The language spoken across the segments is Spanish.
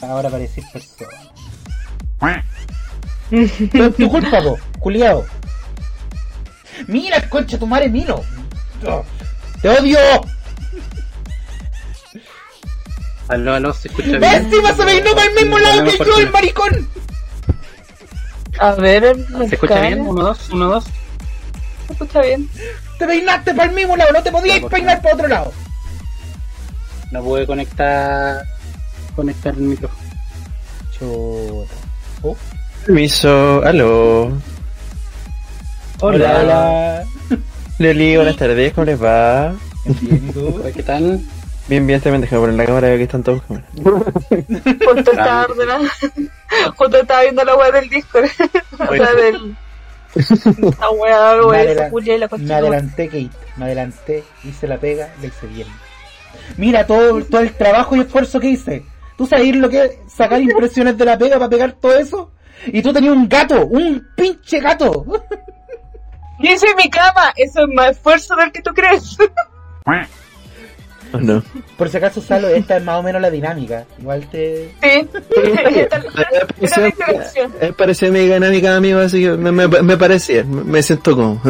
Ahora parecís persona. Pero es tu culpa, po, culiao. Mira, concha, tu madre Milo. ¡Te odio! Aló, aló, se escucha bien. ¡Encima se peinó para el mismo lado que yo, el maricón! A ver, ¿Se escucha bien? Uno, dos, uno, dos. ¿Se escucha bien? Te peinaste para el mismo lado, no te podías peinar para otro lado. No pude conectar conectar el micrófono. Chuta. Oh, Permiso, aló. hola, hola. Leli, buenas tardes, ¿cómo les va? Bien. ¿Qué tal? Bien, bien, también déjame poner la cámara que están todos cámaras. Justo estaba ordenando. Justo estaba viendo la weá del Discord. o sea, del. La weá, Me, weá, adela- esa culia y la me concha. adelanté, Kate. Me adelanté, hice la pega, le hice bien. Mira todo, todo el trabajo y esfuerzo que hice. ¿Tú sabes lo que es sacar impresiones de la pega para pegar todo eso? Y tú tenías un gato, un pinche gato. Y esa es mi cama. Eso es más esfuerzo del que tú crees. ¿O no? Por si acaso, Salo, esta es más o menos la dinámica. Igual te... Sí. Esta es parecía mi dinámica, amigo, así que me, me, me parecía, me, me siento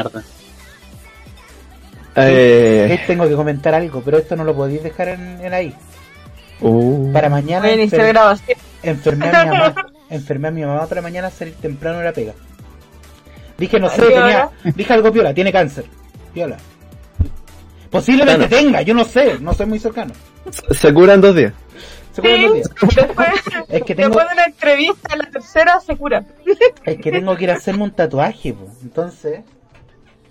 arda. Eh, tengo que comentar algo, pero esto no lo podéis dejar en, en ahí. uh, Para mañana enfer- grabación. enfermé a mi mamá. Enfermé a mi mamá para mañana salir temprano de la pega. Dije, no sé, ¿Qué tenía, dije algo piola, tiene cáncer. Piola. Posiblemente Claro. tenga, yo no sé, no soy muy cercano. se curan dos días. Se cuidan Sí, los días. después, Es que tengo, después de una entrevista, la tercera se cura. es que tengo que ir a hacerme un tatuaje, entonces.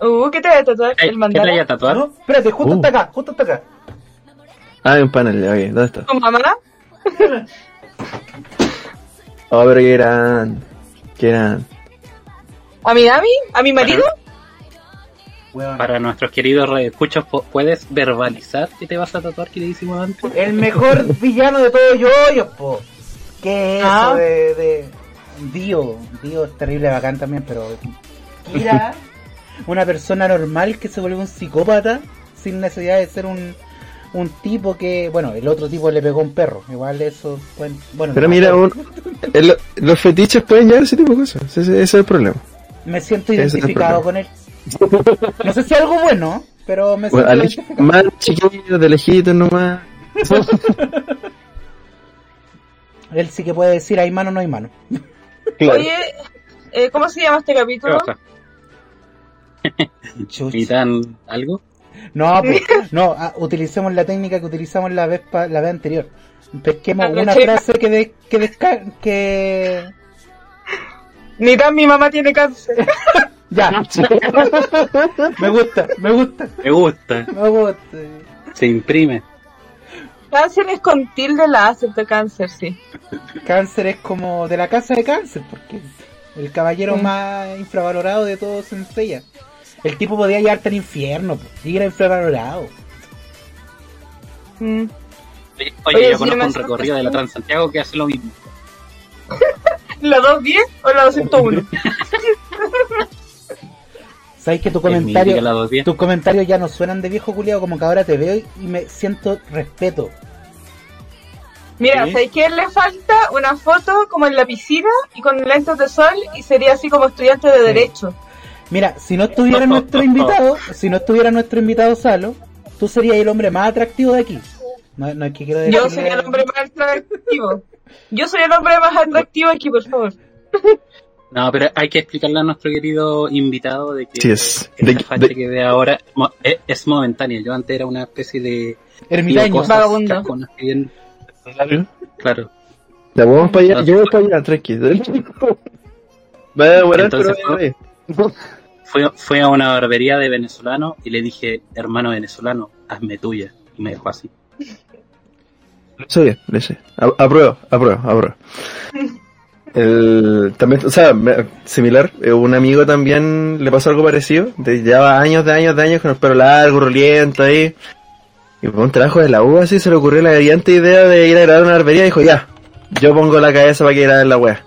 Uh, ¿qué te voy a tatuar? Eh, ¿Qué El te mandala. vaya a tatuar? No, espérate, justo Uh. está acá, justo está acá. Ah, hay un panel, ok, ¿dónde está? ¿Tu mamá? Oh, pero que eran. Que eran. ¿A mi Dami? ¿A mi marido? Para nuestros queridos escuchas, ¿puedes verbalizar que te vas a tatuar que le hicimos antes? El mejor villano de todo yo, po. ¿Qué es Ah. eso de, de Dio? Dio es terrible bacán también, pero Kira, una persona normal que se vuelve un psicópata sin necesidad de ser un, un tipo que, bueno, el otro tipo le pegó a un perro, igual eso, bueno, bueno Pero no, mira, un, el- los fetiches pueden llevar ese tipo de cosas. Ese, ese es el problema. me siento identificado con él. No sé si algo bueno, pero me siento Bueno, identificado. más chiquillos, de lejitos nomás. Él sí que puede decir hay mano o no hay mano. Claro. Oye, eh, ¿cómo se llama este ¿Qué capítulo? ¿Necesitan algo? No, pues, no, ah, utilicemos la técnica que utilizamos la vez pa- la vez anterior. Pesquemos una frase que de, que desca- que Ni tan mi mamá tiene cáncer. ya. me gusta, me gusta, Me gusta, me gusta. se imprime. Cáncer es con tilde la hace de cáncer, sí. Cáncer es como de la casa de cáncer, porque el caballero Sí. más infravalorado de todos Senseiya. El tipo podía llevarte al infierno, pues, y era infravalorado. Mm. Oye, oye, yo conozco un recorrido de la Transantiago que hace lo mismo. ¿La 210 o la 201? ¿Sabes que tu mítica comentario, la 210. tus comentarios ya no suenan de viejo culiado como que ahora te veo y- y me siento respeto? Mira, ¿Sí? ¿sabes qué le falta? Una foto como en la piscina y con lentes de sol y sería así como estudiante de Sí. Derecho. Mira, si no estuviera nuestro invitado, si no estuviera nuestro invitado Salo, tú serías el hombre más atractivo de aquí. No, no es que quiero decir. Yo soy el hombre más atractivo. Yo soy el hombre más atractivo aquí, por favor. No, pero hay que explicarle a nuestro querido invitado de que Sí, es. De- facha de- que ve ahora es, es momentánea. Yo antes era una especie de Ermitaño. Vagabundo. bien- Claro. Ya vamos para allá, yo voy para allá, tranquilo. Va a demorar, pero Voy a una barbería de venezolano y le dije, hermano venezolano, hazme tuya. Y me dejó así. Hizo bien, hice. A- Apruebo, apruebo, apruebo. El, también, o sea, similar, eh, un amigo también le pasó algo parecido, de, llevaba años de años de años con el pelo largo, roliento ahí, y un trabajo de la U así se le ocurrió la brillante idea de ir a grabar una barbería y dijo, ya, yo pongo la cabeza para que graben la wea.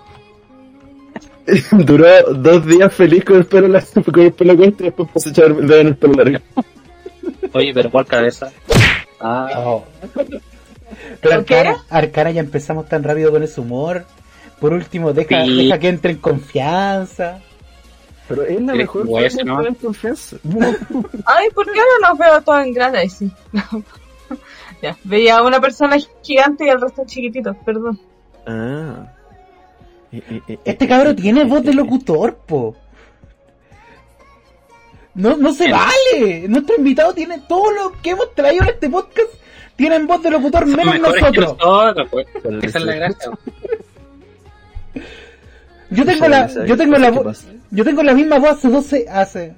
Duró dos días feliz con el pelo largo, con el pelo corto y después a echar el dedo en el pelo largo. Oye, pero ¿cuál cabeza? Ah, Oh. Pero ¿Qué? Arcana, Arcana ya empezamos tan rápido con ese humor. Por último, deja, Sí. deja que entre en confianza. Pero es la mejor como ese, ¿no? de confianza. Ay, ¿por qué no nos veo todos en grande? Ay, sí. ya, veía a una persona gigante y al resto chiquititos, perdón. Ah. Eh, eh, eh, Este eh, cabrón eh, tiene eh, voz de locutor, po. No, no se vale. Nuestro invitado tiene todo lo que hemos traído en este podcast. Tienen voz de locutor Son menos nosotros. nosotros, pues. Esa es la gracia. Yo tengo la, ¿sabes yo tengo la voz, yo tengo la misma voz hace 12, hace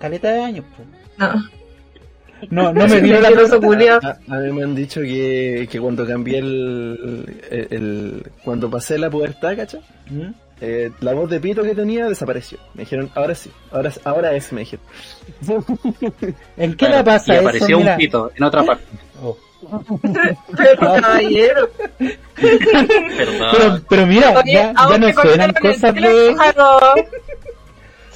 caleta de años, po. No. No, no me vino la. A, a mí me han dicho que, que cuando cambié el, el, el- Cuando pasé la pubertad, ¿cachai? ¿Mm? Eh, la voz de pito que tenía desapareció. Me dijeron, ahora sí, ahora, ahora es, me dijeron. ¿En qué Claro, le pasa y eso? apareció Mira. un pito en otra parte. Oh. Pero caballero. Perdón. Pero, pero mira, Oye, ya, ya no suenan cosas de...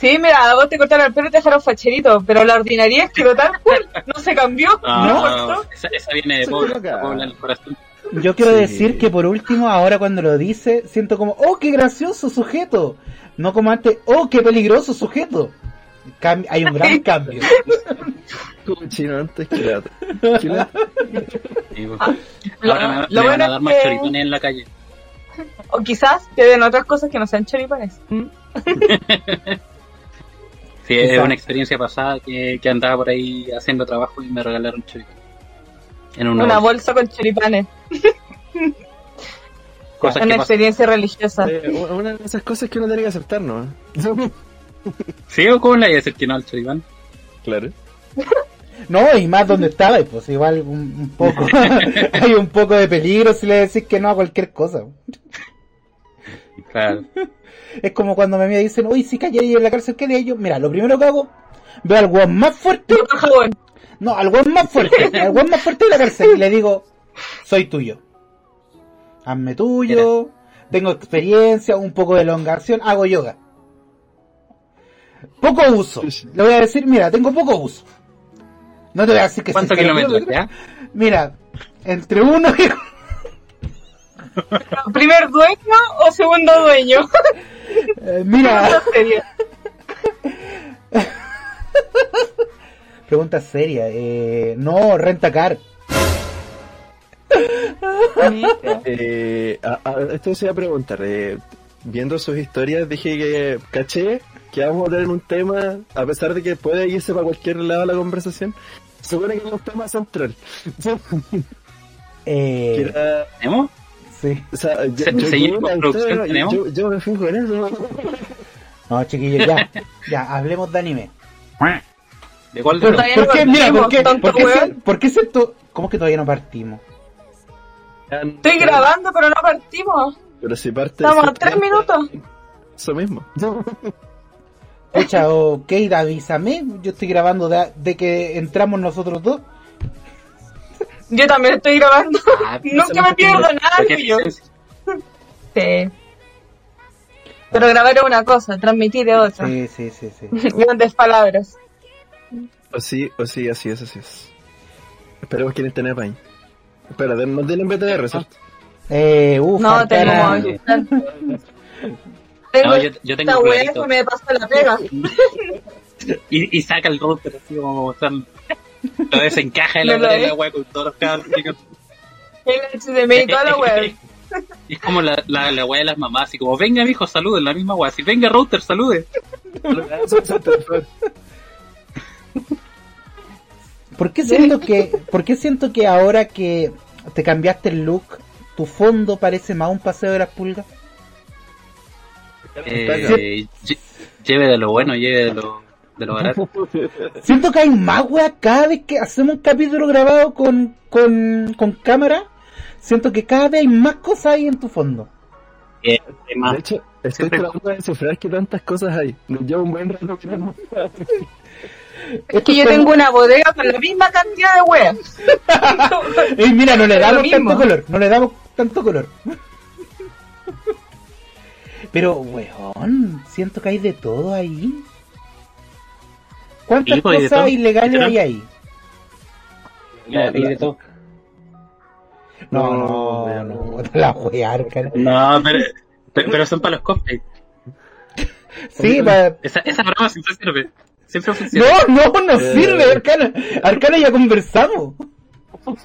Sí, mira, a vos te cortaron el pelo y te dejaron facherito, pero la ordinaria es que lo tal cual no se cambió. No, no, no, esa, esa viene de Puebla en el corazón. Yo quiero Sí. decir que por último, ahora cuando lo dice, siento como, oh, qué gracioso sujeto. No como antes, oh, qué peligroso sujeto. Cam- hay un gran cambio. Como chino antes que la que la- Y, pues, Ah, Lo, Ahora me, lo me van bueno a dar es más que- choripanes en la calle. O quizás te den otras cosas que no sean choripanes. Sí, es una experiencia pasada que, que andaba por ahí haciendo trabajo y me regalaron choripanes. En una, Una bolsa. bolsa con choripanes. Cosas Una pasan. experiencia religiosa. Eh, una de esas cosas que uno tiene que aceptar, ¿no? ¿Sí o cómo le hay a decir que no al choripán? Claro. No, y más donde estaba, pues igual un, un poco. hay un poco de peligro si le decís que no a cualquier cosa. Claro. Es como cuando me dicen, uy, si cayería en la cárcel, ¿qué haría yo? Mira, lo primero que hago, veo al weón más fuerte, no, al weón más fuerte, al weón más fuerte de la cárcel, y le digo, soy tuyo. Hazme tuyo, tengo experiencia, un poco de elongación, hago yoga. Poco uso. Le voy a decir, mira, tengo poco uso. No te voy a decir que ¿Cuántos kilómetros? Mira, entre uno y... ¿Primer dueño o segundo dueño? Eh, mira, En pregunta seria. Eh, no, renta car. Eh, a- a- esto se iba a preguntar. eh, viendo sus historias, dije que caché que vamos a tener un tema, a pesar de que puede irse para cualquier lado la conversación. Supone que es un tema central. Eh, era- sí. O sea, yo, Se- yo- seguimos yo- con producción, yo- ¿tenemos? yo- yo me fijo en eso. No, chiquillos, ya. Ya, hablemos de anime. ¿De cuál de ¿Por, qué? Mira, ¿por qué? ¿Por qué, se- ¿por qué siento... ¿Cómo que todavía no partimos? Estoy grabando, pero no partimos. Pero si parte. Estamos a tres minutos. Eso mismo. Pucha, ok, avísame. Yo estoy grabando de, de que entramos nosotros dos. Yo también estoy grabando. Ah, Nunca me pierdo nada ¿por qué tuyo. eficiencia? Sí. Pero grabar es una cosa, transmitir es otra. Sí, sí, sí, sí. Grandes palabras. O sí, o sí, así es, así es. Esperemos que tener pain. Espera, den- nos den en BTR, ¿cierto? Eh, uf, No, tengo. Tengo No, yo, yo tengo esta wea que me pasa la pega. Y, y saca el router así como mostrando. Lo desencaja en la No la wea con todos los cabros. chicos. El HDMI y toda la wea. Y es como la, la, la wea de las mamás, así como, venga mijo, saluden, la misma wea, así, venga router, salude. ¿Por qué siento que, por qué siento que ahora que te cambiaste el look, tu fondo parece más un paseo de las pulgas? Eh, lle- lleve de lo bueno, lleve de lo, de lo barato. Siento que hay más weas cada vez que hacemos un capítulo grabado con, con, con cámara. Siento que cada vez hay más cosas ahí en tu fondo. Eh, De hecho, estoy tratando de descifrar que tantas cosas hay. Nos lleva un buen rato mirando. Es que yo tengo una bodega con la misma cantidad de weas. Ey, mira, no le damos tanto color, no le damos tanto color. Pero, weón, siento que hay de todo ahí. ¿Cuántas pues, cosas ilegales hay ahí? Y de todo. No, no, no, no, la wea, Arcana. No, pero, pero, pero son para los cosplays. Sí, pa- Esa, esa broma siempre sirve. Siempre funciona. No, no, no sirve, Arcana. Arcana ya conversamos.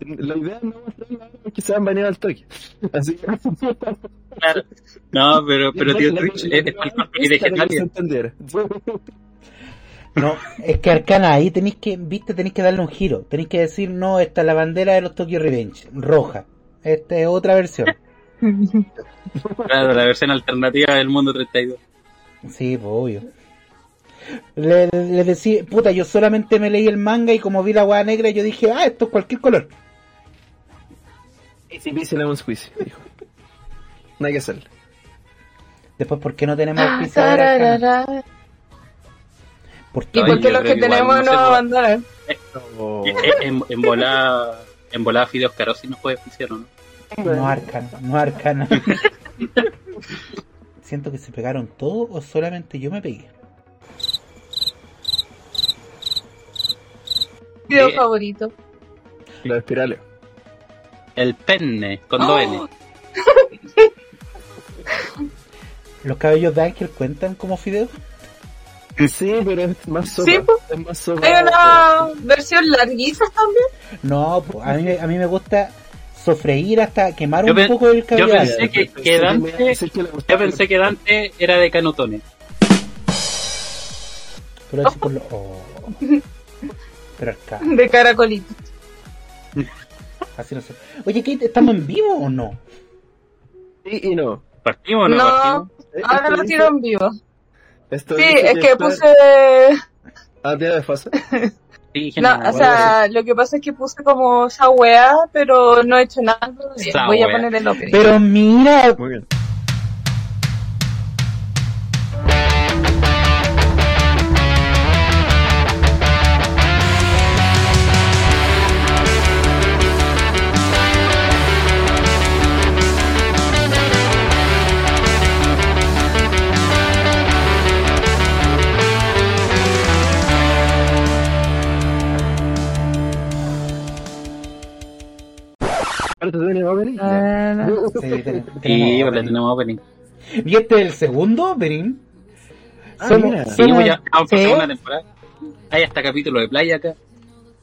La idea no es que se van baneado al toque. Así que. Claro. No, pero, pero tío Twitch es, es para el cosplay de Getalia. No, es que Arcana ahí tenéis que, viste, tenéis que darle un giro. Tenéis que decir, no, esta es la bandera de los Tokyo Revenge, roja. Esta es otra versión. Claro, la versión alternativa del mundo 32. Sí, pues, obvio. Le, le decía, puta, yo solamente me leí el manga y como vi la hueá negra, yo dije, ah, esto es cualquier color. Easy peasy lemon squeezy, dijo. No hay que hacerle. Después, ¿por qué no tenemos Ah, auspiciador Arcana? tararara. ¿Por ¿Y qué? Ay, por qué yo los que tenemos no abandonan? Oh. Eh, eh, En, en volada, en volada Fideos Carosi nos puede oficiar, ¿o ¿no? No Arcana, no Arcana. Siento que se pegaron todos o solamente yo me pegué. Video Eh. favorito. Los espirales. El penne, con dos N. ¿Los cabellos de Ángel cuentan como fideos? Sí, pero es más sopa. Sí, po. es más sopa. Hay una versión larguiza también. No, po, a mí, a mí me gusta sofreír hasta quemar Yo un poco el yo cabello. de pensé que- que Dante- Yo pensé que Dante era de Canutone. Pero chicos, lo- oh. Pero De caracolito. así no sé. Oye, Kate, ¿estamos en vivo o no? Sí y no. ¿Partimos o no, No. partimos? Ahora lo tiro en vivo. Esto Sí, es que puse. Ah, tiene desfase. Sí, No, o sea, lo que pasa es que puse como esa weá, pero no he hecho nada Voy a poner el opening. Pero mira, Muy bien. ¿Ahora te viene opening? Ah, sí, ten- Sí, tenemos vale, opening. tenemos opening. Y este es el segundo opening. Ah, Somos- mira. Sí, somos- ya vamos por ¿Sí? segunda temporada. Hay hasta capítulo de playa acá.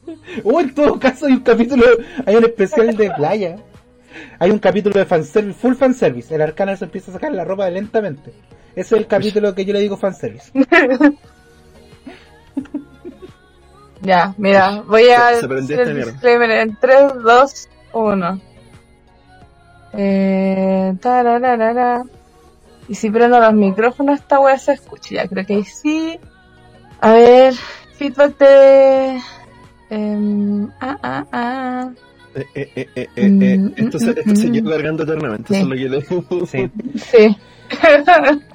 O en todo caso hay un capítulo, hay un especial de playa. Hay un capítulo de fanservice, full fanservice. El arcana se empieza a sacar la ropa lentamente. Ese es el capítulo que yo le digo fanservice. Ya, mira, voy a Se prendió hacer esta el mierda. disclaimer en 3, 2, 1. Eh, tararara. Y si prendo los micrófonos, esta wea se escucha. Ya creo que sí. A ver, feedback de. em, ah, ah, ah. Eh, eh, eh, eh, eh, eh, Mm, Esto se, mm, esto se mm. quedó cargando eternamente. Sí. Eso es lo que le Sí. Sí.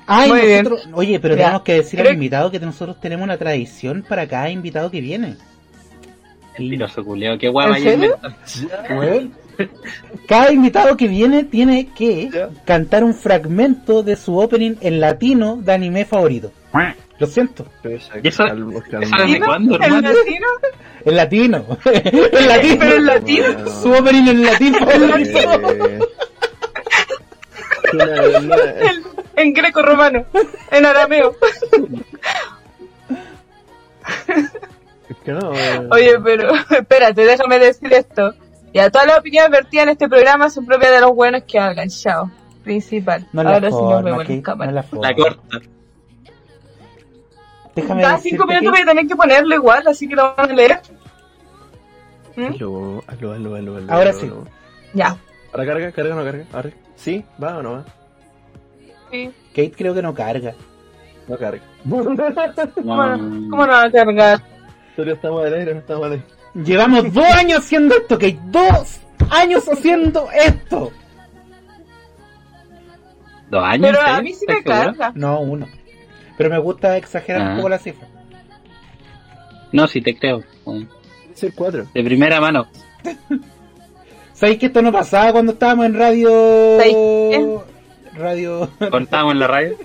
Ay, Muy bien. nosotros, oye, pero Ya. tenemos que decir al invitado que nosotros tenemos una tradición para cada invitado que viene. Y, Mentiroso, culeo. Qué guay ¿En serio? Cada invitado que viene tiene que cantar un fragmento de su opening en latino de anime favorito. Lo siento, ¿Y eso- en latino. en latino. Pero en latino. Su opening en latino favorito. Una- una- En greco-romano. En arameo. es que no, eh, Oye, pero espérate, déjame decir esto. Ya, todas las opiniones vertidas en este programa son propias de los buenos que hablan. Chao. Principal. No Ahora sí nos forma, vemos en no cámara. es la corta. Déjame Cada decirte cinco minutos que- voy a tener que ponerlo igual, así que lo van a leer. ¿Mm? Aló, aló, aló, aló, aló, Ahora aló, sí. aló. Ya. Ahora carga, carga o no carga. Ahora, ¿sí? ¿Va o no va? Sí. Kate creo que no carga. No carga. No, ¿Cómo, no- ¿Cómo no va a cargar? Pero estamos al aire, no estamos al aire. Llevamos dos años haciendo esto, Kate. Dos años haciendo esto. ¿Dos años? Pero a mí sí ¿Estás me carga. No, uno. Pero me gusta exagerar un Ah. poco la cifra. No, sí te creo. El 4. De primera mano. ¿Sabéis que esto no pasaba cuando estábamos en radio... ¿Sabéis qué? Radio... Contábamos en la radio.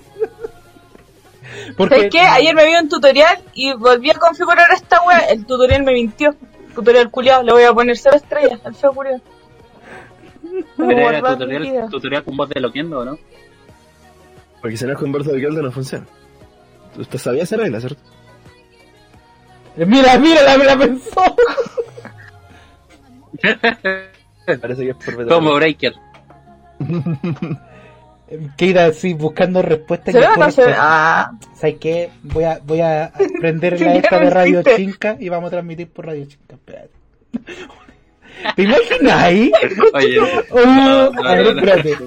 Porque... ¿Sabes qué? Ayer me vi un tutorial y volví a configurar esta wea. El tutorial me mintió. Tutorial culiado, le voy a poner cero estrellas al feo curioso. Pero tutorial, tutorial con voz de Loquendo, ¿no? Porque si no es con Berto de Caldo no funciona. Usted sabía esa regla, ¿cierto? Mira, mira, la, la pensó. Parece que es por Como Breaker. Que ir así buscando respuestas. ¿Se que ve o no. Ah, ¿Sabes qué? Voy a, voy a prender la esta de Radio. Chinca y vamos a transmitir por Radio Chinca. Espérate. ¿Te imaginas ahí? Oye, Oh, no, a ver, no, no. espérate.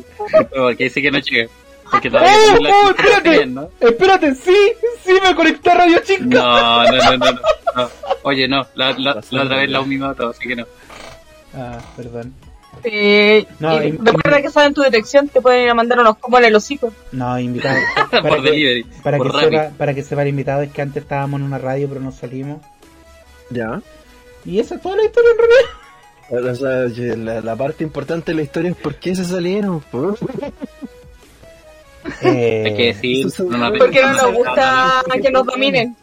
porque dice que no llega. Porque todavía ¡Oh, no oh, espérate! bien, ¿no? Espérate, sí, sí me conecté a Radio Chinca. No, no, no, no, no, no. Oye, no, la, la, la otra vez la un minuto, así que no. Ah, perdón. Sí. No, Y recuerda que saben tu dirección, te pueden ir a mandar unos combos en el hocico. No, invitado. Por delivery, para por que sepa, para que sepa el invitado es que antes estábamos en una radio pero no salimos. Ya. Y esa es toda la historia en realidad. O sea, la, la parte importante de la historia es por qué se salieron. po. Eh, Hay que decir, no Porque no nos gusta que nos dominen.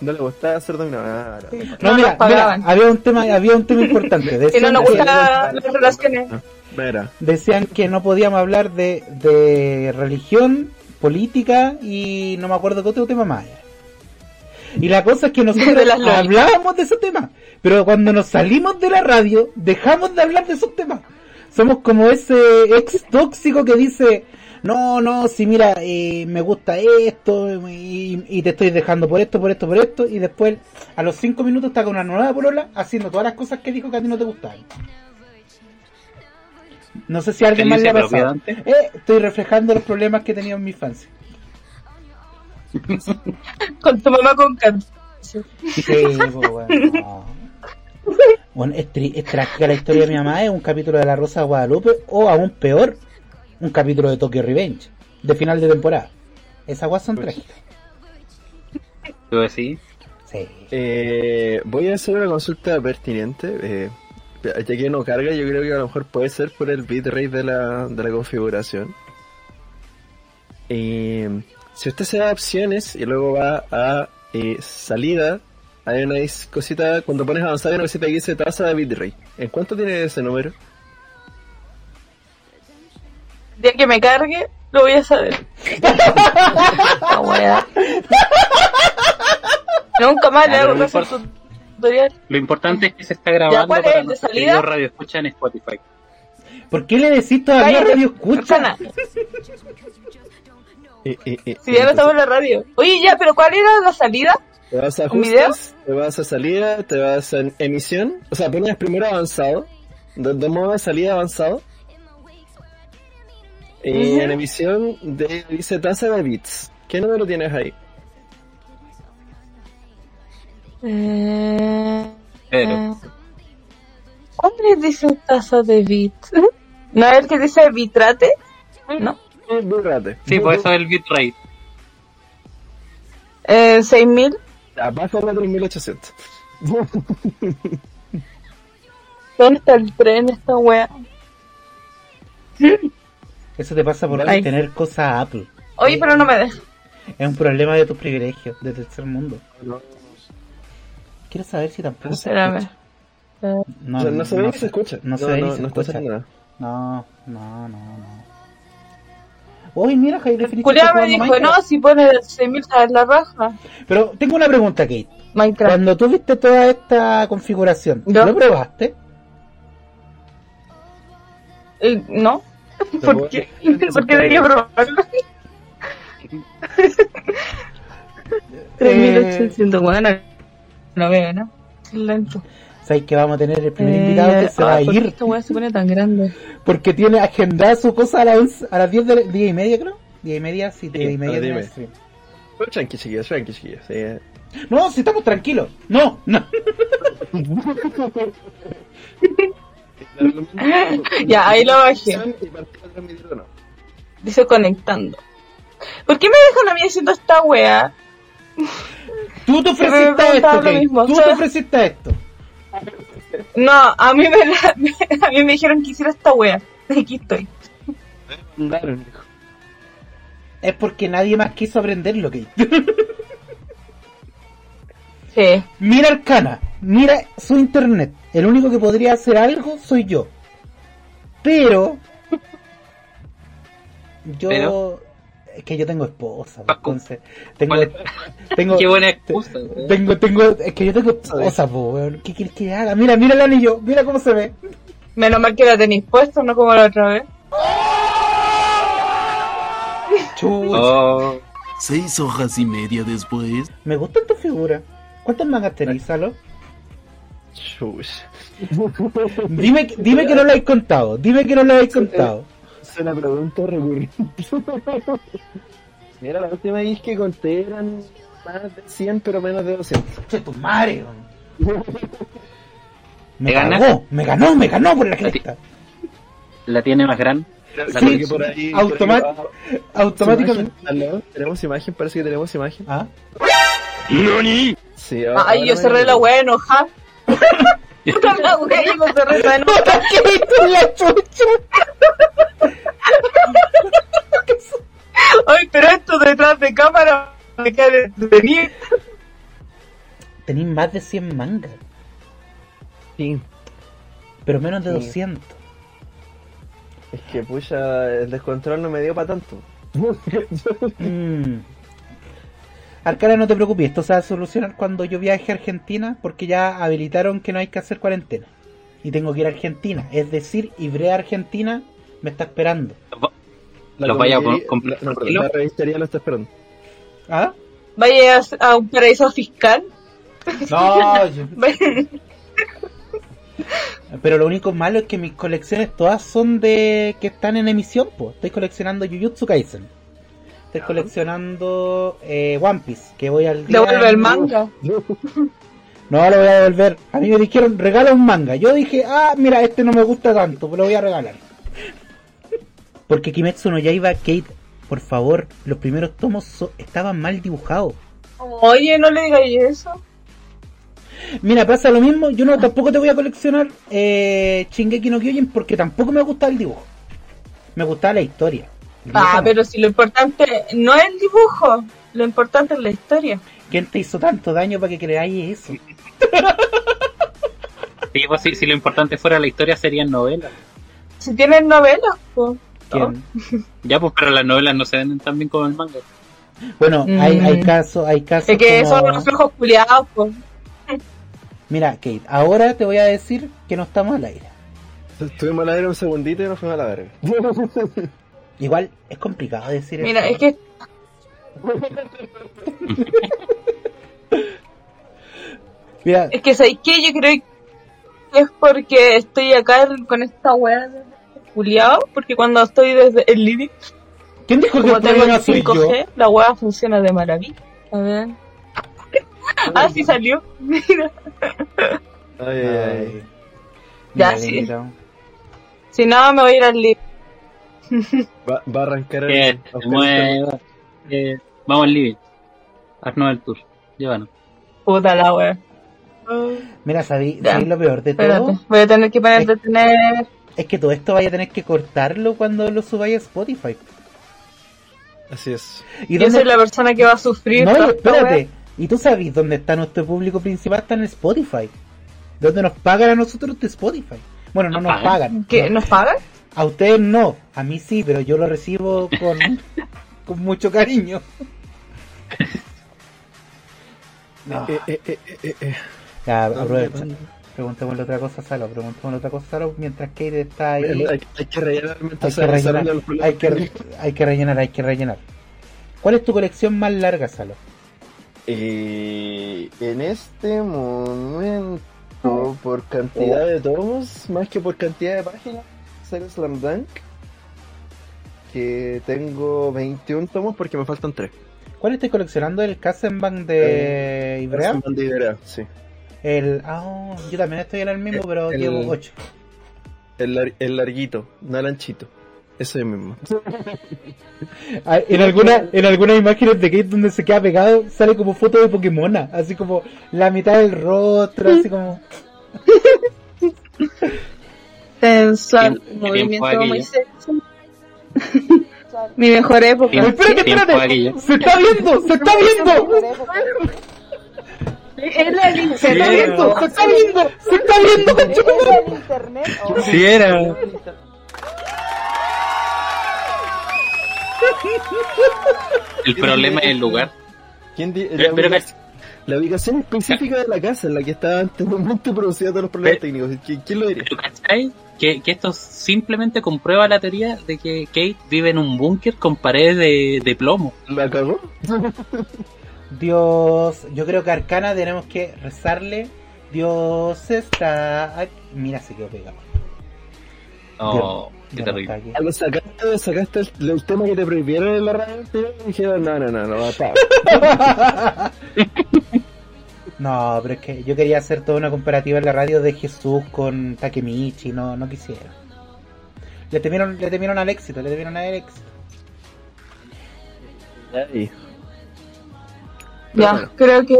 No le gustaba. Ah, no. No, No mira, había un tema, había un tema importante. Decían, no nos que, gustan las relaciones. Mira, decían que no podíamos hablar de, de religión, política y no me acuerdo qué otro tema más era. Y la cosa es que nosotros De hablábamos de esos temas, pero cuando nos salimos de la radio dejamos de hablar de esos temas. Somos como ese ex tóxico que dice, no, no, si mira, eh, me gusta esto y, y te estoy dejando por esto, por esto, por esto, y después a los cinco minutos está con una nueva polola haciendo todas las cosas que dijo que a ti no te gustaban. No sé si a alguien más le ha pasado. Eh, estoy reflejando los problemas que he tenido en mi infancia. Con tu mamá con cáncer. Sí, pues, bueno, no. Bueno, es trágica la historia de mi mamá, es un capítulo de La Rosa de Guadalupe, o aún peor, un capítulo de Tokyo Revenge, de final de temporada. Esas guas son trágicas. ¿Tú decís? Sí. eh, voy a hacer una consulta pertinente. Eh, ya que no carga, yo creo que a lo mejor puede ser por el bitrate de la, de la configuración. Eh, si usted se da opciones y luego va a eh, salida, hay una cosita, cuando pones avanzar hay una cosita que dice tasa de bitrate. ¿En cuánto tiene ese número? Día que me cargue, lo voy a saber. Wea. Nunca más le hago caso tutorial. Lo importante es que se está grabando ¿cuál es para el de nuestros queridos radio escucha en Spotify. ¿Por qué le decís todavía Cállate, radio escucha? Eh, eh, eh, Si ya no estamos en la radio. Oye, ya, pero ¿cuál era la salida? Te vas a ajustes, te vas a salida, te vas a emisión. O sea, pones primero avanzado, de, de modo de salida avanzado. Y Ujú. en emisión de, dice tasa de bits. ¿Qué número tienes ahí? Eh, Pero, eh, ¿Cuándo dice tasa de bit? ¿No es el que dice bitrate? No. Búrrate. sí, pues eso es el bitrate. Eh, 6000. Abajo de 3800. ¿Dónde está el tren esta wea? Eso te pasa por Ay. tener cosas Apple. Oye, pero no me deja. Es un problema de tus privilegios, de tercer mundo. Quiero saber si tampoco se Espérame. escucha. No, O sea, no se ve ni se escucha. No se ve ni se no está escucha. nada. No, no, no, no. Uy, mira, Definition Julián me dijo, no, si pone 6000 sabes la raja. Pero tengo una pregunta, Kate. Minecraft. Cuando tú viste toda esta configuración, Yo. ¿lo probaste? Eh, ¿No? ¿Por qué? ¿Por qué debería probarlo? 3800, bueno, no veo, ¿no? Es lento. Sabes que vamos a tener el primer invitado que se va a ay, ¿por qué ir Esta weá se pone tan grande. porque tiene agendada su cosa a las, 11 a las 10 de la, 10 y media, creo. 10 y media, sí, 10 y media. las de 10 y la media. stream. Pero tranqui, chiquillos, tranqui, chiquillos. eh. No, si estamos tranquilos. No, no. Ya, ahí lo bajé. Dice conectando. ¿Por qué me dejan a mí haciendo esta weá? Tú te ofreciste a esto, lo mismo, Tú o sea- te ofreciste a esto. No, a mí me, la- a mí me dijeron que hiciera esta weá. Aquí estoy. Hijo. Es porque nadie más quiso aprenderlo, Kate. Sí. Mira Arcana, mira su internet. El único que podría hacer algo soy yo. Pero. Yo. Pero. Es que yo tengo esposa, Paco. entonces. Tengo. ¿Cuál Tengo, Qué buena excusa, weón. tengo, tengo. Es que yo tengo esposa, po, weón. ¿Qué quieres que haga? Mira, mira el anillo. Mira cómo se ve. Menos mal que la tenéis puesta, no como la otra vez. Chucha. Oh, Seis hojas y media después. Me gusta tu figura. ¿Cuántas mangas tenés, Salo? Chush. Dime, dime que no lo habéis contado. Dime que no lo habéis contado. Es una pregunta recurrente. Mira, la última vez que conté eran más de 100, pero menos de 200. Che, tu madre. Me ganó, me ganó, me ganó por la cresta. la tiene más grande. Sí, Porque por ahí- automa- por ahí- Automáticamente. Tenemos imagen, parece que tenemos imagen. ¿Ah? Sí, ahora- Ay, ahora yo cerré la wea enojada. Puta la wea, yo no cerré la enojada. ¿Qué tú la chucha? Ay, pero esto detrás de cámara me queda entretenido. Tenéis más de 100 mangas, Sí, pero menos de Sí. 200. es que pucha, el descontrol no me dio para tanto. Mm. Arcana, no te preocupes, esto se va a solucionar cuando yo viaje a Argentina, porque ya habilitaron que no hay que hacer cuarentena. Y tengo que ir a Argentina, es decir, Ibrea Argentina me está esperando. La Los vaya a comprar la- no, perdón, tranquilo. la revistería lo está esperando. ¿Ah? Vaya a, a un paraíso fiscal. No, yo- pero lo único malo es que mis colecciones todas son de que están en emisión, pues. Estoy coleccionando Jujutsu Kaisen. Estoy coleccionando eh, One Piece, que voy al día. Devuelve el manga. No lo voy a devolver. A mí me dijeron, regala un manga. Yo dije, ah, mira, este no me gusta tanto, pero lo voy a regalar. Porque Kimetsu no Yaiba, Kate, por favor, los primeros tomos so- estaban mal dibujados. Oye, no le digáis eso. Mira, pasa lo mismo, yo no tampoco te voy a coleccionar eh, Shingeki no Kyojin porque tampoco me gusta el dibujo. Me gustaba la historia. Ah, no. pero si lo importante no es el dibujo, lo importante es la historia. ¿Quién te hizo tanto daño para que creáis eso? Sí, pues, si, si lo importante fuera la historia serían novelas. Si tienes novelas, pues. ¿Quién? Ya, pues, pero las novelas no se venden tan bien como el manga. Bueno, Mm. hay, hay casos, hay casos Es que como- son los flojos culiados, pues. Mira, Kate, ahora te voy a decir que no estamos al aire. Estuvimos al aire un segundito y nos fuimos a la verga. Igual es complicado decir Mira, eso. es que Mira, Es que ¿sabes qué? Yo creo que es porque estoy acá con esta weá de culiao, porque cuando estoy desde el living, ¿quién dijo que como tengo el problema soy yo? 5G, la weá funciona de maravilla. A ver. ah, sí salió. Mira. Ay, ay, ay. Ya, sí. Si no, me voy a ir al living. Va, va a arrancar el. mueva. Eh, vamos al living. Haznos el tour. Llévanos. Puta la weá. Mira, ¿sabí, lo peor de Espérate, todo? voy a tener que poner detener. Es que todo esto vaya a tener que cortarlo cuando lo subáis a Spotify. Así es. ¿Y Yo dónde- soy la persona que va a sufrir. No, espérate. ¿Y tú sabes dónde está nuestro público principal? Está en Spotify. Donde nos pagan a nosotros de Spotify. Bueno, no ¿Nos nos pagan? pagan. ¿Qué? No. ¿Nos pagan? A ustedes no. A mí sí, pero yo lo recibo con, con mucho cariño. No. Eh, eh, eh, eh, eh. Ya. Preguntémosle otra cosa a Salo. Preguntémosle otra cosa a Salo mientras Kate está ahí. Hay, hay que rellenar Hay que rellenar, hay que, re- hay que rellenar, hay que rellenar. ¿Cuál es tu colección más larga, Salo? Eh, en este momento, por cantidad de tomos, más que por cantidad de páginas, Saga Slam Dunk, que tengo 21 tomos porque me faltan 3. ¿Cuál estás coleccionando? ¿El Kassenbank de Ibrea? sí. El. Ah, oh, yo también estoy en el mismo, pero El- llevo 8. El, lar- el larguito, no el anchito. Ese mismo. Ah, En, alguna, en algunas imágenes de Kate donde se queda pegado sale como foto de Pokémona, así como la mitad del rostro, así como. Este, sensual, un movimiento muy sexual. Mi mejor época. Tiempo, espérate, espérate. Se está viendo, se está viendo. Se está viendo, se está viendo, se está viendo. Si era. El problema es el lugar. ¿Quién la ubicación específica de la casa en la que estaba antes un momento producía todos los problemas técnicos. ¿Quién, lo diría? ¿Tú cachai? Que, que esto simplemente comprueba la teoría de que Kate vive en un búnker con paredes de, de plomo. ¿La cagó? Dios, yo creo que Arcana tenemos que rezarle. Dios está. aquí. Mira, se quedó pegado. Oh, qué Ya no terrible. Algo sacaste, sacaste el, el tema que te prohibieron en la radio y dijeron, no, no, no, no, va a No, pero es que yo quería hacer toda una comparativa en la radio de Jesús con Takemichi, no, no quisiera. Le temieron, le temieron al éxito, le temieron al éxito. Ahí. Ya, Bueno. creo que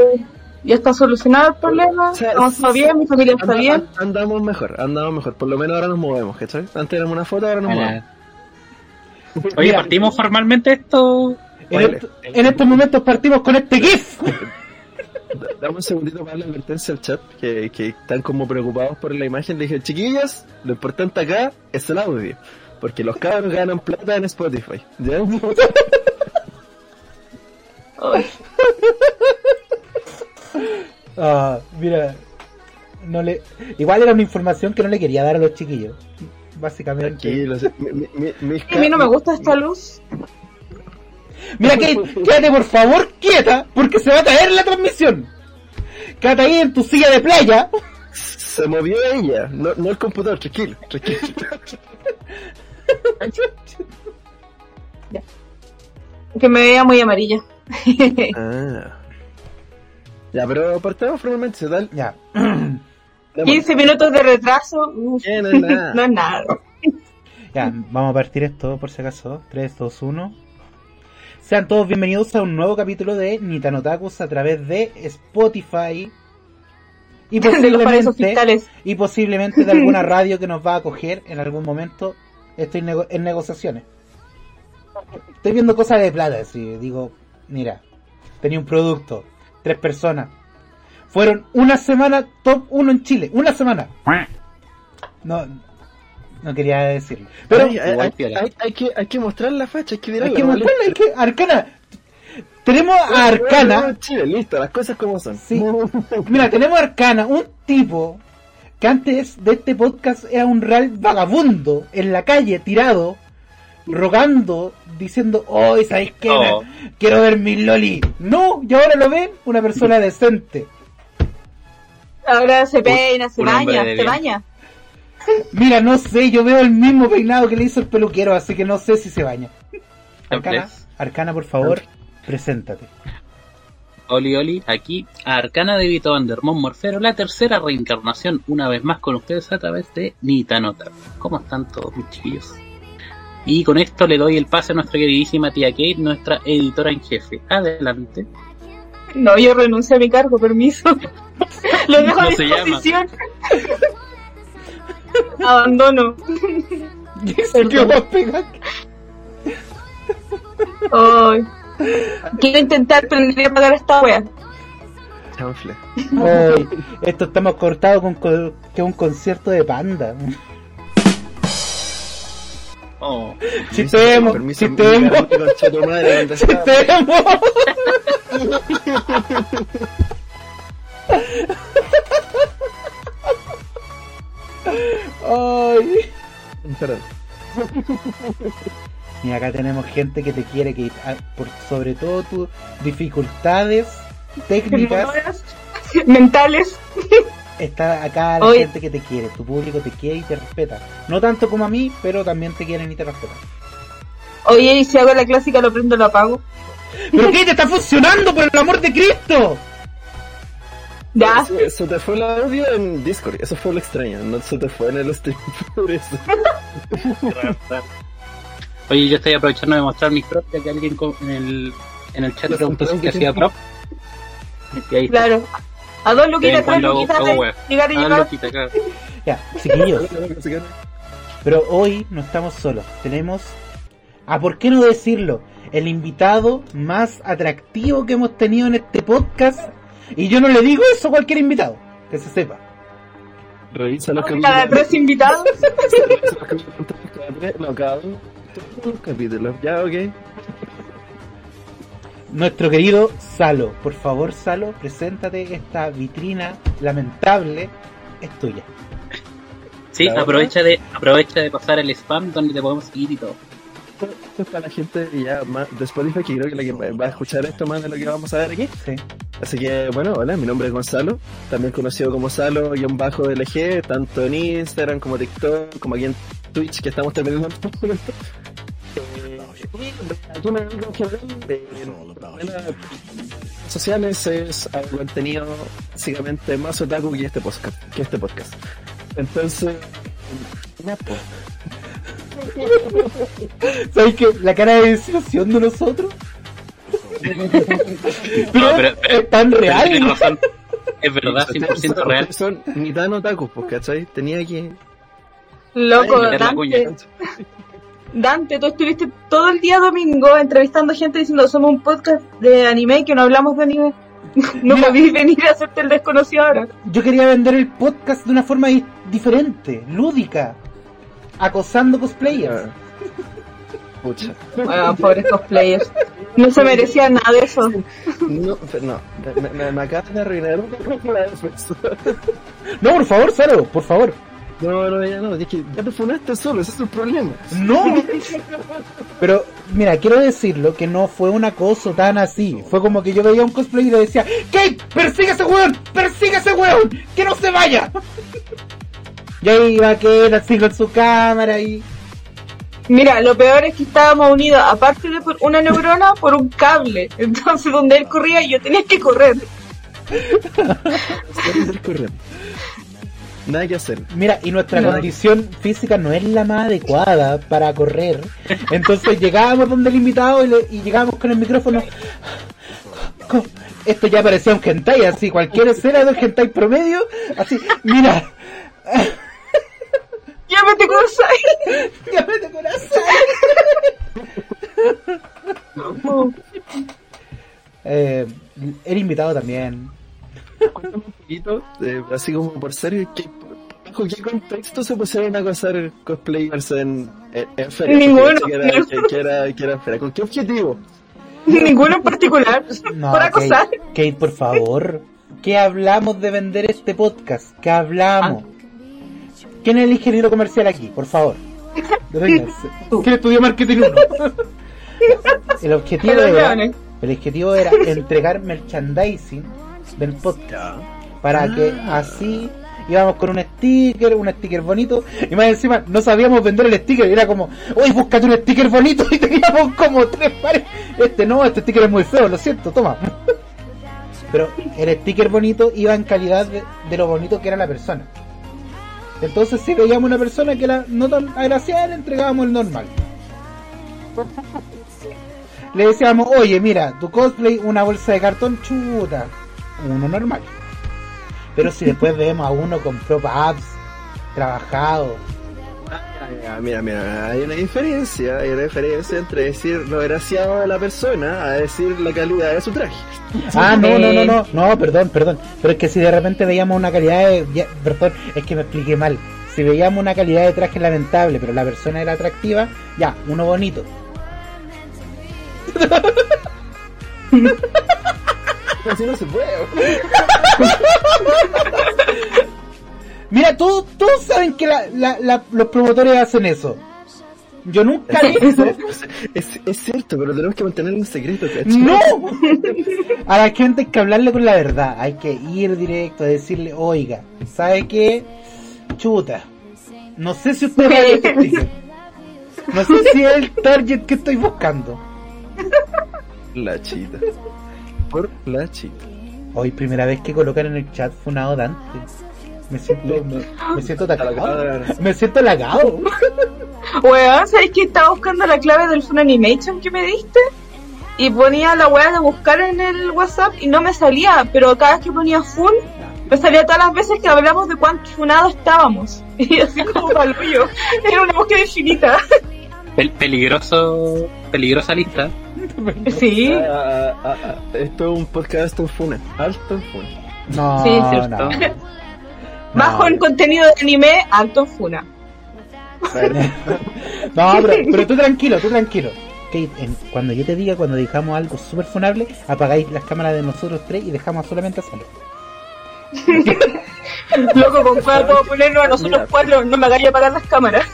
ya está solucionado el problema. O sea, todo bien, mi familia está bien. Andamos mejor, andamos mejor. Por lo menos ahora nos movemos, ¿cachai? Antes éramos una foto, ahora nos movemos. Oye, Mira. partimos formalmente esto. En, en estos momentos partimos con este GIF. Dame un segundito para la advertencia al chat, que, que están como preocupados por la imagen. Le dije, chiquillas, lo importante acá es el audio. Porque los cabros ganan plata en Spotify. Ah, mira, no le, igual era una información que no le quería dar a los chiquillos. Básicamente. Sí. Mi- mi- mi- mis a mí no me gusta esta luz. Mira, Kate, quédate por favor quieta, porque se va a caer la transmisión. Quédate ahí en tu silla de playa. Se movió ella, no, no el computador, tranquilo, tranquilo. Que me veía muy amarilla. ah. Ya, pero partamos formalmente, ¿se tal? Ya. 15 minutos de retraso. no es nada. no es nada. Ya, vamos a partir esto por si acaso. 3, 2, 1. Sean todos bienvenidos a un nuevo capítulo de Nitanotakus a través de Spotify. Y posiblemente, y posiblemente de alguna radio que nos va a acoger en algún momento. Estoy nego- en negociaciones. Estoy viendo cosas de plata, así digo, mira, tenía un producto, tres personas. Fueron una semana top 1 en Chile, una semana. No, no quería decirlo. Pero Ay, hay, hay- hay- hay que, hay que mostrar la facha, hay que hay mirarla. que ¿vale? mostrarle, hay que, Arcana. Tenemos a Arcana. Chile, listo, las cosas como son. Sí. Mira, tenemos a Arcana, un tipo que antes de este podcast era un real vagabundo en la calle, tirado, rogando, diciendo, oh, ¿sabéis qué? Oh. Quiero ver mi loli. No, y ahora lo ven una persona decente. Ahora se peina, se un baña, se baña. Mira, no sé, yo veo el mismo peinado que le hizo el peluquero, así que no sé si se baña. Arcana, Arcana, por favor, preséntate. Oli Oli, aquí a Arcana de Vito Vandermont Morfero, la tercera reencarnación, una vez más con ustedes a través de Nitanota. ¿Cómo están todos mis chiquillos? Y con esto le doy el pase a nuestra queridísima tía Kate, nuestra editora en jefe. Adelante. No, yo renuncio a mi cargo, permiso. Lo dejo a No se llama. disposición. Abandono. Se quedó a pegar. Ay. Quiero intentar aprender a pagar esta wea. Chanfle. Ay, esto estamos cortados con co- que un concierto de panda. Oh. Chistemos, Permiso, chistemos, mira, concha tu madre, ¿dónde está? Ay. Espera. Y acá tenemos gente que te quiere, que ah, por sobre todo tus dificultades técnicas, Mentales. está acá la gente que te quiere, tu público te quiere y te respeta. No tanto como a mí, pero también te quieren y te respetan. Oye, y si hago la clásica, lo prendo, lo apago. ¿Pero qué te está funcionando por el amor de Cristo? Ya. Se, se te fue el audio en Discord, eso fue lo extraño, no se te fue en el stream por eso. Oye, yo estoy aprovechando de mostrar mis props, ya que alguien en el, en el chat preguntó si hacía prop. Y ahí está. Claro. A dos luquitas, tres luquitas Ah, llegar. loquita, acá. Ya, chiquillos, pero hoy no estamos solos. Tenemos, a por qué no decirlo, el invitado más atractivo que hemos tenido en este podcast. Y yo no le digo eso a cualquier invitado, que se sepa. Revisa los Cada capítulos. tres invitados. Revisa los capítulos cada tres, no, cada. Todos los capítulos, ya, ok. nuestro querido Salo. Por favor, Salo, preséntate. Esta vitrina lamentable es tuya. Sí, aprovecha de, aprovecha de pasar el spam donde te podemos seguir y todo. Esto es para la gente ya más de Spotify que creo que la que va a escuchar esto más de lo que vamos a ver aquí. Sí. Así que bueno, hola, mi nombre es Gonzalo, también conocido como Salo-LG, tanto en Instagram como TikTok, como aquí en Twitch que estamos terminando. Eh, y aquí me redes sociales es al contenido básicamente más otaku que este podcast, que este podcast. Entonces, pues. ¿Sabes qué? La cara de desilusión de nosotros. No, Pero es tan real. razón. Es verdad, Ustedes 100% son- real. Son mitad otaku, pues, ¿cachai? Tenía que... Loco. Dante, Dante, tú estuviste todo el día domingo entrevistando gente diciendo somos un podcast de anime y que no hablamos de anime. No Mira. podís venir a hacerte el desconocido ahora. Yo quería vender el podcast de una forma di- diferente, lúdica, acosando cosplayers. Pucha. Bueno, pobres cosplayers. No se merecía nada de eso. No, no, me, me, me acabas de arruinar defensa. No, por favor, Saro, por favor. No, no, ya no, es que ya te funaste solo, ese es el problema. No. Pero, mira, quiero decirlo que no fue un acoso tan así. Fue como que yo veía un cosplay y le decía, Kate, persigue a ese weón, persigue a ese weón, que no se vaya. Y ahí iba Kate así con su cámara y... Mira, lo peor es que estábamos unidos, aparte de por una neurona, por un cable. Entonces, donde él corría, yo tenía que correr. Nada que hacer. Mira, y nuestra No. condición física no es la más adecuada para correr. Entonces llegábamos donde el invitado y, le- y llegábamos con el micrófono. Esto ya parecía un hentai, así, cualquier escena de un hentai promedio, así, mira, Llámate Kursai. llámate corazón. Eh, el invitado también. Cuéntame un poquito, eh, así como por serio, ¿qué, ¿bajo qué contexto se pusieron a acosar cosplayers en, en, en feria? Ninguno. pensé Que era, que, que era, que era en feria. ¿Con qué objetivo? Ninguno en particular. No, por acosar. Kate, Kate, por favor. ¿Qué hablamos de vender este podcast? ¿Qué hablamos? ¿Quién es el ingeniero comercial aquí? Por favor. Deténganse. ¿Quién estudió marketing 1? El objetivo era, el objetivo era entregar merchandising del podcast para que así íbamos con un sticker, un sticker bonito y más encima no sabíamos vender el sticker, era como, uy, búscate un sticker bonito y teníamos como tres pares. Este no, este sticker es muy feo, lo siento, toma. Pero el sticker bonito iba en calidad de, de lo bonito que era la persona. Entonces si veíamos una persona que era no tan agraciada, le entregábamos el normal. Le decíamos, oye, mira, tu cosplay, una bolsa de cartón, chuta, uno normal. Pero si después vemos a uno con prop apps, trabajado, Ah, mira, mira, hay una diferencia, hay una diferencia entre decir lo graciado de la persona a decir la calidad de su traje. Ah, no, no, no, no, no, perdón, perdón. Pero es que si de repente veíamos una calidad de. ya, perdón, es que me expliqué mal. Si veíamos una calidad de traje lamentable, pero la persona era atractiva, ya, uno bonito. Así no se puede. Mira, todos, todos saben que la- la- la- los promotores hacen eso. Yo nunca lo hice. Es, es cierto, pero tenemos que mantenerlo en secreto, ¿cachai? ¡No! A la gente hay que hablarle con la verdad. Hay que ir directo a decirle, oiga, ¿sabe qué? Chuta. No sé si usted va a este. No sé si es el target que estoy buscando. La chita. Por la chita. Hoy, primera vez que colocan en el chat funado Dante. Me siento, me, me siento atacado. Me siento halagado. Weón, ¿sabes que estaba buscando la clave del Fun Animation que me diste? Y ponía la weá de buscar en el WhatsApp y no me salía, pero cada vez que ponía Fun, me salía todas las veces que hablamos de cuánto funado estábamos. Y así como palullo. Era una búsqueda infinita. Pel- peligroso, peligrosa lista. Sí. Ah, ah, ah, esto es un podcast en funa. Alto en funa. No, Sí, es cierto. no. Bajo en contenido de anime, alto en Funa. No, pero, pero tú tranquilo, tú tranquilo. En- cuando yo te diga, cuando dejamos algo súper funable, apagáis las cámaras de nosotros tres y dejamos solamente a Salo. Loco, con cuál puedo ponernos a nosotros cuatro, no me hagáis apagar las cámaras.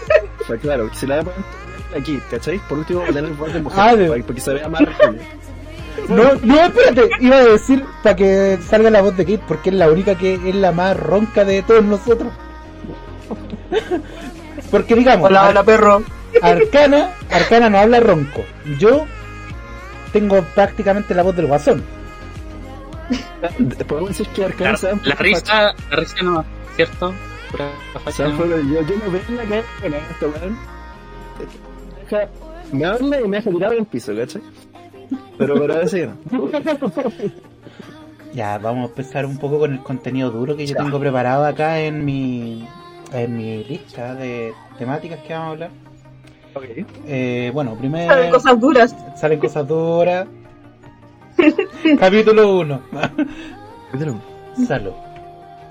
Sea, claro, si la voy a poner aquí, ¿cachai? Por último, voy a tener voz de mujer, Ah, de- para- porque se vea más real. No, no, espérate, iba a decir para que salga la voz de Kate, porque es la única que es la más ronca de todos nosotros. Porque digamos, Hola, hola, perro. Arcana, Arcana no habla ronco. Yo tengo prácticamente la voz del guasón. Podemos decir que Arcana la poco risa, la risa no, ¿cierto? Yo, yo no veo en la calle con esto, weón. Me habla y me deja tirado en el piso, ¿cachai? Pero, pero a veces no. Ya, vamos a empezar un poco con el contenido duro que yo tengo preparado acá en mi en mi lista de temáticas que vamos a hablar. Ok. Eh, bueno, primero Saben cosas duras. salen cosas duras. Capítulo 1. Capítulo Salo,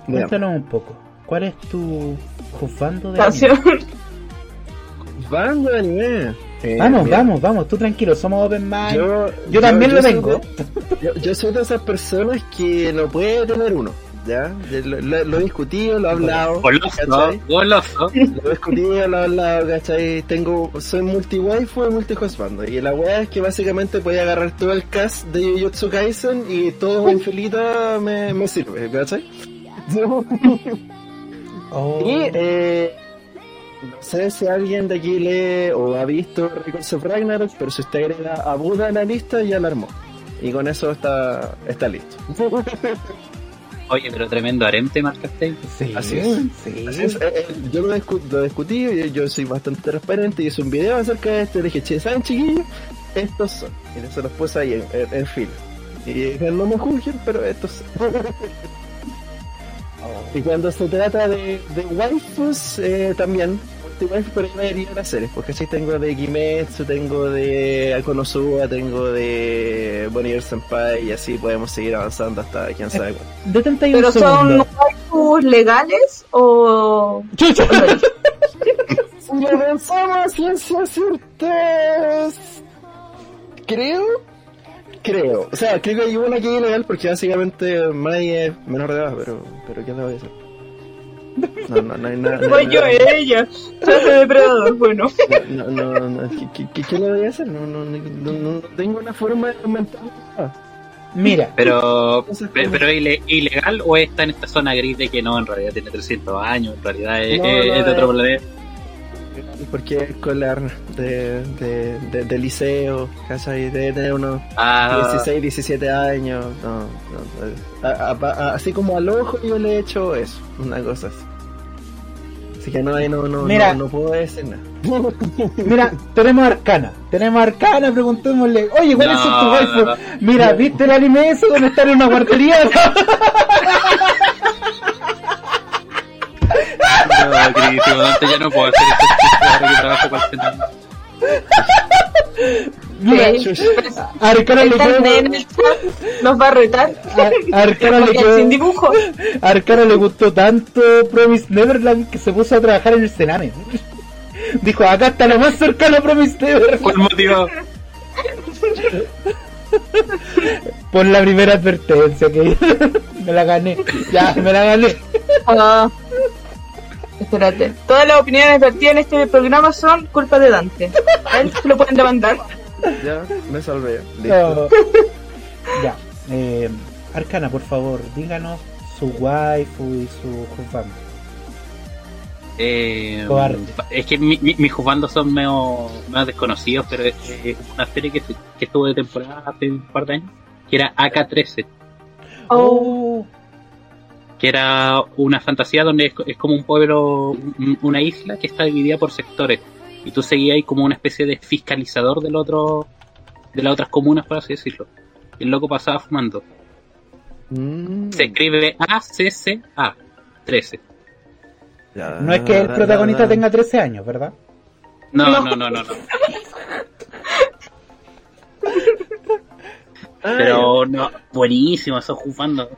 uno. cuéntanos un poco. ¿Cuál es tu juzgando de anime? Canción. Banda de anime. Eh, Vamos, mira, vamos, vamos, tú tranquilo, somos open mind. Yo, Yo, también lo tengo. de- yo, yo soy de esas personas que no puede tener uno. ¿Ya? Lo, lo- lo he discutido, lo he hablado. Goloso, goloso. Lo he discutido, lo he hablado, ¿cachai? Tengo, soy multi-waifu y multi-hostbando. Y la weá es que básicamente voy a agarrar todo el cast de Jujutsu Kaisen y todo en filita me, me sirve, ¿cachai? Oh. Y, eh, no sé si alguien de aquí lee o ha visto Records of Ragnarok, pero si usted agrega a Buda en la lista, ya la armó. Y con eso está, está listo. Oye, pero tremendo harem te marcaste. Sí, Así es. sí. Así es, eh, eh, yo lo, discu- lo discutí, yo, yo soy bastante transparente y hice un video acerca de esto. y dije, che, ¿saben chiquillos? Estos son. Y se los puse ahí en, en, en fila. Y no me juzguen, pero estos son. Y cuando se trata de, de waifus, eh, también, multi-waifu, pero me a las series, porque así tengo de Kimetsu, tengo de Konosuba, tengo de Bonnie Senpai, y así podemos seguir avanzando hasta quién sabe cuándo. ¿Pero son segundo. waifus legales o.? Chucha. Si lo pensamos ciencia ciertas, creo, creo, o sea, creo que hay una que es ilegal porque básicamente Mai es menor de edad, pero, pero ¿qué le voy a decir? No, no, no hay nada. no Voy yo, nada- ella. De depredador, bueno. No, no, no, ¿qué, qué, qué, qué le voy a hacer? No, no, no, no, no tengo una forma de comentar nada. Mira, Pero, pero, pero ile- ilegal o está en esta zona gris de que no, en realidad tiene 300 años, en realidad es, No, no, es de eh. otro planeta. Porque es escolar de, de, de, de liceo, ¿cachai? Debe tener unos Ah, 16, 17 años, no, no, a- a- a- así como al ojo yo le he hecho eso, una cosa así. Así que no, ahí no, no, Mira. no, no puedo decir nada. mira, tenemos Arcana. Tenemos Arcana, preguntémosle. Oye, ¿cuál es tu waifu? no, no. Mira, ¿viste el anime ese donde está en una guardería? no, ya no puedo hacer esto ahora que trabajo para el Senado. Mira, Sí. a Arcana le quedó, nos va a retar. a- Arcana le quedó- sin dibujo. Arcana le gustó tanto Promise Neverland que se puso a trabajar en el Sename. Dijo, acá está lo más cercano a Promise Neverland. Por motivo. Por la primera advertencia que me la gané. Ya, me la gané. Ah, espérate. Todas las opiniones vertidas en este programa son culpa de Dante. A él se lo pueden demandar. Ya, me salvé. Listo. No. Ya. Eh, Arcana, por favor, díganos su waifu y su juzgando. Eh, es que mi- mi- mis juzgandos son medio, medio desconocidos, pero es una serie que, se- que estuvo de temporada hace un par de años, que era AK-13, Oh. Que era una fantasía donde es, es como un pueblo, un- una isla que está dividida por sectores, y tú seguías ahí como una especie de fiscalizador del otro, de las otras comunas, por así decirlo. Y el loco pasaba fumando. Mm, Se escribe ACCA 13. ya, No es que el protagonista tenga 13 años, ¿verdad? No, No. no, no, no, no. Pero no, buenísimo eso jugando.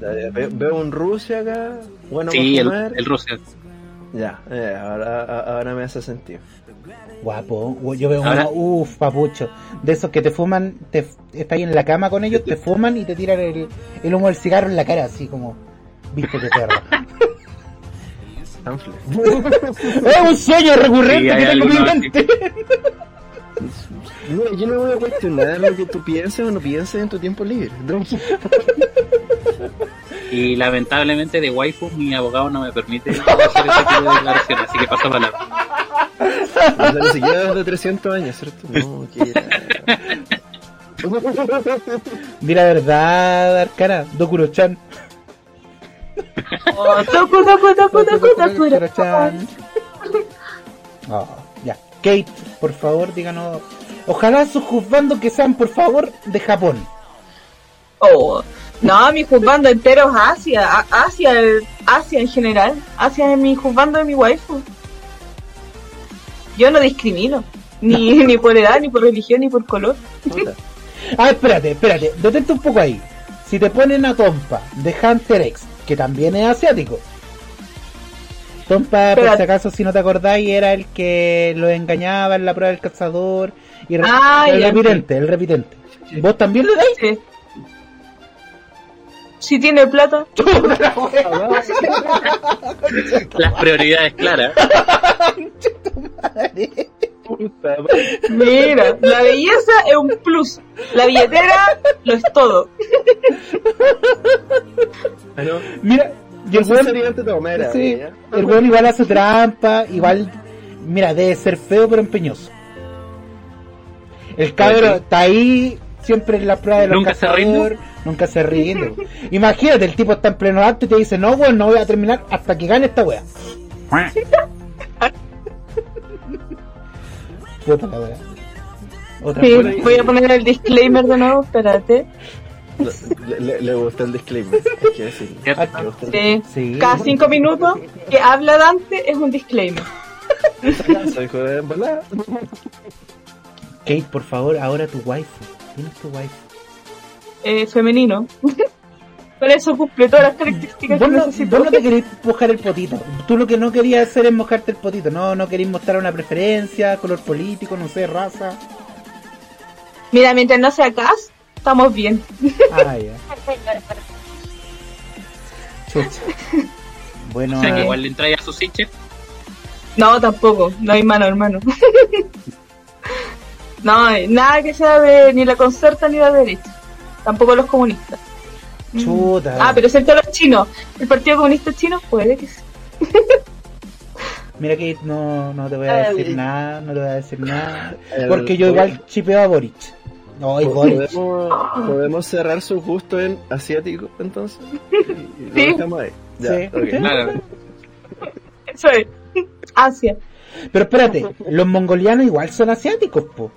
Ya, ya, ve- Veo un Rusia acá, bueno Sí, el, el Rusia. Ya, eh, ahora, ahora me hace sentido. Guapo. Gu- Yo veo Ahora- uno, uff, papucho. De esos que te fuman, te, estás ahí en la cama con ellos, te fuman y te tiran el, el humo del cigarro en la cara, así como, viste que perro. Es un sueño recurrente Sí, que tengo en mi mente. Mira, yo no voy a cuestionar lo que tú pienses o no pienses en tu tiempo libre. ¿no? Y lamentablemente de waifu mi abogado no me permite hacer ese tipo de declaración, así que paso palabra. O sea, ni siquiera desde 300 años, ¿cierto? No, que era... Di la verdad, Arcana, Dokuro-chan. Oh, toku, toku, toku, toku, toku, Dokuro-chan. Oh, ya. Kate, por favor, díganos. Ojalá sus juzgando que sean, por favor, de Japón. Oh, no, mi juzgando entero es Asia, Asia, el- Asia en general. Asia es mi juzgando de mi waifu. Yo no discrimino, ni, ni por edad, ni por religión, ni por color. Ah, espérate, espérate, detente un poco ahí. Si te ponen a Tompa de Hunter X, que también es asiático. Tompa, por si acaso, si no te acordáis, era el que lo engañaba en la prueba del cazador. Y Ah, el ya. repitente, el repitente. ¿Vos también le dais? Sí. Si tiene plata, Las prioridades claras. Puta, mira, la belleza es un plus. La billetera lo es todo. Pero, Mira, y el weón- sí, ya. el weón igual hace trampa, igual, mira, debe ser feo pero empeñoso. El cabro sí. está ahí, siempre en la prueba de los ¿Nunca se rinde? nunca se rinde. Imagínate, el tipo está en pleno acto y te dice, no, weón, no voy a terminar hasta que gane esta wea. Puta la wea. Otra Sí, wea. voy a poner el disclaimer de nuevo, espérate. Le, le- le gusta el disclaimer, hay que. Sí. Cada cinco minutos que habla Dante es un disclaimer. Soy. Kate, por favor, ahora tu waifu. ¿Quién es tu waifu? Eh, femenino. Por eso cumple todas las características que no, necesito. vos no te querés mojar el potito. Tú lo que no querías hacer es mojarte el potito. No, no querés mostrar una preferencia, color político, no sé, raza. Mira, mientras no sea Cas, estamos bien. Ah, ya. Chucha. Bueno, O sea que ah, igual le entraía a su siche. No, tampoco. No hay mano, hermano. no, nada que sea de ni la concerta ni la derecha. Tampoco los comunistas. chuta. Ah, pero excepto los chinos. El Partido Comunista Chino puede que sí. Mira que no, no te voy a decir Ay. nada, no te voy a decir nada. Porque yo igual chipeo a Boric. No, y Boric. ¿Podemos, podemos cerrar su gusto en asiático entonces. Y lo Sí. dejamos ahí. Ya, Sí. ok. Claro. Eso es. Asia. Pero espérate, los mongolianos igual son asiáticos, po.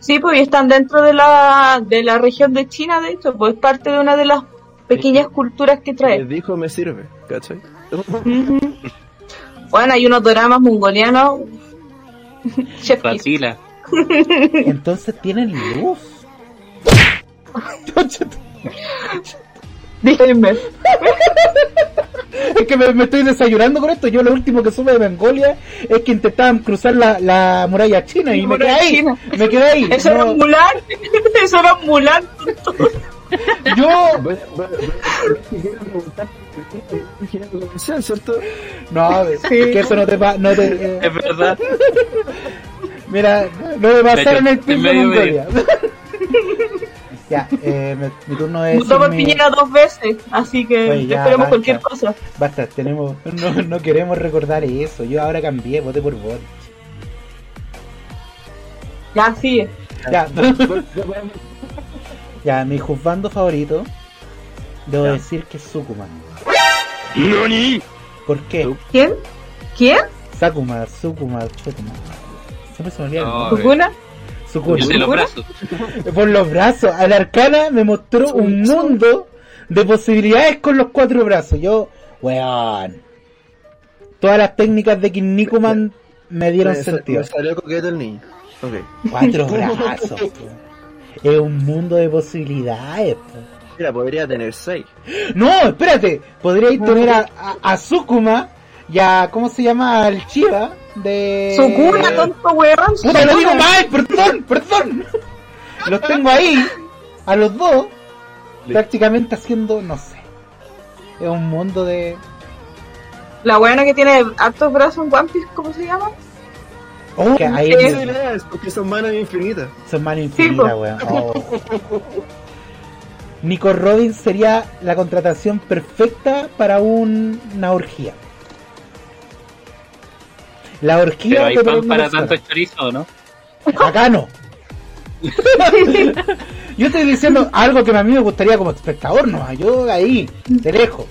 Sí, pues y están dentro de la, de la región de China, de hecho, pues parte de una de las pequeñas culturas que Les trae. dijo me sirve, ¿cachai? Bueno, hay unos dramas mongolianos. Ratila. Entonces tienen luz. Disclaimer. Es que me, me estoy desayunando con esto. Yo lo último que supe de Mongolia es que intentaban cruzar la, la muralla china y La me quedé muralla ahí. china. Me quedé ahí. Eso No, era un Mulan. Eso era un Mulan. yo, no comercial, ¿cierto? no, es que eso no te va, no te, eh, Es verdad. mira, no me va a De hacer hecho, en el pin de Mongolia. Ya, eh, mi turno es. Piñera dos veces, así que Oye, ya, esperemos basta. cualquier cosa. Basta, tenemos, no, no queremos recordar eso. Yo ahora cambié, voté por Boric. Ya, sigue. Ya, ya, mi juzgando favorito, debo Ya. decir que es Sukuma. ¿Por qué? ¿Quién? ¿Quién? Sakuma, Sukuma, Chukuma. Siempre se me olvida No. Los brazos. Por los brazos. Al arcana me mostró un mundo de posibilidades con los cuatro brazos. Yo, weón. Todas las técnicas de Kinnikuman me dieron Me- sentido. Me salió coqueto el niño. Ok. Cuatro brazos. Es un mundo de posibilidades. po. Mira, podría tener seis. No, espérate. Podríais tener a, a, a Sukuma Ya, ¿cómo se llama? El Chiva de... Sukuna, tonto weón. Puta, lo digo mal, perdón, perdón. Los tengo ahí, a los dos, prácticamente haciendo, no sé. Es un mundo de... La buena que tiene hartos brazos en One Piece, ¿cómo se llama? Oh, que ahí Sí. Es porque son manos infinitas. son manos Sí, infinitas, po. weón. Oh. Nico Robin sería la contratación perfecta para un- una orgía. La orgía Pero hay de pan para tanto chorizo, ¿no? Acá no. Yo estoy diciendo algo que a mí me gustaría como espectador, no, yo ahí, de lejos.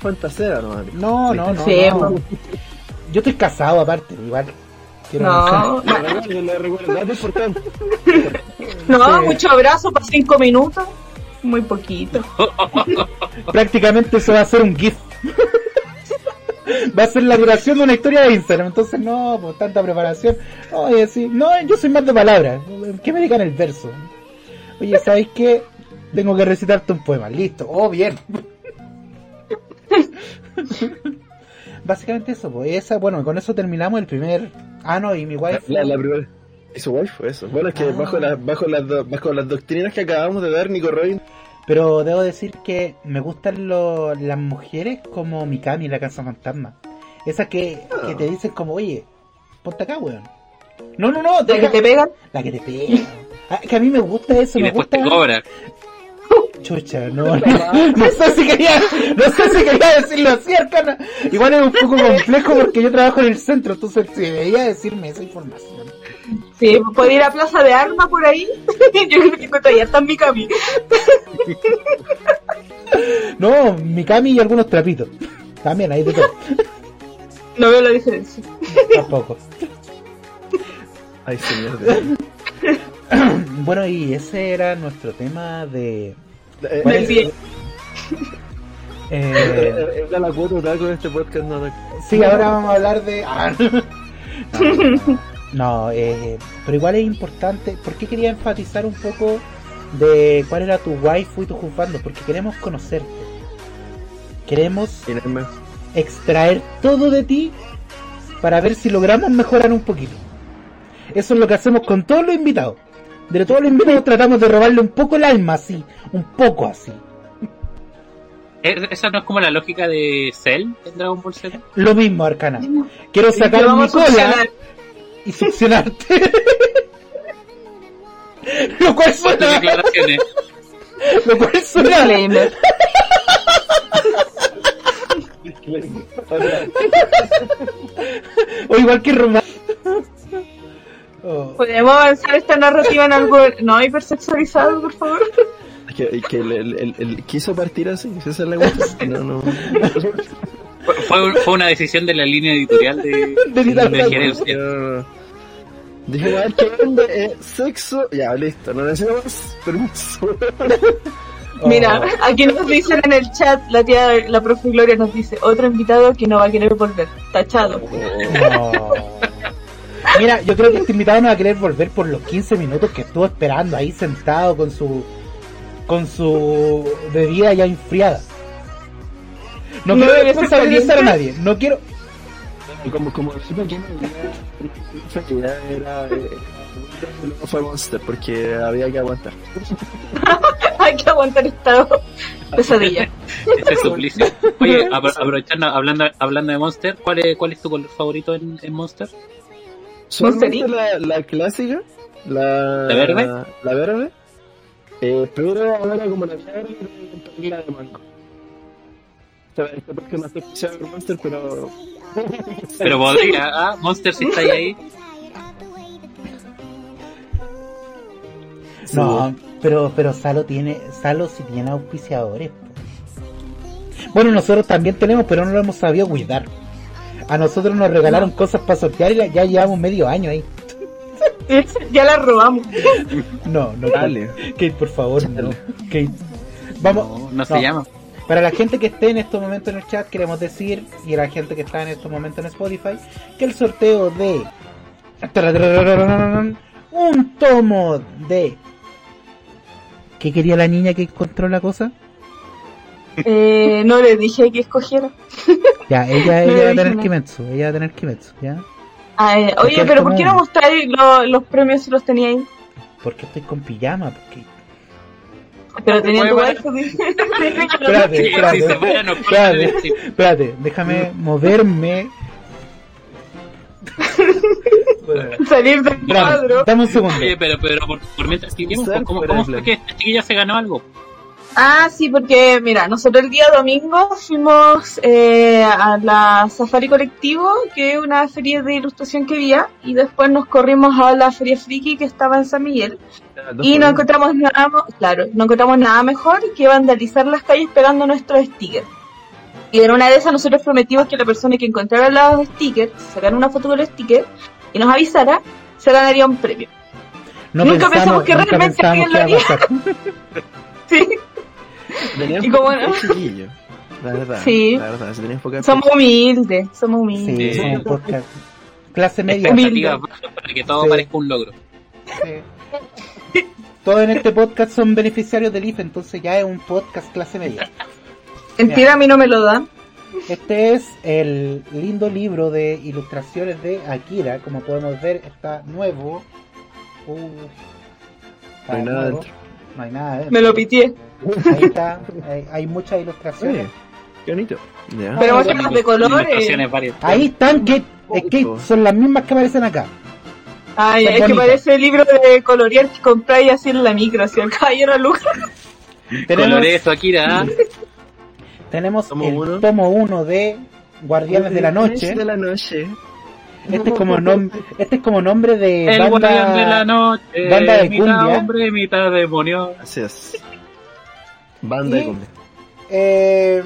Fantasera nomás. No, no, no. Sí, no. Yo estoy casado aparte, igual. Quiero No, no, Sí. mucho abrazo para cinco minutos. Muy poquito. prácticamente eso va a ser un GIF. va a ser la duración de una historia de Instagram. Entonces, no, pues tanta preparación. Oye, sí, no, yo soy más de palabras. ¿Qué me digan el verso? Oye, ¿sabéis qué? Tengo que recitarte un poema. Listo. Oh, bien. Básicamente eso, pues esa, bueno, con eso terminamos el primer. Ah, no, y mi wife. La, la primera. ¿Y su wife fue eso? Bueno, es que Ah. bajo, la, bajo, las do- bajo las doctrinas que acabamos de dar, Nico Robin. Pero debo decir que me gustan lo- las mujeres como Mikami, la casa fantasma. Esas que, que te dicen como, oye, ponte acá, weón. No, no, no, La que te pegan. la que te pega. Ah, que a mí me gusta eso, Y me después gusta. te. Chucha, no, no, no sé si quería, no sé si quería decirlo así, Arcana. Igual es un poco complejo porque yo trabajo en el centro, entonces si debería decirme esa información. Sí, puede ir a Plaza de Armas por ahí. Yo creo que todavía está en mi camino. No, Mikami y algunos trapitos. También hay de todo. No veo la diferencia. Tampoco. Ay, señor. Bueno, y ese era nuestro tema de. Eh, ¿Cuál es? Eh, la cuota con este podcast, no, sí, ahora vamos a hablar de. ah, no, no, eh, pero igual es importante. ¿Por qué quería enfatizar un poco de cuál era tu waifu y tu juzgando? Porque queremos conocerte. Queremos extraer todo de ti para ver si logramos mejorar un poquito. Eso es lo que hacemos con todos los invitados. De todos los invitados tratamos de robarle un poco el alma, así, un poco así. Eh, Esa no es como la lógica de Cell en Dragon Ball Z. Lo mismo, Arcana. Quiero sacar mi cola y succionarte. lo cual suena, declaraciones. lo cual suena, o igual que Román. Oh, ¿Podemos avanzar esta narrativa en algo no hipersexualizado, por favor? Es que, que el, el, el, el quiso partir así, si esa es la. No, no. Fue, fue- fue una decisión de la línea editorial de, De de gerencia. Dije, a ver qué vende eh, sexo. Ya, listo, no necesito más permiso. oh. Mira, aquí nos dicen en el chat, la tía, la profe Gloria nos dice, otro invitado que no va a querer volver, tachado. No. Mira, yo creo que este invitado no va a querer volver por los 15 minutos que estuvo esperando ahí sentado con su con su bebida ya enfriada. No, No quiero responsabilizar a nadie. No quiero. Como, como que no ya era. Eh, no fue Monster porque había que aguantar. Hay que aguantar esta pesadilla. Ese suplicio. Oye, apro- aprovechando, hablando, hablando de Monster, ¿cuál es, cuál es tu color favorito en, en Monster? Solamente la, la clásica, la, ¿La verde? La verde. Eh, pero ahora como la verde, la de mango. Esta porque no estoy por Monster, pero. Pero podría, ah, Monster si está ahí. No, pero pero Salo tiene Salo sí tiene auspiciadores. Bueno, nosotros también tenemos, pero no lo hemos sabido cuidar. A nosotros nos regalaron cosas para sortear y la- ya llevamos medio año ahí. ya la robamos. No, no, Dale. Kate, por favor, no. Kate. Vamos, No, no se llama. Para la gente que esté en estos momentos en el chat, queremos decir, y a la gente que está en estos momentos en Spotify, que el sorteo de un tomo de ¿Qué quería la niña que encontró la cosa? Eh, no le dije que escogiera. Ya, ella, No ella va a tener nada. Kimetsu, ella va a tener Kimetsu, ¿ya? Ah, eh, oye, pero ¿por qué no mostráis lo- los premios si los tenía ahí? Porque estoy con pijama, porque... Pero tenía tu waifu. Espérate, espérate, espérate, espérate, déjame moverme. Salir del cuadro. dame un segundo. Oye, pero, pero por, por mientras ¿cómo, cómo del fue que esta chiquilla se ganó algo? Ah, sí, porque mira, nosotros el día domingo fuimos eh, a la Safari Colectivo, que es una feria de ilustración que había, y después nos corrimos a la Feria Friki que estaba en San Miguel. Y no encontramos nada, claro, no encontramos nada mejor que vandalizar las calles pegando nuestros stickers. Y en una de esas nosotros prometimos que la persona que encontrara los stickers, sacara una foto con los stickers y nos avisara, se ganaría un premio. No Nunca pensamos que realmente alguien lo que iba a pasar. Sí, Tenían Y como no- chiquillo. La verdad. Sí. La verdad, si tenían poca fe. somos humildes, somos humildes. Sí, Sí. somos un podcast. Clase media. Expectativas bajas para que todo Sí. parezca un logro. Sí. Todos en este podcast son beneficiarios del IFE, entonces ya es un podcast clase media. Mentira, a mí no me lo dan. Este es el lindo libro de ilustraciones de Akira, como podemos ver, está nuevo. Uh, está No hay nada dentro. No hay nada dentro. Me lo pitié. Ahí está, hay, hay muchas ilustraciones. Oye, qué bonito. Ya. Pero Ay, muéstranos de colores. Ahí están, que, es que son las mismas que aparecen acá. Ay, Son es que parece el libro de colorear que compráis así en la micro, así el caballero Lucas. Tenemos, Akira. ¿ah? tenemos Tomo el uno. tomo 1 de Guardianes de la Noche. De la noche. Este es como, nom- este es como nombre de El guardián de la banda. noche. banda de mitad cumbia. hombre, mitad demonio. Así es. Banda Y-. Eh,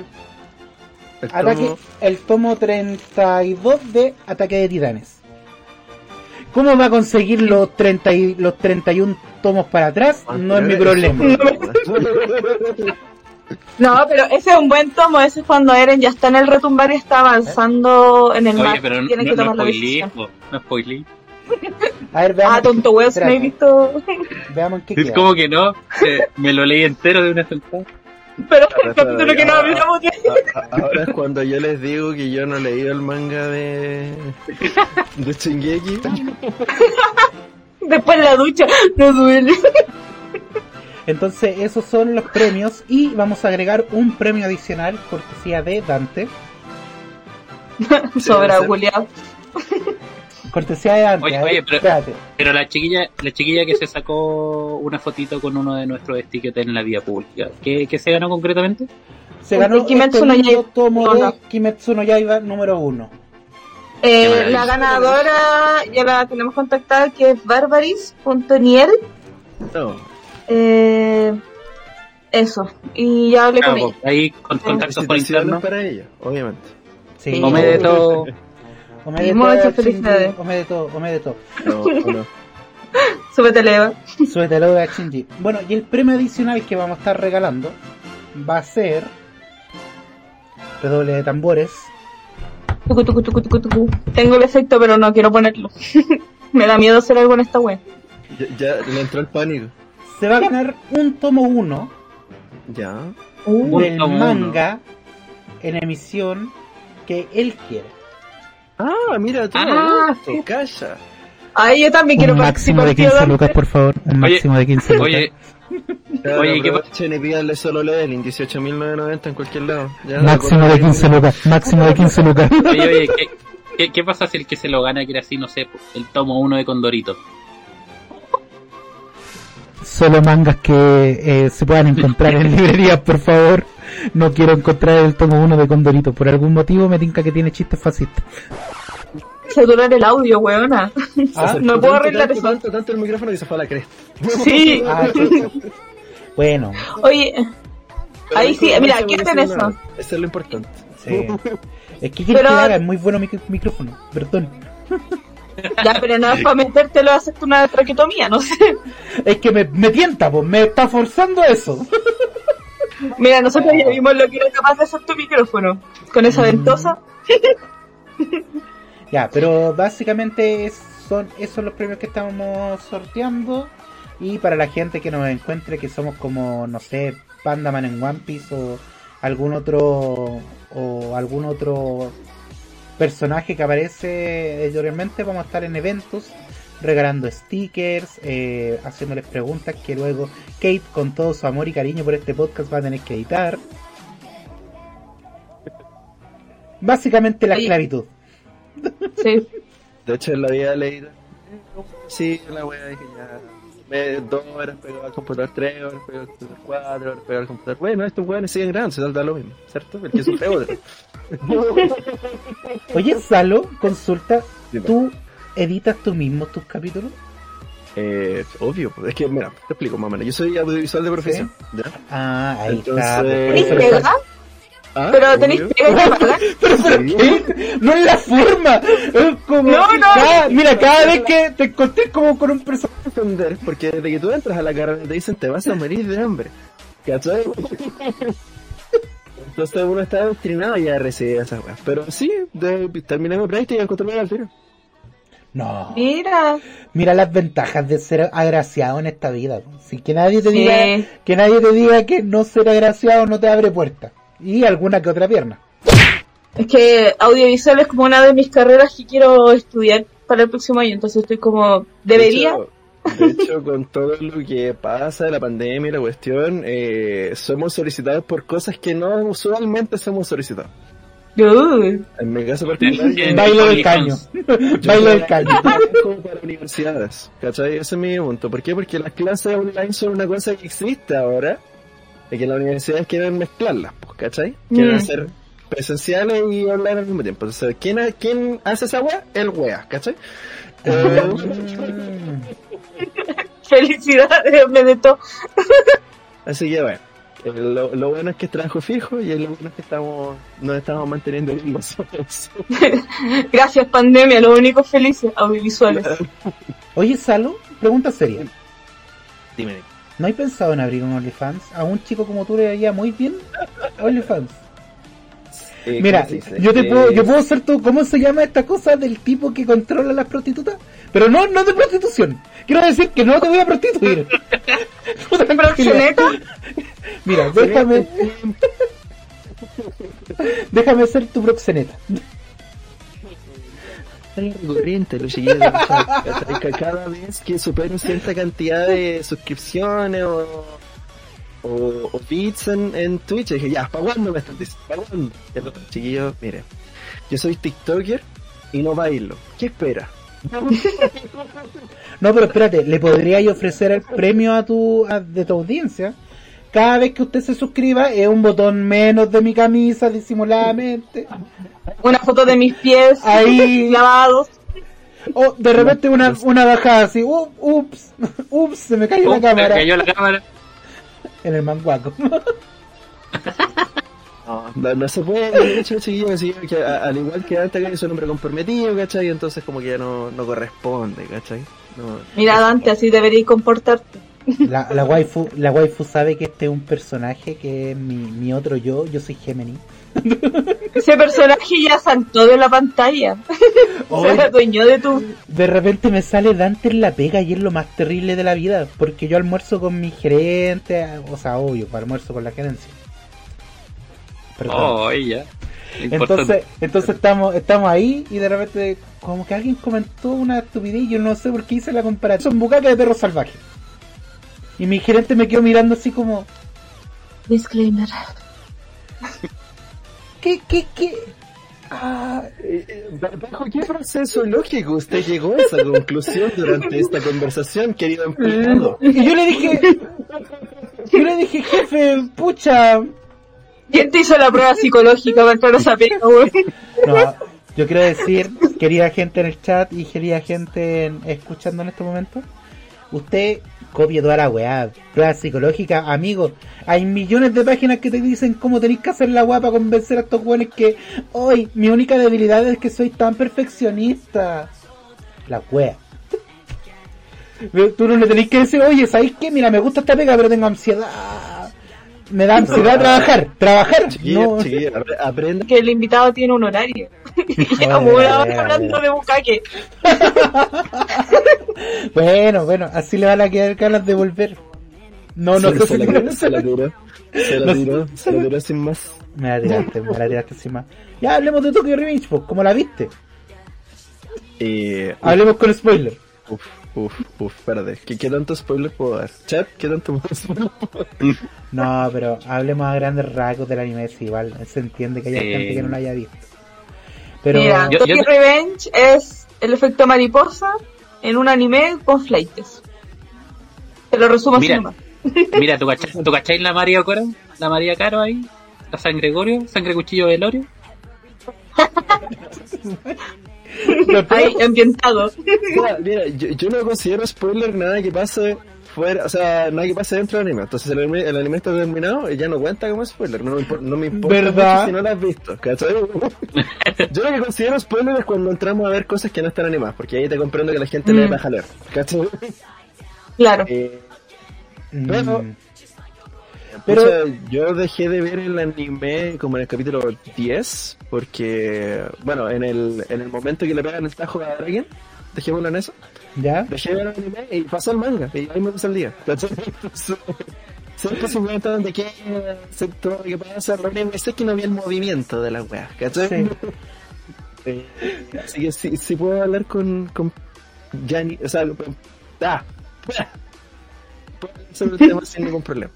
El Ataque, tomo- el tomo 32 de Ataque de Titanes. ¿Cómo va a conseguir los, 30 y, los 31 tomos para atrás? No es mi problema. No, pero ese es un buen tomo, ese es cuando Eren ya está en el retumbar y está avanzando en el Oye, mar. pero no, Tiene no, que no tomar la decisión. no spoilé. A ver, veamos, Ah, tonto weón, si no he visto. veamos en qué Es como que no, eh, me lo leí entero de una sentada. Pero el capítulo que no hablamos de. Ahora es cuando yo les digo que yo no he leído el manga de. de Shingeki. Después la ducha, no duele. Entonces, esos son los premios. Y vamos a agregar un premio adicional, cortesía de Dante. Sobra, culiao. Cortesía de Dante. Oye, oye, pero- espérate. Pero la chiquilla, la chiquilla que se sacó una fotito con uno de nuestros stickers en la vía pública, ¿qué, qué se ganó concretamente? Se ganó Porque Kimetsu este no Yaiba- tomo no, de. Kimetsu no Yaiba número 1. Eh, la ganadora ya la tenemos contactada que es barbaris.niel. No. Eh, eso. Y ya hablé con Ah, ella. pues, ahí con contactos por interno. para ella, obviamente. Sí. Sí. Come de todo. De todo, muchas Shinji, felicidades. ome de todo, ome de todo. No, o no. Súbete leva. Suétalo de Shinji. Bueno, y el premio adicional que vamos a estar regalando va a ser. Redoble de tambores. Tucu, tucu, tucu, tucu, tucu. Tengo el efecto, pero no quiero ponerlo. Me da miedo hacer algo en esta web. Ya, ya le entró el pánico. Se va a ganar un tomo 1 Ya. Uh, del tomo manga en emisión que él quiere. Ah, mira, tú. Ah, calla. Ay, yo también quiero un máximo de tío 15 Dante. lucas, por favor. Un Oye, máximo de 15 lucas. Oye, Ya, Oye, ¿qué aprovechen y pídanle solo leveling, 18.990 en cualquier lado. Ya, máximo de 15 lucas. Máximo de 15 lucas. oye, oye, ¿qué, qué, qué pasa si el que se lo gana quiere así, no sé, el tomo uno de Condorito? Solo mangas que eh, se puedan encontrar en librerías, por favor. No quiero encontrar el tomo 1 de Condorito. Por algún motivo me tinca que tiene chistes fascistas. Saturar el audio, weona. Ah, no puedo arreglar tanto, eso. Tanto, tanto el micrófono que se fue a la cresta. Sí. Ah, bueno, Oye, Ahí sí, mira, quiten merece eso. nada. Eso es lo importante. sí. Es que quiero Pero- que haga, es muy bueno mi micrófono. Perdón. ya, pero no es para metértelo a hacerte una traquetomía, no sé. Es que me, me tienta, pues, me está forzando eso. Mira, nosotros ya vimos lo que era capaz de hacer tu micrófono. Con esa Mm. ventosa. Ya, pero básicamente es- son esos son los premios que estamos sorteando. Y para la gente que nos encuentre que somos como, no sé, Pandaman en One Piece o algún otro o algún otro personaje que aparece editorialmente, vamos a estar en eventos regalando stickers, eh, haciéndoles preguntas que luego Kate con todo su amor y cariño por este podcast va a tener que editar. Básicamente la esclavitud. Sí. De hecho, en la vida leí. Sí, la wea dije ya. Me, dos horas pegado al computador, tres horas pegado al computador, cuatro horas pegado al computador. Bueno, estos weones siguen grabando, se da lo mismo, ¿cierto? El que sufre otro. Oye, Salo, consulta, Dime. ¿tú editas tú mismo tus capítulos? Eh, obvio, pues, es que, mira, te explico más o menos. Yo soy audiovisual de profesión. ¿ya? Ah, ahí Entonces- está. pues, por ¿Tenéis eso lo pega? está- Ah, Pero tenéis. Pero, pero Sí. ¿qué? No es la forma. Es como No, no. cada- mira, cada vez que te encontré como con un personaje. entender, porque desde que tú entras a la carrera te dicen te vas a morir de hambre. ¿Cachai? Entonces uno está adoctrinado ya a recibir esas weas. Pero sí, de, terminé mi práctica y encontré al tiro. No. Mira. Mira las ventajas de ser agraciado en esta vida. Sin que nadie te Sí. diga, que nadie te diga que no ser agraciado no te abre puertas. Y alguna que otra pierna. Es que audiovisual es como una de mis carreras que quiero estudiar para el próximo año, entonces estoy como, debería. De hecho, de hecho, con todo lo que pasa, la pandemia y la cuestión, eh, somos solicitados por cosas que no usualmente somos solicitados. Uy. En mi caso particular, Bailo del caño. Bailo del caño. como para universidades, ¿cachai? Ese es mi punto. ¿Por qué? Porque las clases online son una cosa que existe ahora, y que las universidades quieren mezclarlas, pues, ¿cachai? Quieren Mm. hacer presenciales y online al mismo tiempo. Entonces, ¿quién, ha- quién hace esa wea? El wea, ¿cachai? Eh, Mm. Felicidades, todo. así que bueno, eh, lo, lo bueno es que es trabajo fijo y lo bueno es que estamos, nos estamos manteniendo bien nosotros. Gracias, pandemia, los únicos felices audiovisuales. Oye, Salo, pregunta seria. Dime. ¿No hay pensado en abrir un OnlyFans? A un chico como tú le haría muy bien OnlyFans. Eh, Mira, yo te Eh, puedo, yo puedo ser tú, ¿cómo se llama esta cosa del tipo que controla las prostitutas? Pero no, no de prostitución. Quiero decir que no te voy a prostituir. ¿Proxeneta? Mira, déjame, déjame ser tu proxeneta. corriente, ¿cachai? Que cada vez que supero cierta cantidad de suscripciones o, o, o bits en, en Twitch, dije, ya, ¿para cuándo me están diciendo? ¿Para cuándo? Y el otro, Chiquillos, mire, yo soy TikToker y no bailo. ¿Qué espera? No, pero espérate, le podríais ofrecer el premio a tu, a- de tu audiencia. Cada vez que usted se suscriba es un botón menos de mi camisa disimuladamente. Una foto de mis pies Ahí. lavados. O de repente una, una bajada así, "Up- ups, ups, se me cayó la me cámara cayó la cámara. En el manguaco. No, no se puede, de hecho, chiquillos, así que a- al igual que antes que soy un hombre comprometido, ¿cachai? Entonces como que ya no, no corresponde, ¿cachai? No, Mira, Dante, así deberías comportarte. La, la waifu, la waifu sabe que este es un personaje que es mi, mi otro yo, yo soy Gemini. Ese personaje ya saltó de la pantalla. Se adueñó de tu. De repente me sale Dante en la pega y es lo más terrible de la vida, porque yo almuerzo con mi gerente, o sea, obvio, para almuerzo con la gerencia. Perdón. Oh, ya. Entonces, entonces estamos, estamos ahí y de repente como que alguien comentó una estupidez y yo no sé por qué hice la comparación. Son bucaques de perros salvajes. Y mi gerente me quedó mirando así como, Disclaimer. ¿qué, qué, qué? Ah, Eh, eh, ¿Bajo qué proceso lógico usted llegó a esa conclusión durante esta conversación, querido empleado? y yo le dije, yo le dije, jefe, pucha, ¿Quién te hizo la prueba psicológica para entrar a esa pega, güey? No, yo quiero decir, querida gente en el chat y querida gente en- escuchando en este momento, usted copie toda la weá, prueba psicológica, amigo. Hay millones de páginas que te dicen cómo tenéis que hacer la weá para convencer a estos weones que hoy mi única debilidad es que soy tan perfeccionista. La weá. Tú no le tenéis que decir, oye, ¿sabéis qué? Mira, me gusta esta pega, pero tengo ansiedad. Me da ansiedad trabajar, trabajar. Chiquillo, No. chiquillo, apre- aprenda. Que el invitado tiene un horario. Y Llevamos una hora hablando de bucaque. Bueno, bueno, así le van a quedar ganas de volver. No, no se, sé se la, tiró, se la tiró, se la No tiró, se la tiró sin más. Me la tiraste, me la tiraste encima. Ya hablemos de Tokyo Revenge, pues, como la viste. Y, Hablemos con spoiler. uf, uf, uf, espérate. ¿Qué, ¿Qué tanto spoiler puedo dar? Chat, ¿qué tanto spoiler puedo dar? No, pero hablemos a grandes rasgos del anime, si igual se entiende que hay Sí. gente que no lo haya visto. Pero Mira, Yo- Tokyo yo- Revenge es el efecto mariposa en un anime con fleites. Te lo resumo así Mira. nomás. Mira, ¿tú cachai, ¿tú cachai la María Caro? La María Caro ahí. La San Gregorio, Sangre Cuchillo Velorio. Ahí, ambientado. Mira, mira, yo, yo no considero spoiler nada que pase fuera, o sea, nada que pase dentro del anime. Entonces el anime, el anime está terminado y ya no cuenta como spoiler. No, no me importa si no lo has visto. ¿cachai? yo lo que considero spoiler es cuando entramos a ver cosas que no están animadas, porque ahí te comprendo que la gente le Mm. va a jalar. ¿cachai? Claro. Eh, mm, Pero- Pucha, yo dejé de ver el anime como en el capítulo 10, porque, bueno, en el, en el momento que le pegan el tajo a alguien, dejémoslo en eso, ¿ya? dejé de ver anime y pasó el manga, y ahí me puse el día. Siempre se cuenta donde qué, sé todo lo que pasa, sé que no vi el movimiento de la wea, ¿cachai? Sí. Eh, así que sí, sí puedo hablar con, con Gianni, o sea, ah, puedo hablar sobre el tema sin ningún problema.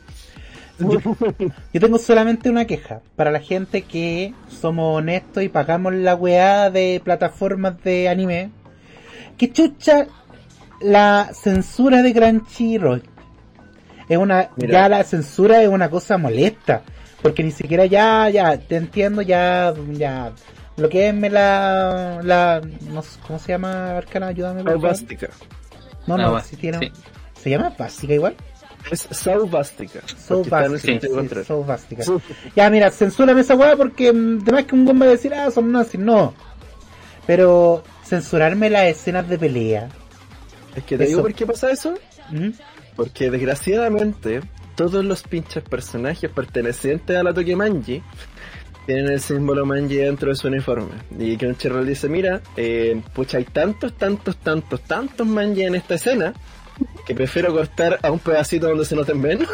Yo tengo solamente una queja para la gente que somos honestos y pagamos la weá de plataformas de anime. Que chucha la censura de Crunchyroll. Es una, Mira. ya la censura es una cosa molesta. Porque ni siquiera ya, ya, te entiendo, ya, ya. Lo que es me la, la, no sé, ¿cómo se llama Arcana? Ayúdame. por. No, no, si tiene, sí. se llama básica igual. Es Saubástica. So porque está en el bástica, sentido sí, bástica. Ya, mira, censúrame esa weá porque además que un gomba decir, ah, son nazis, no. Pero censurarme las escenas de pelea. Es que te digo por qué pasa eso. ¿Mm? Porque desgraciadamente todos los pinches personajes pertenecientes a la Tokimanji tienen el símbolo manji dentro de su uniforme. Y Crunchyroll dice, mira, eh, pucha, hay tantos, tantos, tantos, tantos manji en esta escena que prefiero cortar a un pedacito donde se noten menos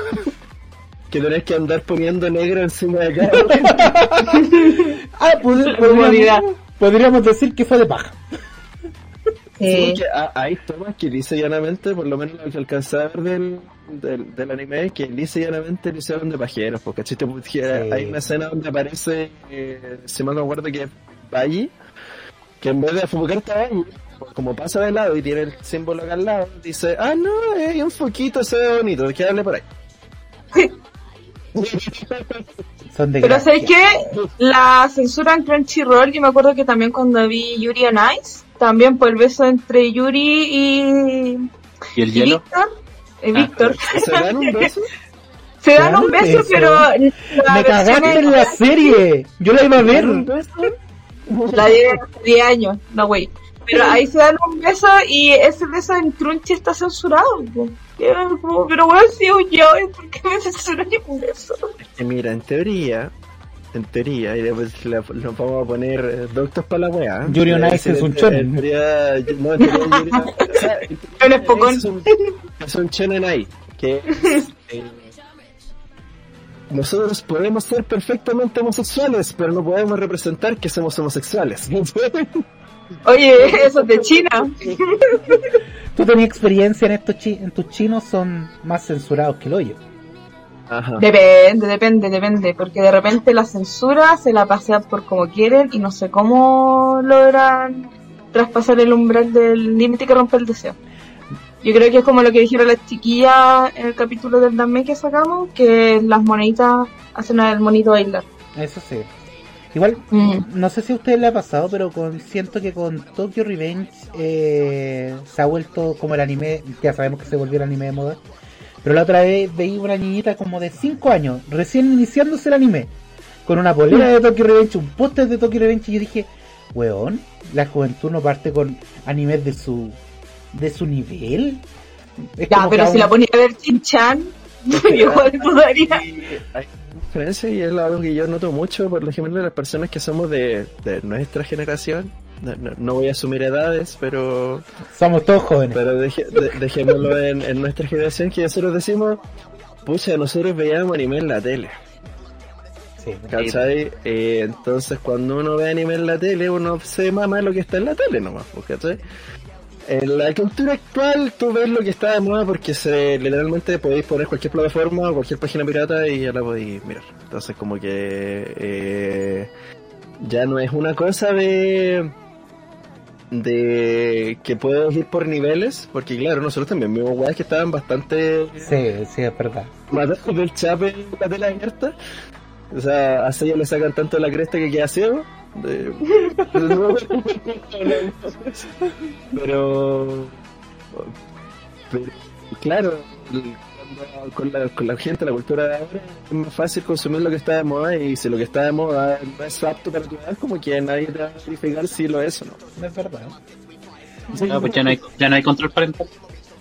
que tener que andar poniendo negro encima de cada Ah, Humanidad. podríamos, podríamos decir que fue de paja. Sí, porque hay tomas que lisa y llanamente, por lo menos lo que alcancé a ver del, del, del anime, que lisa y llanamente lo hicieron de pajeros, porque chiste, porque Sí. hay una escena donde aparece, eh, si mal no me acuerdo, que es Bayi, que en vez de enfocarte a como pasa de lado y tiene el símbolo acá al lado, dice, ah, no, hay un foquito, se ve bonito, que hable por ahí. Son de Pero. ¿sabes qué? La censura en Crunchyroll, yo me acuerdo que también cuando vi Yuri on Ice, también por el beso entre Yuri y, ¿Y el y hielo? Víctor, eh, Víctor, ¿Se dan un beso? se dan un beso, pero la Me versión cagaste en la serie. Yo la iba a ver. la de hace 10 años, no güey. Pero ahí se dan un beso y ese beso en Crunchy está censurado. Y Pero bueno, si yo, ¿por qué me censuran un beso? Que mira, en teoría, en teoría, y después le- nos vamos a poner eh, doctos para la weá. Yuri on Eh, Ice es en- un. En teoría, no, en en es un, es un shonen ahí, que eh, nosotros podemos ser perfectamente homosexuales, pero no podemos representar que somos homosexuales. Oye, eso es de China. Tú tenías experiencia en estos chi- en tus chinos son más censurados que el hoyo. Ajá. Depende, depende, depende, porque de repente la censura se la pasean por como quieren y no sé cómo logran traspasar el umbral del límite que rompe el deseo. Yo creo que es como lo que dijeron las chiquillas en el capítulo del Dame que sacamos, que las moneditas hacen al monito bailar. Eso sí. Igual, Mm. no sé si a ustedes le ha pasado, pero con, siento que con Tokyo Revenge eh, se ha vuelto como el anime, ya sabemos que se volvió el anime de moda. Pero la otra vez veí una niñita como de 5 años, recién iniciándose el anime, con una polera de Tokyo Revenge, un póster de Tokyo Revenge, y yo dije, weón, la juventud no parte con animes de su de su nivel. Es Ya, pero si la ponía a ver Chin-Chan, yo igual dudaría. Hay diferencia y es algo que yo noto mucho por lo general de las personas que somos de, de nuestra generación. No, no- no voy a asumir edades, pero somos todos jóvenes. pero deje- de- dejémoslo en, en nuestra generación que nosotros decimos pucha, nosotros veíamos anime en la tele. Sí, ¿Cachai? Eh, entonces cuando uno ve anime en la tele, uno se mama lo que está en la tele nomás, pues, ¿cachai? En la cultura actual tú ves lo que está de moda porque se literalmente podéis poner cualquier plataforma o cualquier página pirata y ya la podéis mirar. Entonces como que eh, ya no es una cosa de de que puedes ir por niveles, porque claro, nosotros también vimos weas que estaban bastante sí, sí, es verdad. matados del chape la tela abierta. O sea, a Seiya le sacan tanto la cresta que queda ciego. De- pero, pero, claro, con la, con la gente, la cultura de ahora, es más fácil consumir lo que está de moda y si lo que está de moda no es apto para tu edad, como que nadie te va a verificar si lo es o no. No es verdad. No, pues ya no hay, ya no hay control parental.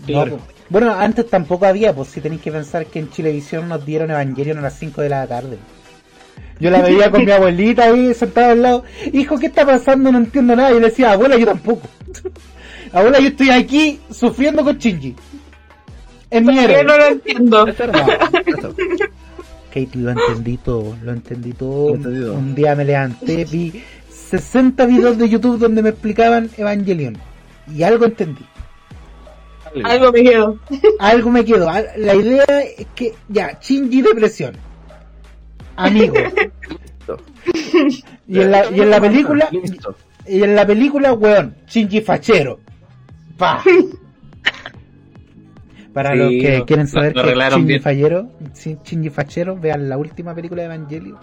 No, pues. bueno, antes tampoco había, pues si tenéis que pensar que en Chilevisión nos dieron Evangelion a las 5 de la tarde. Yo la veía con mi abuelita ahí sentada al lado. Hijo, ¿qué está pasando? No entiendo nada. Y yo le decía, abuela, yo tampoco. abuela, yo estoy aquí sufriendo con Shinji. Es mi Yo héroe. no lo entiendo. Kate, lo entendí todo, lo entendí todo. Lo entendí todo. Un día me levanté, vi 60 videos de YouTube donde me explicaban Evangelion. Y algo entendí. Algo me quedó. Algo me quedó. Al- La idea es que, ya, Shinji depresión. Amigo. Y en la, y en la película, y en la película, weón, Shinji fachero. Pa. Para Sí, los que lo- quieren saber lo que Shinji bien. fallero, Shin- Shinji fachero, vean la última película de Evangelio.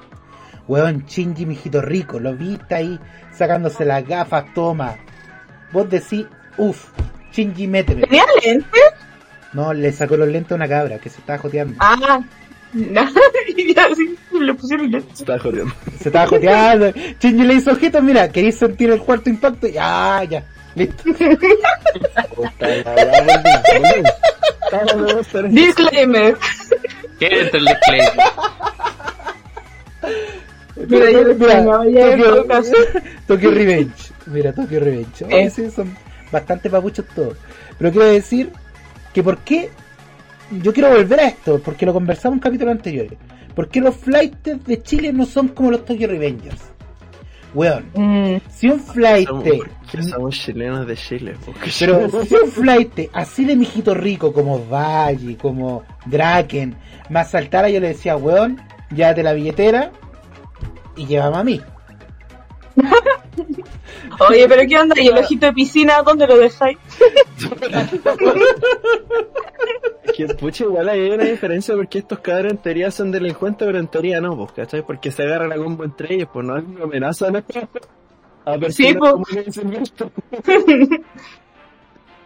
Weón, Shinji mijito rico, lo viste ahí sacándose las gafas, toma. Vos decís, uff, Shinji méteme. ¿Tenía lente? No, le sacó los lentes a una cabra que se estaba joteando. Ah, no. y ya sí, le pusieron lente. Se está jodiendo. Se estaba joteando. Shinji le hizo ojitos, mira, ¿queréis sentir el cuarto impacto? Ya, ya, listo. Disclaimer. ¿Qué es el disclaimer? Mira, yo Tokyo. Tokyo Revenge. Mira, Tokyo Revenge. Oye, Eh. sí, son bastante papuchos todos. Pero quiero decir que por qué... Yo quiero volver a esto, porque lo conversamos en capítulos anteriores. ¿Por qué los flights de Chile no son como los Tokyo Revengers? Weón, Mm, si un flight... Somos, somos chilenos de Chile. porque- Pero si un flight así de mijito rico como Valle, como Draken, más saltara, yo le decía, weón, llévate la billetera y llévame a mí. Oye, pero ¿qué onda? ¿Y el ojito de piscina dónde lo dejáis? Es que, pucha, igual hay una diferencia porque estos cabros en teoría son delincuentes, pero en teoría no, pues, ¿cachai? Porque se agarran a combo entre ellos, pues no es una amenaza ¿no? a personas Sí, pues. como que dicen esto.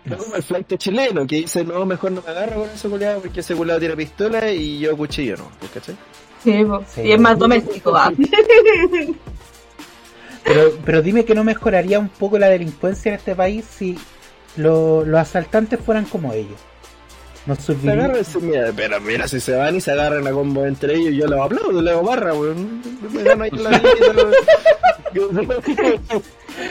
Es como el flight chileno que dice, no, mejor no me agarro con ese culiado porque ese culiado tiene pistola y yo cuchillo, ¿no? Pues, ¿cachai? Sí. Sí. y es más doméstico, va. Pero, pero dime que no mejoraría un poco la delincuencia en este país si lo- los asaltantes fueran como ellos. Nos Se agarran, sí, mira, pero mira, si se van y se agarran a combo entre ellos, yo los aplaudo, le hago barra, weón. Me gano ahí la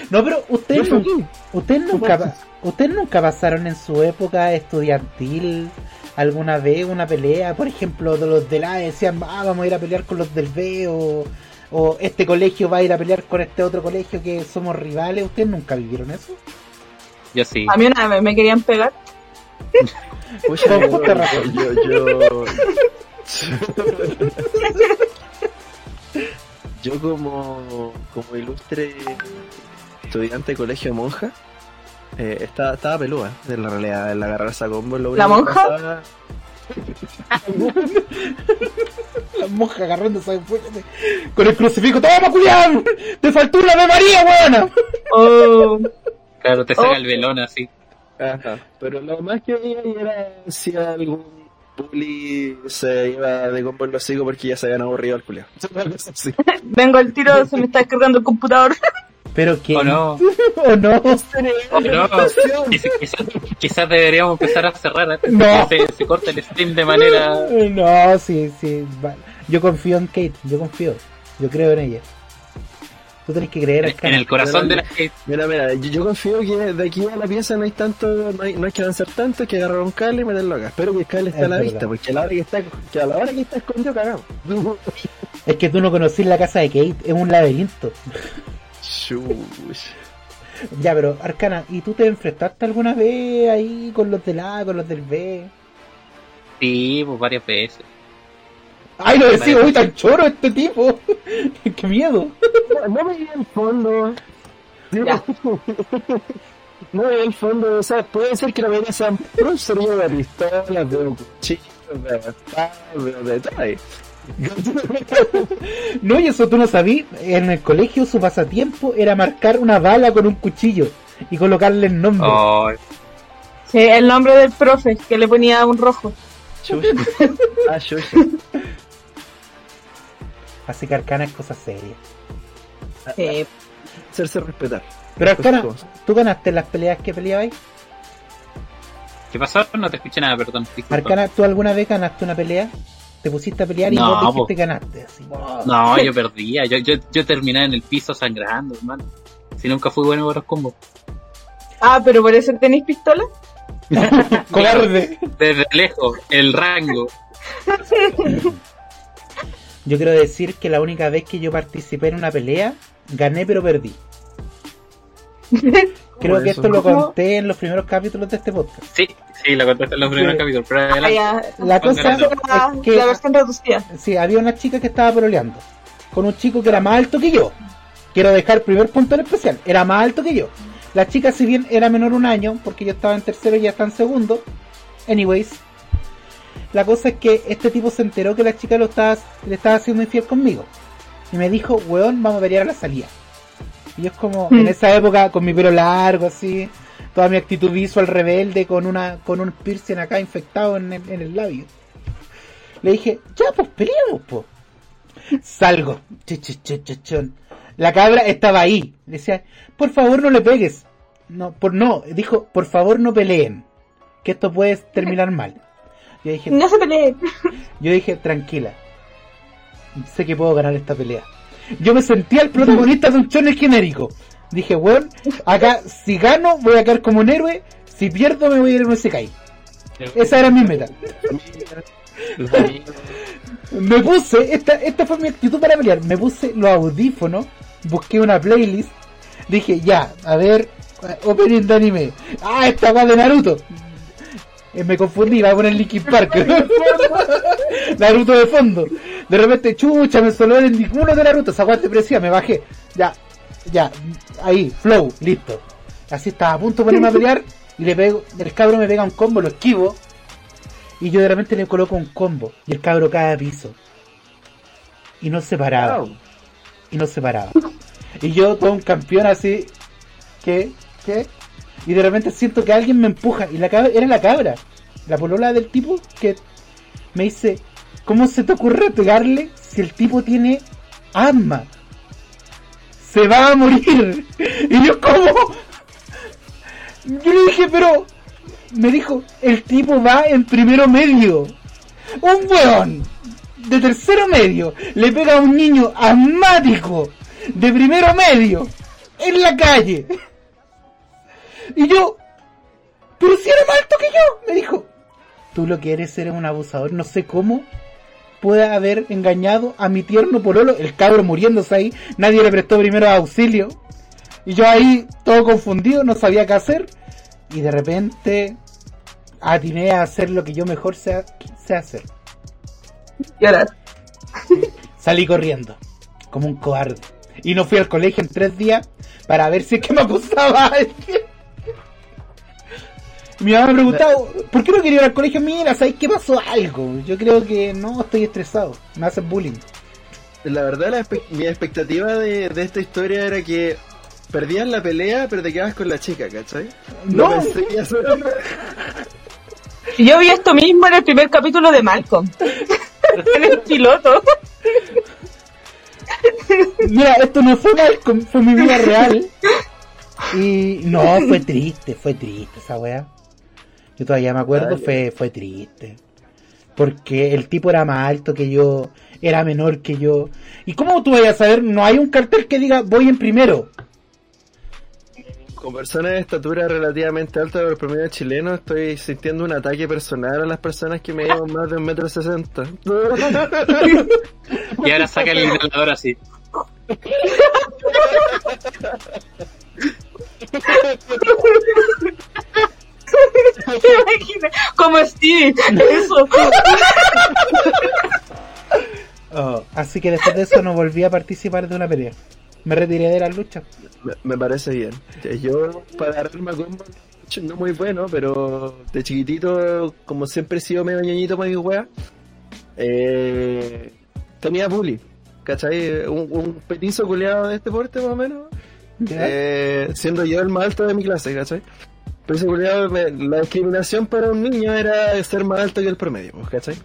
No, pero ustedes, feliz. ustedes nunca, ustedes nunca pasaron en su época estudiantil alguna vez una pelea, por ejemplo, de los del A decían, ah, vamos a ir a pelear con los del B o, o este colegio va a ir a pelear con este otro colegio que somos rivales. ¿Ustedes nunca vivieron eso? Yo sí. A mí una vez me querían pegar. Con yo, yo, yo, yo como, como ilustre estudiante de colegio de monja, eh, estaba, estaba pelúa de la realidad, en la agarrar esa combo. Lo ¿La monja? pasaba- La monja agarrándose fuerte con el crucifijo. ¡Toma, culiao! ¡Te faltó una de María, buena! Oh, Claro, te saca Oh. el velón así. Ajá, pero lo más que ahí era si algún bully se iba de combo en los hocico porque ya se habían aburrido al culiao. Sí. vengo al tiro, se me está descargando el computador. Pero que... ¿O no? ¿O no? ¿O no? Quizás, quizás- deberíamos empezar a cerrar antes de No. que se, se corte el stream de manera... No, sí, sí. Yo confío en Kate, yo confío. Yo creo en ella. Tú tenés que creer, En, Arcana. en el corazón de la gente. Mira, mira, yo, yo confío que de aquí a la pieza no hay tanto, no hay, no hay que avanzar tanto, hay que agarrar un cable y meterlo acá. Espero que el cable esté Es a la verdad. vista, porque a la hora que está, que a la hora que está escondido cagamos. Es que tú no conocís la casa de Kate, es un laberinto. Shush. Ya, pero Arcana, ¿y tú te enfrentaste alguna vez ahí con los del A, con los del B? Sí, pues varias veces. Ay, lo decía, uy, tan choro este tipo. Qué miedo. No, no me vi el fondo. Ya. No me vi el fondo, o sea, puede ser que la mayoría sean puros sonidos de pistolas, de cuchillos, de espadas, de, de todo. No, y eso tú no sabías. En el colegio su pasatiempo era marcar una bala con un cuchillo y colocarle el nombre. Sí, el nombre del profe, que le ponía un rojo. Ah, shush. Así que Arcana es cosa seria. Sí. Hacerse respetar. Pero Arcana, ¿tú ganaste las peleas que peleabais? ¿Qué pasó? No te escuché nada, perdón. disculpa. Arcana, ¿tú alguna vez ganaste una pelea? Te pusiste a pelear y No, vos dijiste ganaste. Así. No, yo perdía. Yo, yo, yo terminaba en el piso sangrando, hermano. Si nunca fui bueno con los combos. Ah, pero por eso tenéis pistola. ¡Cobarde! Desde lejos, el rango. Yo quiero decir que la única vez que yo participé en una pelea, gané pero perdí. Creo que eso? esto lo conté en los primeros capítulos de este podcast. Sí, sí, lo contaste en los primeros Sí. capítulos. Pero Ah, ya. La cosa es que la versión reducida. sí, había una chica que estaba pololeando con un chico que era más alto que yo. Quiero dejar primer punto en especial, era más alto que yo. La chica, si bien era menor un año, porque yo estaba en tercero y ella está en segundo, anyways, la cosa es que este tipo se enteró que la chica lo estaba, le estaba haciendo infiel conmigo. Y me dijo, weón, vamos a pelear a la salida. Y yo es como, en Hmm. esa época, con mi pelo largo, así, toda mi actitud visual rebelde, con una con un piercing acá infectado en el, en el labio. Le dije, ya, pues peleamos, pues. Salgo. La cabra estaba ahí. Le decía, por favor no le pegues. No, por no, dijo, por favor no peleen. Que esto puede terminar mal. Yo dije, No se peleen. yo dije, tranquila. Sé que puedo ganar esta pelea. Yo me sentía el protagonista de un shonen genérico. Dije, weón, acá si gano voy a caer como un héroe, si pierdo me voy a ir a un Isekai. Esa era mi meta. Me puse, esta, esta fue mi actitud para pelear. Me puse los audífonos, busqué una playlist, dije, ya, a ver, opening de anime. Ah, esta va de Naruto. Eh, me confundí, iba a poner Linkin Park. Naruto de fondo. De repente, chucha, me solo en ninguno de Naruto. Esa guante preciosa, me bajé. Ya, ya, ahí, flow, listo. Así estaba a punto de ponerme a pelear y le pego, el cabro me pega un combo, lo esquivo. Y yo de repente le coloco un combo y el cabro cae a piso. Y no se paraba. Y no se paraba. Y yo, todo un campeón así, ¿qué? ¿Qué? Y de repente siento que alguien me empuja. Y la cabra, era la cabra. La polola del tipo que me dice, ¿cómo se te ocurre pegarle si el tipo tiene asma? Se va a morir. Y yo, ¿cómo? Yo le dije, pero... Me dijo, el tipo va en primero medio. Un weón de tercero medio le pega a un niño asmático de primero medio en la calle. Y yo, pero si era más alto que yo, me dijo, tú lo que eres eres un abusador, no sé cómo puede haber engañado a mi tierno pololo, el cabro muriéndose ahí, nadie le prestó primero auxilio. Y yo ahí, todo confundido, no sabía qué hacer. Y de repente atiné a hacer lo que yo mejor sé, sé hacer. Llorar. Salí corriendo, como un cobarde. Y no fui al colegio en tres días para ver si es que me acusaba alguien. Mi mamá me preguntaba, ¿por qué no quería ir al colegio? Mira, ¿sabes qué pasó? Algo. Yo creo que no, estoy estresado. Me hacen bullying. La verdad, la espe- mi expectativa de, de esta historia era que perdías la pelea, pero te quedabas con la chica, ¿cachai? No. pensé que ser- Yo vi esto mismo en el primer capítulo de Malcolm. en el piloto. Mira, esto no fue Malcolm, fue mi vida real. Y no, fue triste, fue triste esa weá. Yo todavía me acuerdo, fue, fue triste. Porque el tipo era más alto que yo, era menor que yo. ¿Y cómo tú vayas a saber? No hay un cartel que diga voy en primero. Con personas de estatura relativamente alta del promedio chileno, estoy sintiendo un ataque personal a las personas que me llevan más de un metro sesenta. Y ahora saca el inhalador así. ¿Te imaginas? Como Steve, eso. Oh, así que después de eso no volví a participar de una pelea. Me retiré de la lucha. Me, me parece bien. Yo, para a combo, no muy bueno, pero de chiquitito, como siempre he sido medio ñoñito para mi wea, eh, tenía bully. ¿Cachai? Un, un petizo culeado de este porte, más o menos. Eh, siendo yo el más alto de mi clase, ¿cachai? Pero culiao, me- la discriminación para un niño era ser más alto que el promedio, ¿cachai?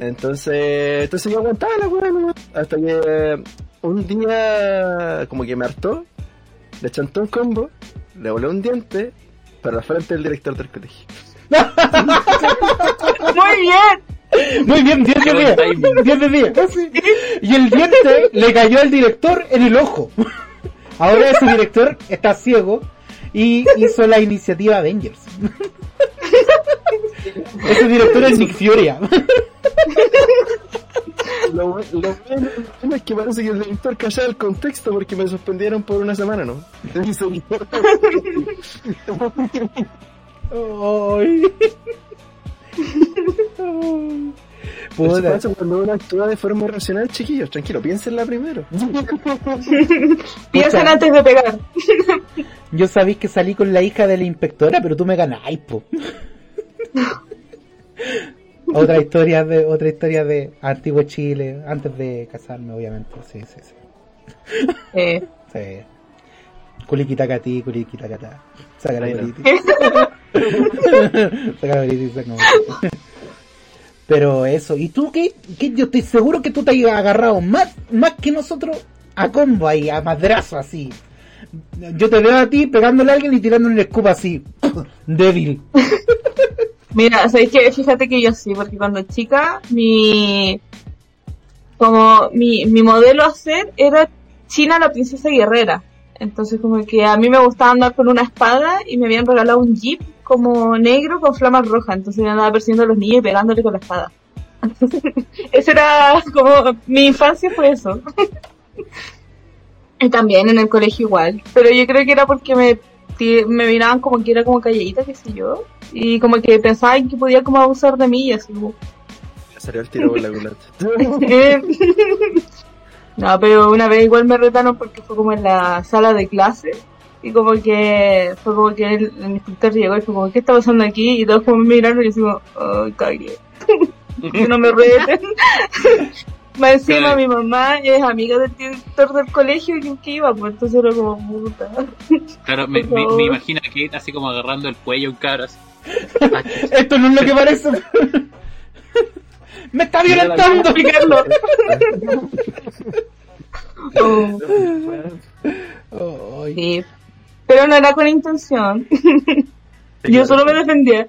Entonces, entonces yo aguantaba la weá, nomás, hasta que eh, un día como que me hartó, le chantó un combo, le volé un diente para la frente del director del colegio. Muy bien. Muy bien, 10 de Qué 10. buen timing. 10 de 10. Sí. Y el diente le cayó al director en el ojo. Ahora ese director está ciego y hizo la iniciativa Avengers. Ese director es Nick Furia. Lo, bu- lo bueno, lo bueno es que parece que el director callaba el contexto porque me suspendieron por una semana, ¿no? Eso pasa cuando uno actúa de forma irracional, chiquillos, tranquilo, piénsenla primero. Piensen antes de pegar. Yo sabéis que salí con la hija de la inspectora, pero tú me ganáis, po. otra historia de otra historia de antiguo Chile, antes de casarme, obviamente. Sí, sí, sí. Eh, sí. La Ahí no. bolita. Saca la saca la bolita. Pero eso, ¿y tú qué? qué? Yo estoy seguro que tú te has agarrado más, más que nosotros a combo ahí, a madrazo así. Yo te veo a ti pegándole a alguien y tirándole el escupo así. Débil. Mira, sabéis que fíjate que yo sí, porque cuando chica mi como mi, mi modelo a ser era China la princesa guerrera. Entonces como que a mí me gustaba andar con una espada y me habían regalado un jeep como negro con flamas rojas. Entonces yo andaba persiguiendo a los niños y pegándole con la espada. Esa era como mi infancia fue eso. y también en el colegio igual. Pero yo creo que era porque me me miraban como que era como calladita, qué sé yo, y como que pensaban que podía como abusar de mí y así salió el tiro la culata. no, pero una vez igual me retaron porque fue como en la sala de clase y como que fue como que el, el instructor llegó y fue como, ¿qué está pasando aquí? Y todos como me miraron y yo como, ay, cagué. que no me reten. Más encima Claro. mi mamá es amiga del director del colegio y que iba, pues entonces era como puta. Claro, me, me, me imagino a Kate así como agarrando el cuello un cabro así. Esto no es lo que parece. Me está violentando. explicarlo. Oh, sí. Pero no era con intención. Yo solo me defendía.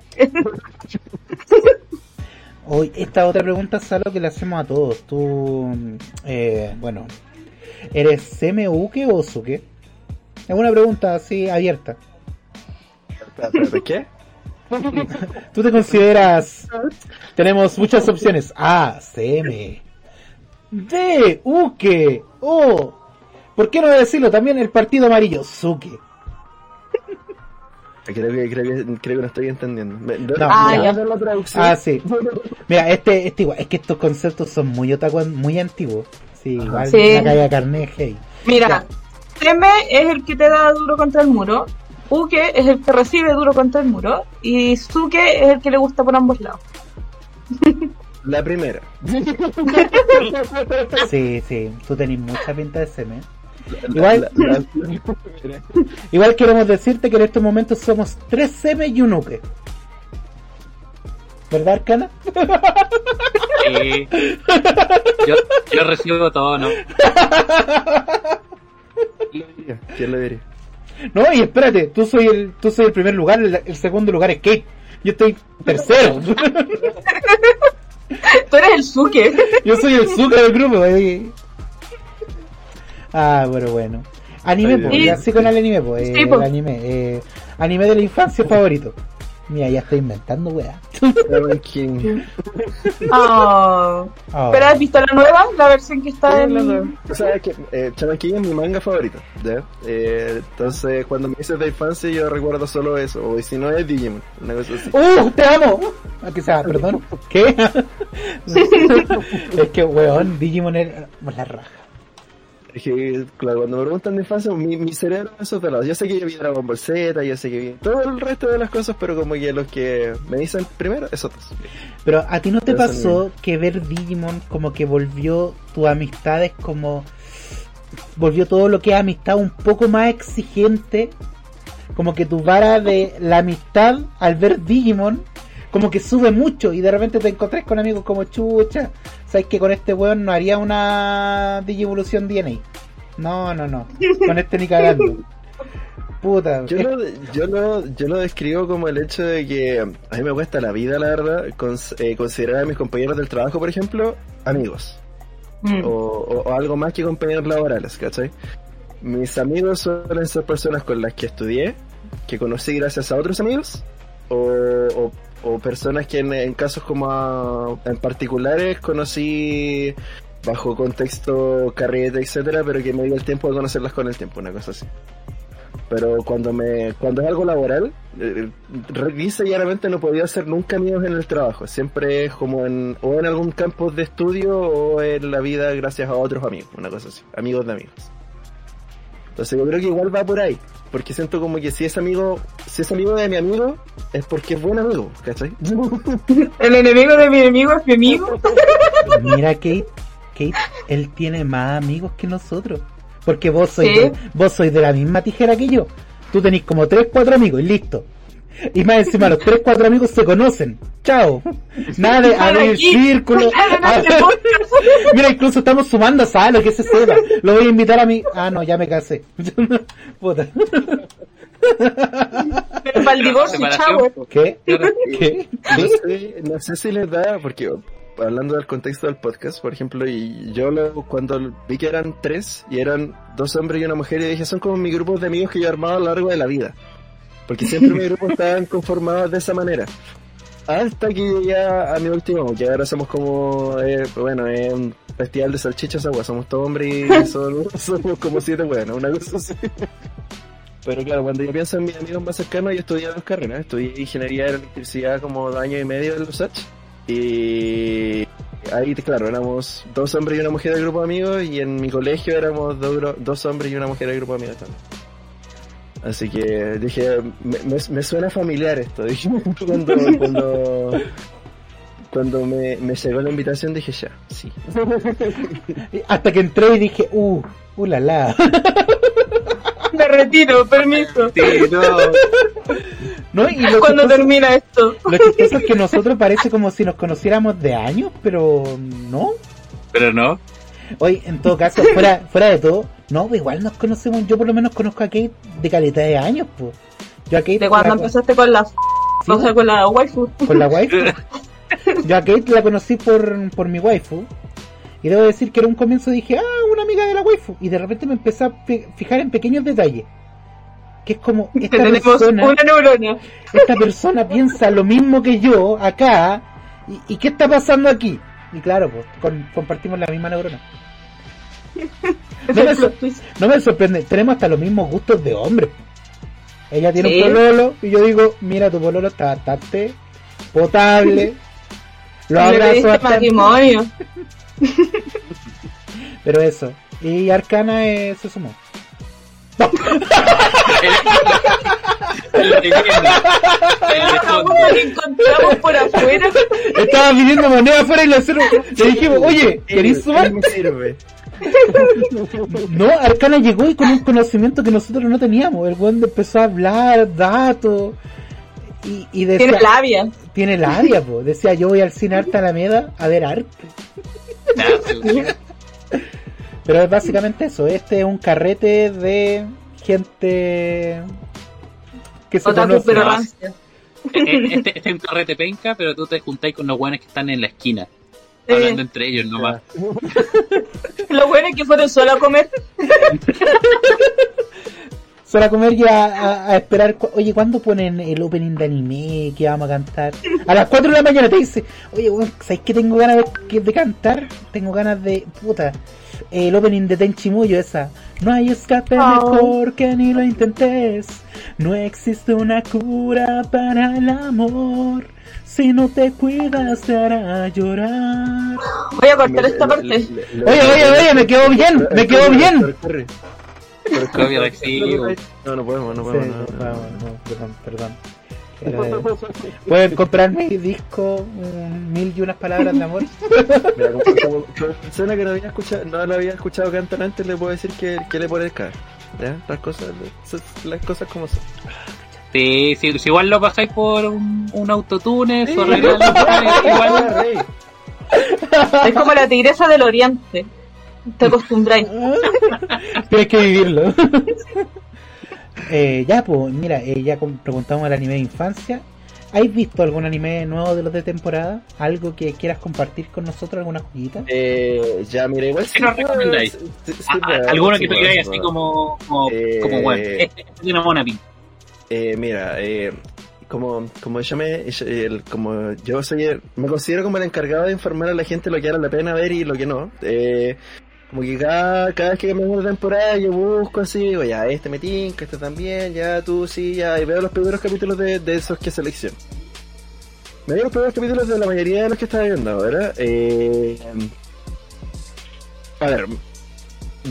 Hoy, esta otra pregunta es algo que le hacemos a todos. Tú, eh, bueno, ¿eres Semeuke o Suke? Es una pregunta así abierta. Espera, ¿Qué? ¿Tú te consideras? Tenemos muchas opciones. A, CM. D, Uke. O. ¿Por qué no decirlo también el partido amarillo? Suke. Creo que, creo, que, creo que no estoy entendiendo. No, Ah, mira. ya. dar la traducción? Ah, sí. Mira, este, este igual, es que estos conceptos son muy otaku, muy antiguos. Sí, igual Sí. la caga carne hey. Mira, Teme es el que te da duro contra el muro. Uke es el que recibe duro contra el muro. Y Suke es el que le gusta por ambos lados. La primera. Sí, sí, tú tenés mucha pinta de seme. Igual, La- la- la- igual queremos decirte que en estos momentos somos tres seme y un uke. ¿Verdad, Arcana? Eh, yo, yo recibo todo, ¿no? ¿Quién lo diría? No, y espérate, tú soy el, tú soy el primer lugar, el, el segundo lugar es Kate. Yo estoy tercero. Tú eres el Suke. Yo soy el Zuka del grupo. eh. Ah, bueno, bueno. Anime, pues, ya sí con el anime, pues. Sí, eh, el anime. eh, anime de la infancia favorito. Mira, ya estoy inventando, weá. Oh. Oh. ¿Pero has visto la nueva? La versión que está en... O sea, es que eh, es mi manga favorito. ¿ya? Eh, entonces, cuando me dices de infancia, yo recuerdo solo eso. O si no, es Digimon. Una cosa así. ¡Uh! ¡Te amo! Ah, que sea, perdón. ¿Qué? es que, weón, Digimon era la raja. Que, claro, cuando me preguntan de infancia, mi, mi cerebro es esos de lados. Yo sé que yo vi Dragon Ball Z, yo sé que vi todo el resto de las cosas, pero como que los que me dicen primero, es otros. Pero a ti no te Eso pasó que ver Digimon como que volvió tu amistades como volvió todo lo que es amistad un poco más exigente, como que tu vara de la amistad al ver Digimon como que sube mucho y de repente te encontrás con amigos como chucha, sabes que con este weón no haría una Digivolución DNA. No, no, no. Con este ni cagando. Puta. Yo lo, yo, lo, yo lo describo como el hecho de que a mí me cuesta la vida, la verdad, eh, considerar a mis compañeros del trabajo, por ejemplo, amigos. Mm. o, o- o algo más que compañeros laborales, ¿cachai? Mis amigos suelen ser personas con las que estudié, que conocí gracias a otros amigos, o, o- o personas que en, casos como a- en particulares conocí bajo contexto carrete, etcétera, pero que me dio el tiempo de conocerlas con el tiempo, una cosa así. Pero cuando me cuando es algo laboral, eh, y llanamente no podía hacer nunca amigos en el trabajo. Siempre es como en o en algún campo de estudio o en la vida gracias a otros amigos, una cosa así, amigos de amigos. Entonces yo creo que igual va por ahí, porque siento como que si es amigo, si es amigo de mi amigo, es porque es buen amigo, ¿cachai? El enemigo de mi enemigo es mi amigo. Mira, Kate, Kate, él tiene más amigos que nosotros. Porque vos sois, ¿Sí? de, vos sois de la misma tijera que yo. Tú tenés como 3, 4 amigos y listo. Y más encima los 3, 4 amigos se conocen. Chao. Nada de abrir aquí. círculo. Mira, incluso estamos sumando a Salo, que se sepa. Lo voy a invitar a mí. Ah, no, ya me casé. Puta. Pero para el divorcio, chavo. ¿Qué? ¿Qué? No sé, no sé si les da, porque hablando del contexto del podcast, por ejemplo, y yo lo- cuando vi que eran tres y eran dos hombres y una mujer, y dije, son como mi grupo de amigos que yo he armado a lo largo de la vida. Porque siempre mis grupos estaban conformados de esa manera. Hasta que llegué a, mi último, que ahora somos como, eh, bueno, es un festival de salchichas agua, somos todos hombres y somos como siete buenos, una cosa así. Pero claro, cuando yo pienso en mis amigos más cercanos, yo estudié dos carreras. Estudié ingeniería de electricidad como de año y medio en los USACH. Y ahí, claro, éramos dos hombres y una mujer del grupo de amigos. Y en mi colegio éramos dos, dos hombres y una mujer del grupo de amigos también. Así que dije, me, me- me suena familiar esto. Dije, cuando, cuando, cuando me, me llegó la invitación dije, ya, sí. Hasta que entré y dije, uh, uh la la. Me retiro, permiso. Sí, no. ¿No? Y lo ¿Cuándo chistoso- termina esto? Lo chistoso es que nosotros parece como si nos conociéramos de años, pero no. Pero no. Hoy, en todo caso, fuera, fuera de todo, no, pues igual nos conocemos, yo por lo menos conozco a Kate de calidad de años, pues. Yo a Kate De cuando empezaste con la... sí, O sea, con la waifu. con la waifu. Yo a Kate la conocí por, por mi waifu. Y debo decir que en un comienzo dije, ah, una amiga de la waifu. Y de repente me empecé a fi- fijar en pequeños detalles. Que es como, esta persona, una esta persona piensa lo mismo que yo acá. ¿Y, y qué está pasando aquí? Y claro, pues con- compartimos la misma neurona. No me, no me sorprende, tenemos hasta los mismos gustos de hombre. Ella tiene Sí. un pololo y yo digo, mira, tu pololo está bastante potable. Lo abrazo bastante. matrimonio. Pero eso. Y Arcana eh, se sumó. El. El encontramos por afuera. Estaba pidiendo moneda afuera y le, hicieron- le dijimos, oye, ¿querés sumar? No, Arcana llegó y con un conocimiento que nosotros no teníamos. El weón empezó a hablar, datos. Y, y decía, Tiene labia. tiene labia, po. Decía, yo voy al cine Arte Alameda a ver arte. Pero es básicamente eso. Este es un carrete de gente que se Otaku conoce. pero rancia. Eh, Este, este es un carrete penca, pero tú te juntáis con los guanes que están en la esquina. Hablando entre ellos nomás. Lo bueno es que fueron solo a comer. Solo a comer y a, a- a esperar. Oye, ¿cuándo ponen el opening de anime que vamos a cantar? A las 4 de la mañana te dice, oye, weón, ¿sabes qué tengo ganas de, que- de cantar? Tengo ganas de. puta. El opening de Tenchi Muyo, esa. No hay escape Oh. mejor que ni lo intentes. No existe una cura para el amor. Si no te cuidas, te hará llorar. Voy a cortar esta parte. Oye, oye, oye, me quedó bien, me quedó bien. Copyright, sí, No, no podemos, no Sí, podemos. no, no. no, no, perdón, perdón. De- Pueden comprar mi disco, mil y unas palabras de amor. Mira, como, como- como persona que no había escuchado, no lo había escuchado cantar antes, le puedo decir que, que le pone el cara. ¿Ya? Las cosas, las cosas como son. Sí, si, si igual lo pasáis por un, un autotune, su arreglo, igual. Rey. Es como la tigresa del oriente. Te acostumbráis. Tienes que vivirlo. eh, ya, pues, mira, eh, ya preguntamos el anime de infancia. ¿Has visto algún anime nuevo de los de temporada? ¿Algo que quieras compartir con nosotros? ¿Alguna joyita? Eh, ya, mira, igual ¿Qué nos recomendáis? sí, sí, Ah, puedo, alguno sí que tú digáis sí así puedo. como, como, Eh, como bueno, este, este tiene una buena pinta. Eh, mira, eh, como, como yo me, el- como yo soy, el- me considero como el encargado de informar a la gente lo que vale la pena ver y lo que no. Eh, como que cada, cada vez que cambiamos de temporada yo busco así, digo, ya, este me tinca, este también, ya, tú sí, ya, y veo los primeros capítulos de, de esos que selecciono. Me veo los primeros capítulos de la mayoría de los que estaba viendo ahora. Eh, a ver,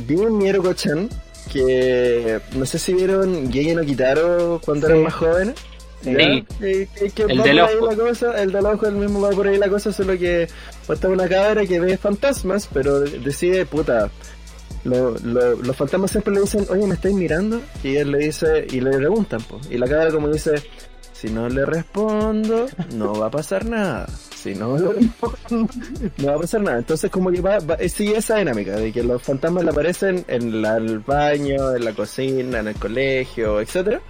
vi un Miero Chan que no sé si vieron Gege no Kitaro cuando Sí. eran más jóvenes. Sí. Que- que- que El va del por ahí ojo. la cosa, el del ojo, el mismo va por ahí la cosa, solo que está una cabra que ve fantasmas, pero decide, puta, lo- lo- los fantasmas siempre le dicen, oye, ¿me estáis mirando? Y él le dice, y le preguntan, po. y la cabra como dice, si no le respondo, no va a pasar nada. Si no le respondo, no va a pasar nada. Entonces como que va, va- sigue esa dinámica de que los fantasmas le aparecen en la- el baño, en la cocina, en el colegio, etcétera.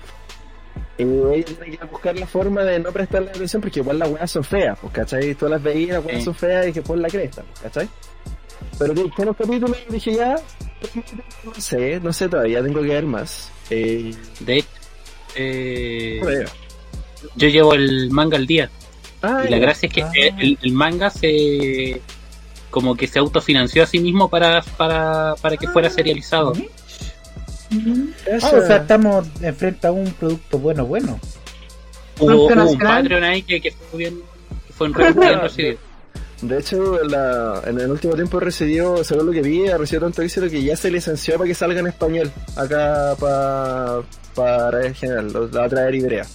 Y ella tiene que buscar la forma de no prestarle atención porque igual las weas son feas, pues, ¿cachai? Tú las veías, las weas Sí. son feas y que pon la cresta, pues, ¿cachai? Pero con los capítulos dije ya, no sé, no sé todavía, tengo que ver más. Eh, De hecho, eh, bueno. yo llevo el manga al día. Ah, Y la gracia es que Ah. el, el manga se como que se autofinanció a sí mismo para, para, para que fuera serializado. Ah, o sea, estamos enfrente a un producto bueno, bueno. Hubo, un. Patreon ahí que, que fue bien, que fue en bien recibido. De hecho, la, en el último tiempo recibió, según lo que vi, recibió tanto éxito que ya se licenció para que salga en español acá pa, para el general, lo, la va a traer Ibrea.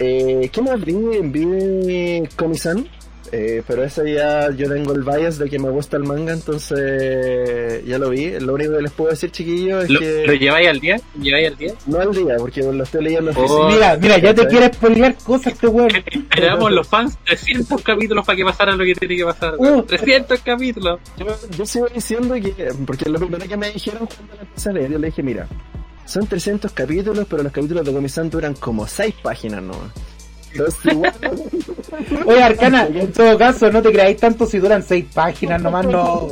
Eh, ¿Qué más vi? Vi Comisan, eh, pero ese ya yo tengo el bias de que me gusta el manga, entonces ya lo vi. Lo único que les puedo decir, chiquillos, es ¿Lo, que lo lleváis al día? ¿Lo lleváis al día? no al día, porque lo estoy leyendo en Oh. Mira, mira, ya te quieres spoilear cosas este weón. Esperamos los fans 300 capítulos para que pasara lo que tiene que pasar. Uh. 300 capítulos. Yo, yo sigo diciendo que, porque lo primero que me dijeron cuando la empecé a leer, yo le dije, mira, son 300 capítulos, pero los capítulos de Comisan duran como 6 páginas nomás. Oye, Arcana, en todo caso, no te creáis tanto si duran seis páginas, nomás no.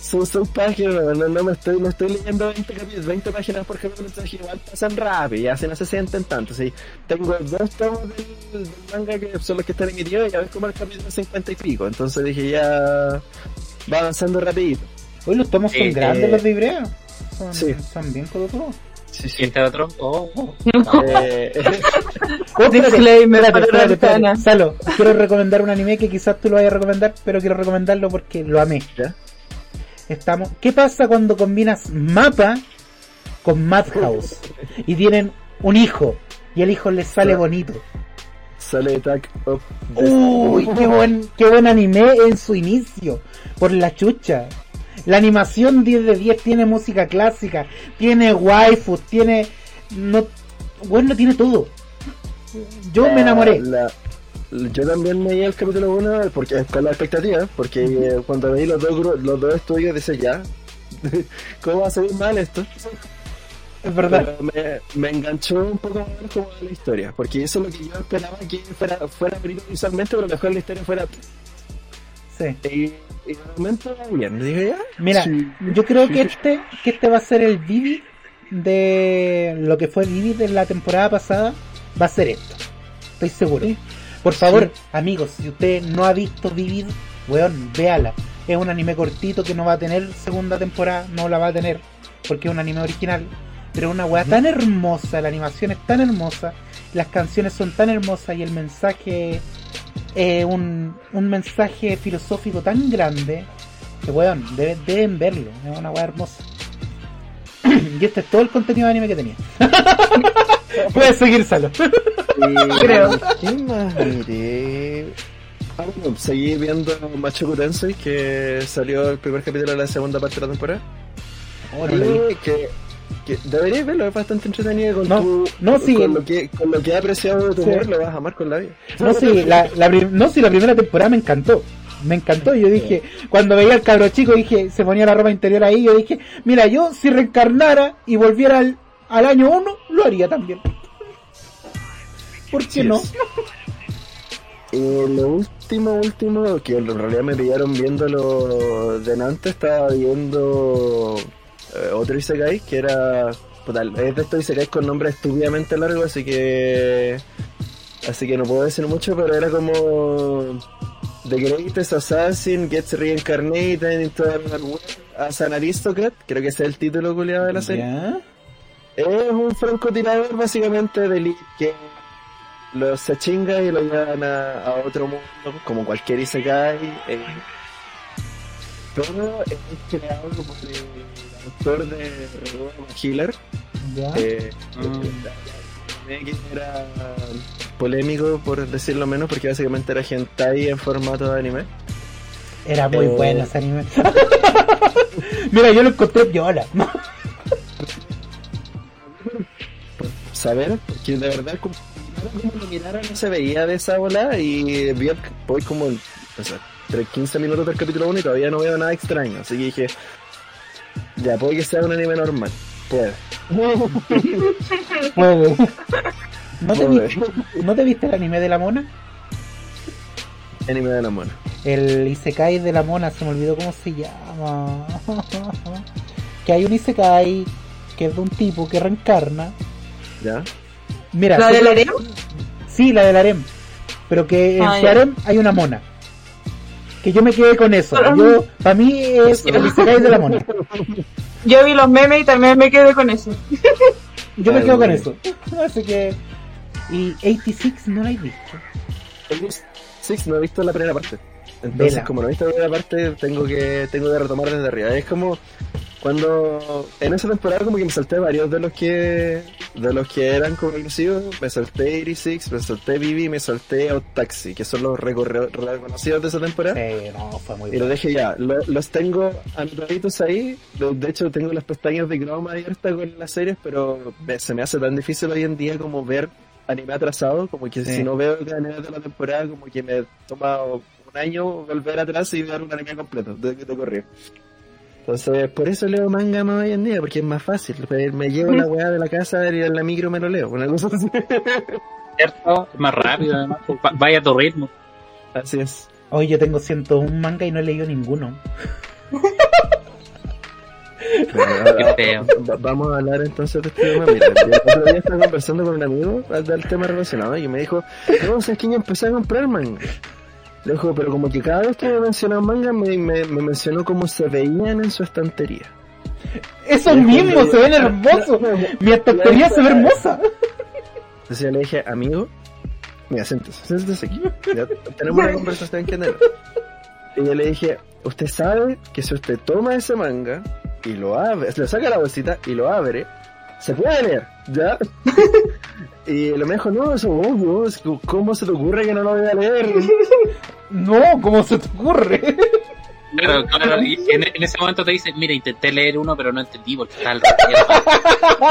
son 6 páginas, no, no me estoy, no estoy leyendo 20, capítulos, 20 páginas por capítulo, entonces igual pasan rápido, ya se no se sienten tanto. Sí, tengo dos tomos del, del manga que son los que están emitidos y ya ves como el capítulo 50 y pico, entonces dije ya va avanzando rapidito. Hoy los tomos son Eh, grandes eh, los de Ibrea. Son, sí. son bien codotudos. Sí, Y este otro. Oh, oh. Eh, Oh, Disclaimer espérate, espérate. Salo, quiero recomendar un anime que quizás tú lo vayas a recomendar, pero quiero recomendarlo porque lo amé. ¿Ya? Estamos. ¿Qué pasa cuando combinas mapa con Madhouse? Y tienen un hijo. Y el hijo les sale Claro. bonito. Sale Attack of Uy, qué buen, qué buen anime en su inicio. Por la chucha. La animación 10 de 10 tiene música clásica, tiene waifus, tiene. No, bueno, tiene todo. Yo me enamoré. La- yo también me di el capítulo 1 porque con la expectativa, porque eh, cuando veí los dos los dos estudios decía ya, ¿cómo va a salir mal esto? Es verdad. Pero me, me enganchó un poco más como la historia, porque eso es lo que yo esperaba que fuera, fuera visualmente, pero mejor la historia fuera Sí. Y, y de momento bien. Dije, ya. Mira, Sí. yo creo Sí, que este, que este va a ser el Vivid de lo que fue Vivid en la temporada pasada. Va a ser esto. Estoy seguro. Por favor, amigos, si usted no ha visto Vivid, weón, véala. Es un anime cortito que no va a tener segunda temporada, no la va a tener, porque es un anime original. Pero es una weá tan hermosa, la animación es tan hermosa, las canciones son tan hermosas y el mensaje es un, un mensaje filosófico tan grande que weón, debe- deben verlo, es una weá hermosa. y este es todo el contenido de anime que tenía. Puedes seguir, Salo. Creo. ¿Qué más miré? Ah, bueno, seguí viendo Macho Tensei, que salió el primer capítulo de la segunda parte de la temporada. Oh. Y que, que deberías verlo, es bastante entretenido con No, tu, no, sí, con, lo que, con lo que he apreciado de tu Sí. humor, lo vas a amar con la vida. No, sí, la, la, no, sí, la primera temporada me encantó. Me encantó. Yo dije, cuando veía al cabro chico, dije, se ponía la ropa interior ahí. Yo dije, mira, yo si reencarnara y volviera al, al año 1, lo haría también. ¿Por qué no? Y lo último, último, que en realidad me pillaron viéndolo de antes, estaba viendo eh, otro Isekai, que era... puta, es de estos Isekai con nombre estúpidamente largo, así que... Así que no puedo decir mucho, pero era como... The Greatest Assassin Gets Reincarnated into as an Aristocrat, creo que ese es el título culiado de la serie. Es un francotirador básicamente de elite que los se chinga y lo llevan a, a otro mundo, como cualquier Isekai. Eh. Todo es creado por el autor de Roma Healer. Ya. Eh, que era polémico por decirlo menos porque básicamente era hentai en formato de anime. Era muy eh, bueno ese anime. Mira, yo lo encontré viola. saber, porque de verdad como, como lo mirara no se veía de esa bola y vi voy como o sea, entre 15 minutos del capítulo 1 y todavía no veo nada extraño, así que dije ya puede que sea un anime normal, puede. Puede. ¿No te, Puede. viste, ¿No te viste el anime de la mona? anime de la mona. El Isekai de la mona, se me olvidó cómo se llama. que hay un Isekai que es de un tipo que reencarna. ¿Ya? Mira, ¿La del harem? Sí, la del harem. Pero que en Ah, su harem hay una mona. Que yo me quedé con eso. Yo, para mí es el Isekai de la mona. Yo vi los memes y también me quedé con eso. Yo me quedo con eso. Así que. Y 86 no la he visto. Six no he visto la primera parte. Entonces, Vela. como no he visto la primera parte, tengo que tengo que retomar desde arriba. Es como cuando en esa temporada como que me salté varios de los que de los que eran conclusivos, me salté 86, me salté Vivi, me salté Out Taxi, que son los reconocidos de esa temporada. Sí, no, fue muy Y lo bueno. dejé ya, Lo- los tengo anotaditos ahí, de de hecho tengo las pestañas de Chrome abiertas con las series, pero me- se me hace tan difícil hoy en día como ver anime atrasado, como que Sí. si no veo el anime de la temporada, como que me toma un año volver atrás y ver un anime completo, de que te corrió. Entonces, por eso leo manga más hoy en día, porque es más fácil. Me, me llevo la weá de la casa y en la micro me lo leo, una cosa así. ¿Cierto? Más rápido, además. Va- Vaya a tu ritmo. Así es. Hoy yo tengo 101 manga y no he leído ninguno. Pero, vamos a hablar entonces de este tema. Mira, yo el otro día estaba conversando con un amigo del tema relacionado y me dijo, no, sé que yo empecé a comprar manga. Le dijo, pero como que cada vez que me mencionaba manga me, me, me mencionó cómo se veían en su estantería. Eso Y es mismo, cuando- se ven hermosos. Mi estantería se ve hermosa. Entonces yo le dije, amigo, mira, siéntese, siéntese aquí. Ya tenemos una conversación que tener. Y yo le dije, usted sabe que si usted toma ese manga y lo abre, le saca la bolsita y lo abre, se puede leer, ¿ya? y lo me dijo, no, eso es obvio, ¿cómo se te ocurre que no lo voy a leer? No, ¿cómo se te ocurre? Claro, claro. Y en, en ese momento te dicen, mira, intenté leer uno, pero no entendí porque está al revés.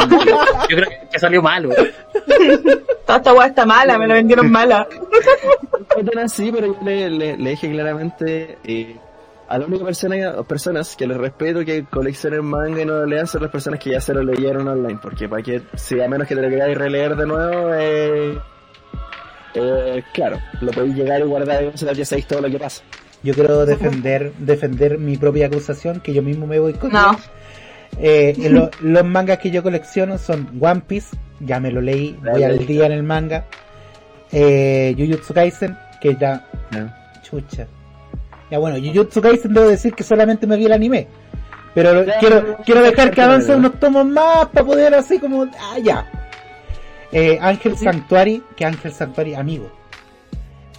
Yo creo que salió malo. Toda esta weá está mala, me la vendieron mala. No tan así, pero yo le, le- le dije claramente eh, a la única persona, personas que les respeto que coleccionen manga y no lo lean son las personas que ya se lo leyeron online, porque para que, si a menos que te lo queráis releer de nuevo, eh, eh, claro, lo podéis llegar y guardar y ya sabéis todo lo que pasa. Yo quiero defender defender mi propia acusación, que yo mismo me voy con No. Eh, lo- los mangas que yo colecciono son One Piece, ya me lo leí, voy al día en el manga. Eh, Jujutsu Kaisen, que ya Ya. Chucha. Ya bueno, Jujutsu Kaisen debo decir que solamente me vi el anime. Pero Ya, quiero, ya, quiero dejar que avance unos tomos más para poder así como... Ah, ya. Eh, Ángel Sanctuary, que Ángel Sanctuary, amigo.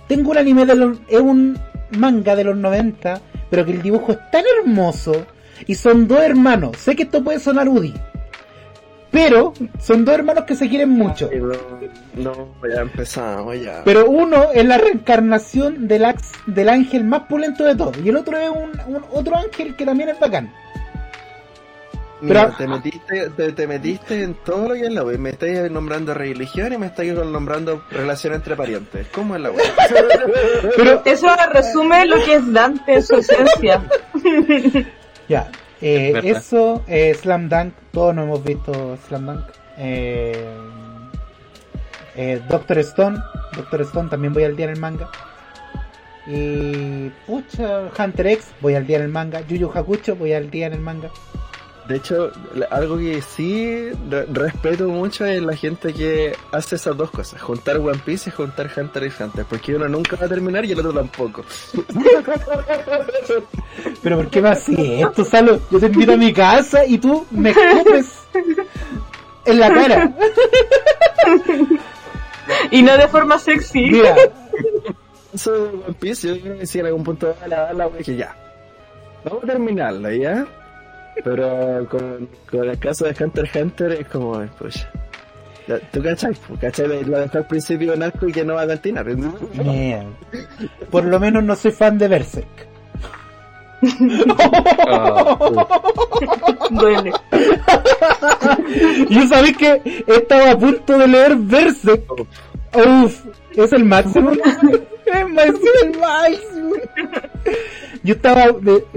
Tengo un anime de los... Es un manga de los 90, pero que el dibujo es tan hermoso. Y son dos hermanos. Sé que esto puede sonar UDI. Pero son dos hermanos que se quieren mucho. Ay, No, no, ya empezamos, ya. Pero uno es la reencarnación del, ax- del ángel más pulento de todos. Y el otro es un, un- otro ángel que también es bacán. Mira, pero- te, metiste, te, te metiste en todo lo que es la web. Me estáis nombrando religión y me estáis nombrando relación entre parientes. ¿Cómo es la web? Pero, Eso resume lo que es Dante en su esencia. ya, eh, Verdad. eso, eh, Slam Dunk, todos no hemos visto Slam Dunk. Eh, eh, Doctor Stone, Doctor Stone también voy al día en el manga. Y, pucha, Hunter X, voy al día en el manga. Yu Yu Hakucho, voy al día en el manga. De hecho, la- algo que sí re- respeto mucho es la gente que hace esas dos cosas, juntar One Piece y juntar Hunter x Hunter, porque uno nunca va a terminar y el otro tampoco. Pero ¿por qué me haces esto, Salo? Yo te invito a mi casa y tú me escupes en la cara. Y no de forma sexy. Mira, Eso de One Piece, yo creo que si en algún punto de la la wea que ya. Vamos a terminarlo, ¿ya? Pero con, con el caso de Hunter x Hunter es como, pues, ¿tú cachai? Pues, ¿Cachai? Lo dejó al principio en arco y que no va a continuar. mierda. por lo menos no soy fan de Berserk. Duele. Yo sabía que estaba a punto de leer Berserk. Uf, es el máximo. Es máximo, el máximo. Yo estaba,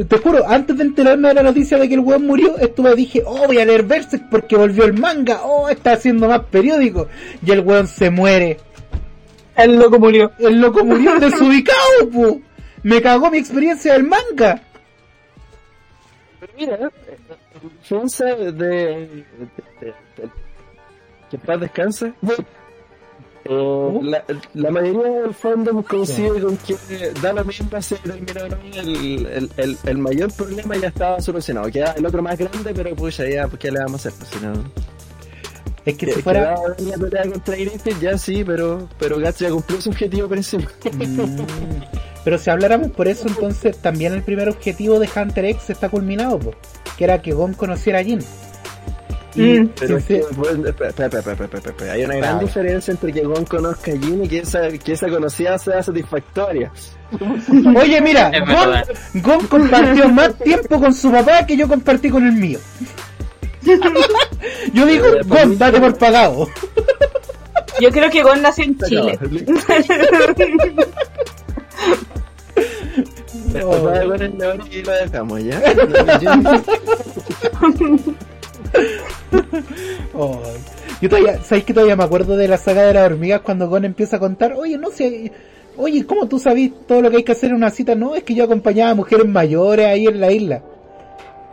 te juro, antes de enterarme de la noticia de que el weón murió, estuve dije, oh, voy a leer Berserk porque volvió el manga, oh, está haciendo más periódico. Y el weón se muere. El loco murió. El loco murió desubicado, pu. Me cagó mi experiencia del manga. Pero mira, eh, defensa de, de- de- de- que en paz descanse. Eh, la, la mayoría del fondo coincide con que da lo mismo se terminó el, el, el, el mayor problema ya estaba solucionado. Queda el otro más grande, pero pucha, ya, pues, ¿qué le vamos a hacer? Pues, si no, Es que que, si fuera... la pelea contra Griffith, ya sí, pero, pero Guts ya cumplió su objetivo principal. Mm, Pero si habláramos por eso, entonces también el primer objetivo de Hunter X está culminado, po, que era que Gon conociera a Jin. Y Mm. Pero es sincer- que, espera, espera, espera, espera, espera, espera. hay una gran diferencia entre que Gon conozca a Jin y que esa, que esa conocida sea satisfactoria. Oye, mira, Gon, compartió más tiempo con su papá que yo compartí con el mío. Yo digo, Gon, date por pagado. Yo creo que Gon nació en Chile. Oh, Yo todavía, ¿sabes que todavía me acuerdo de la saga de las hormigas cuando Gon empieza a contar? Oye, no sé, oye, ¿cómo tú sabes todo lo que hay que hacer en una cita? No, es que yo acompañaba a mujeres mayores ahí en la isla.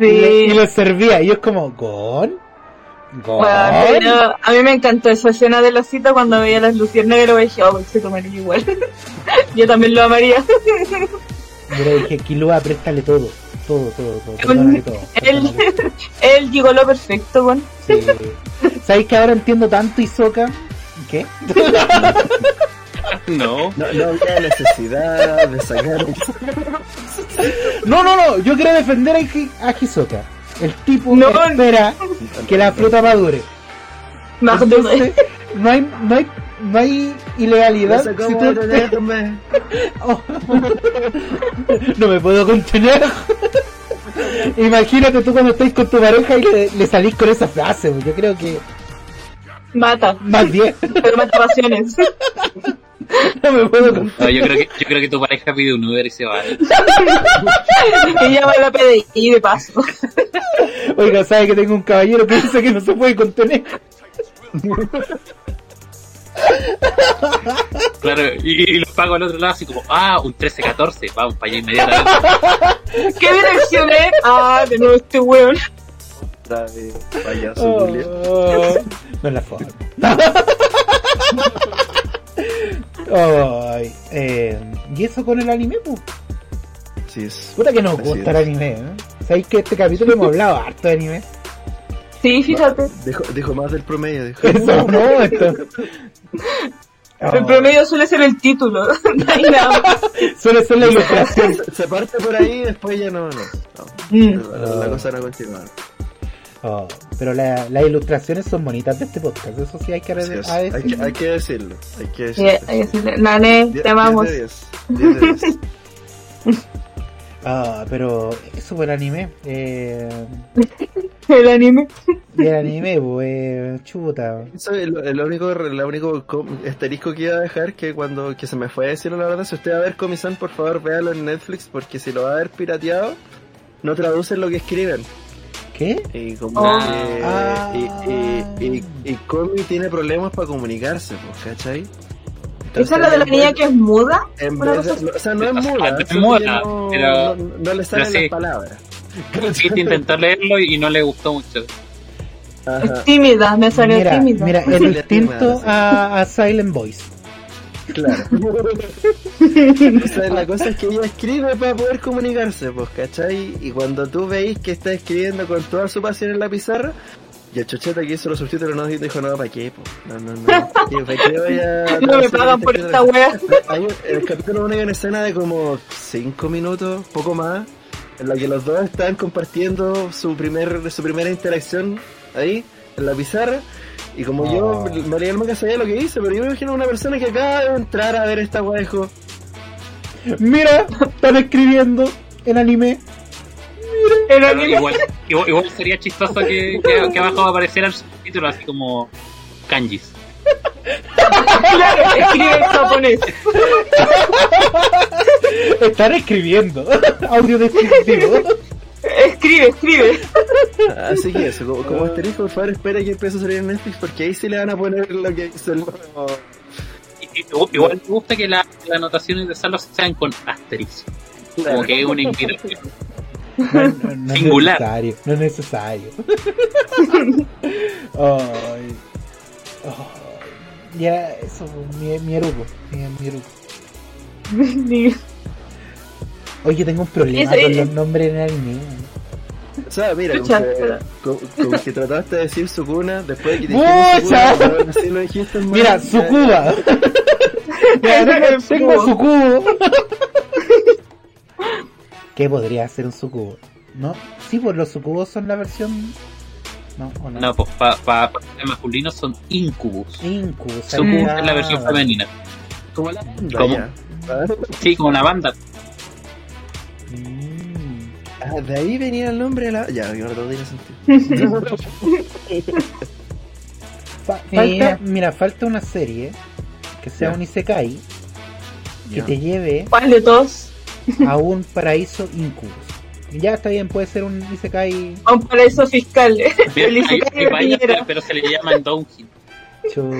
Y, le- y Sí. les servía. Y es como, ¿Gon? Bueno, pero a mí me encantó esa escena de la cita cuando veía las luciérnagas y dije, oh, se tomaría igual. Yo también lo amaría. Yo le dije, Kilua, préstale todo. Todo, todo, todo. Perdónale todo. Llegó lo perfecto, Gon. Sí. ¿Sabes que ahora entiendo tanto Isoka? ¿Qué? No. No, no había necesidad de sacar un... No, no, no, yo quiero defender a, Hi- a Hisoka. El tipo No. espera que la fruta madure. Más Entonces, no hay, no hay, no hay ilegalidad. No sé si cómo tú-. Oh. No me puedo contener. Imagínate tú cuando estáis con tu pareja y le, le salís con esa frase. Yo creo que Mata. más bien Pero mata pasiones. no me puedo contener. No, yo creo que yo creo que tu pareja pide un Uber y se va. Ella va a la PDI de paso. Oiga, sabe que tengo un caballero que dice que no se puede contener. Claro, y, y los pago al otro lado así como, ah, un 13-14, vamos para allá inmediatamente. ¿Qué dirección es? Ah, de nuevo este weón. Payaso, Oh, no es la forma. Ay, eh, y eso con el anime, pues. Sí, es. Puta que nos gusta el anime, ¿eh? ¿Sabéis que este capítulo hemos hablado harto de anime? Sí, fíjate. Dijo más del promedio, dijo. Eso no, esto. El promedio suele ser el título. Suele ser la ilustración. Se, parte por ahí y después ya no, no. no. Mm. La, la cosa no continúa. Oh, pero la- las ilustraciones son bonitas de este podcast, eso sí hay que, a Hay, decir. que, hay que decirlo. Hay que Sí, decirlo. hay que decirle, Nane, Die- te amamos. 10 de 10. 10 de 10. Ah, pero eso fue el anime. Eh, El anime. y el anime, pues, chuta. Eso es lo- el único, el único com- asterisco que iba a dejar que cuando que se me fue a decirlo la verdad, si usted va a ver Comisan, por favor véalo en Netflix porque si lo va a ver pirateado, no traducen lo que escriben. ¿Qué? Y como Oh. que Ah. y, y, y, y Comi tiene problemas para comunicarse, pues, ¿cachai? ¿Esa es la de la niña que es muda? en vez de- o sea, no es muda, no es muda, no, pero- no, no le salen las palabras. Quise intentar leerlo y no le gustó mucho. Ajá. Es tímida, me salió Mira, tímida. mira, es Sale distinto sí. a, a Silent Voice. Claro. o sea, la cosa es que ella escribe para poder comunicarse, pues, ¿cachai? Y cuando tú veis que está escribiendo con toda su pasión en la pizarra, y el chocheta que hizo los subtítulos no dijo, no, ¿para qué? pues? No, no, no. ¿Para qué, ¿Para qué voy a- No me pagan este por esta wea. Hay el capítulo 1 hay una escena de como 5 minutos, poco más, en la que los dos están compartiendo su primer su primera interacción ahí, en la pizarra. Y como Oh. yo me leí el manga sabía lo que hice, pero yo me imagino una persona que acaba de entrar a ver esta wea dijo, Mira, están escribiendo en anime. El Pero anime. igual, igual, igual sería chistoso que, que, que abajo apareciera el subtítulo así como kanjis. Claro, escribe en japonés. Están escribiendo. Audio descriptivo. Escribe, escribe. Así que eso, como, como asterisco, por favor, espera que empiece a salir en Netflix porque ahí sí le van a poner lo que hizo el Igual me gusta que la- las anotaciones de Salos sean con asterisco. Como que es una invitación. No, no- no es Singular. necesario. No es necesario. Ay. Ya, eso, mi, mi eruco. Mi, mi eruco. Oye, tengo un problema con los nombres en anime. O sea, mira, Chucha, que, trataste de decir Sukuna, después de que dijimos ¡Mucha! Sukuna, ahora sí lo dijiste mal, Mira. Ya, tengo, sucubo. ¿Qué podría ser un sucubo? ¿No? Sí, pues los sucubos son la versión. No, ¿o no? No, pues para pa, pa- el masculino son incubus. Incubus. Sucubus es la versión femenina. Como la banda, Sí, como una banda. Mm. Ah, de ahí venía el nombre de la. Ya, ahora todo tiene sentido. Sí. falta, mira, falta una serie que sea Ya. un Isekai que te lleve ¿Cuál de todos? a un paraíso incubus. Ya está bien, puede ser un Isekai A un paraíso fiscal. El Hay- Isekai hay de varias, Piñera. pero se le doujin. chuta.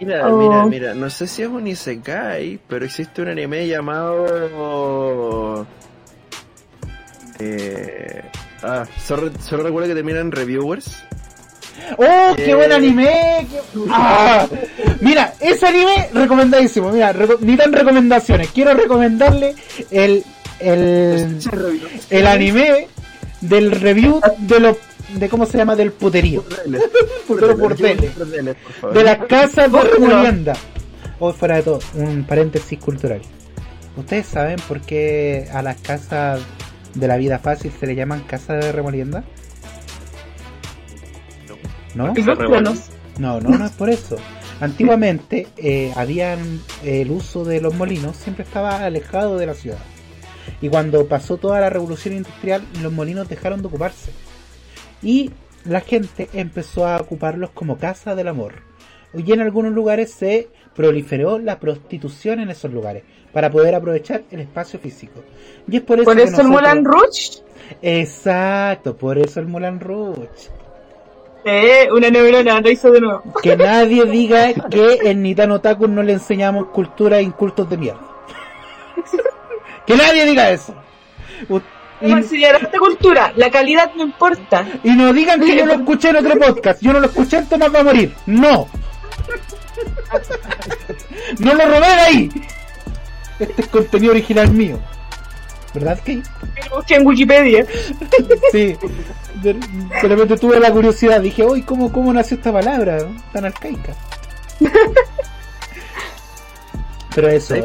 Mira, Oh. mira, mira, no sé si es un Isekai, pero existe un anime llamado. Eh. Ah, solo, solo recuerdo que termina en Reviewers. ¡Oh, qué Eh. buen anime! qué- ¡Ah! Mira, ese anime recomendadísimo. Mira, reco- ni tan recomendaciones. Quiero recomendarle el, el, el anime del review de los de cómo se llama del puterío. Pero por tele. por favor. De las casas de remolienda. O fuera de todo, un paréntesis cultural. ¿Ustedes saben por qué a las casas de la vida fácil se le llaman casas de remolienda? No, no, no es por eso. Antiguamente eh, habían el uso de los molinos siempre estaba alejado de la ciudad. Y cuando pasó toda la revolución industrial, los molinos dejaron de ocuparse. Y la gente empezó a ocuparlos como casa del amor. Y en algunos lugares se proliferó la prostitución en esos lugares para poder aprovechar el espacio físico. Y es por eso Por eso el Mulan Rouge. Exacto, por eso el Moulin Rouge. Eh, una neurona, lo hizo de nuevo. Que nadie diga que en Nitano Otaku no le enseñamos cultura e incultos de mierda. Que nadie diga eso. U- ¿Cómo enseñar esta cultura? La calidad no importa. Y, y no digan que yo lo escuché en otro podcast. Yo no lo escuché Tomás va a morir. No. No lo robé de ahí. Este es contenido original mío. ¿Verdad, Kate? Lo busqué en Wikipedia. Sí. De, de repente tuve la curiosidad. Dije, uy, ¿cómo, ¿cómo nació esta palabra tan arcaica? Pero eso, Sí.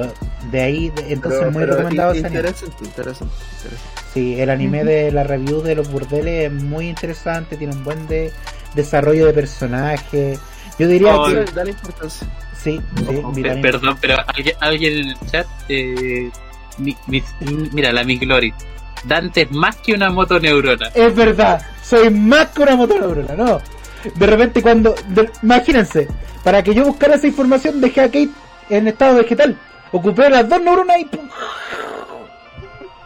de ahí, de- entonces Pero- muy pero recomendado ese anime. interesante, interesante, interesante. Sí, el anime de la review de los burdeles es muy interesante, tiene un buen de desarrollo de personaje. Yo diría Oh, que Dale, importancia. sí, sí, Pe- vitamina- Perdón, pero alguien, alguien en el chat. Eh, mi- mi- mira, la Miss Glory. Dante es más que una motoneurona. Es verdad, soy más que una motoneurona, ¿no? De repente cuando, de- imagínense, para que yo buscara esa información dejé a Kate en estado vegetal. Ocupé las dos neuronas y ¡pum!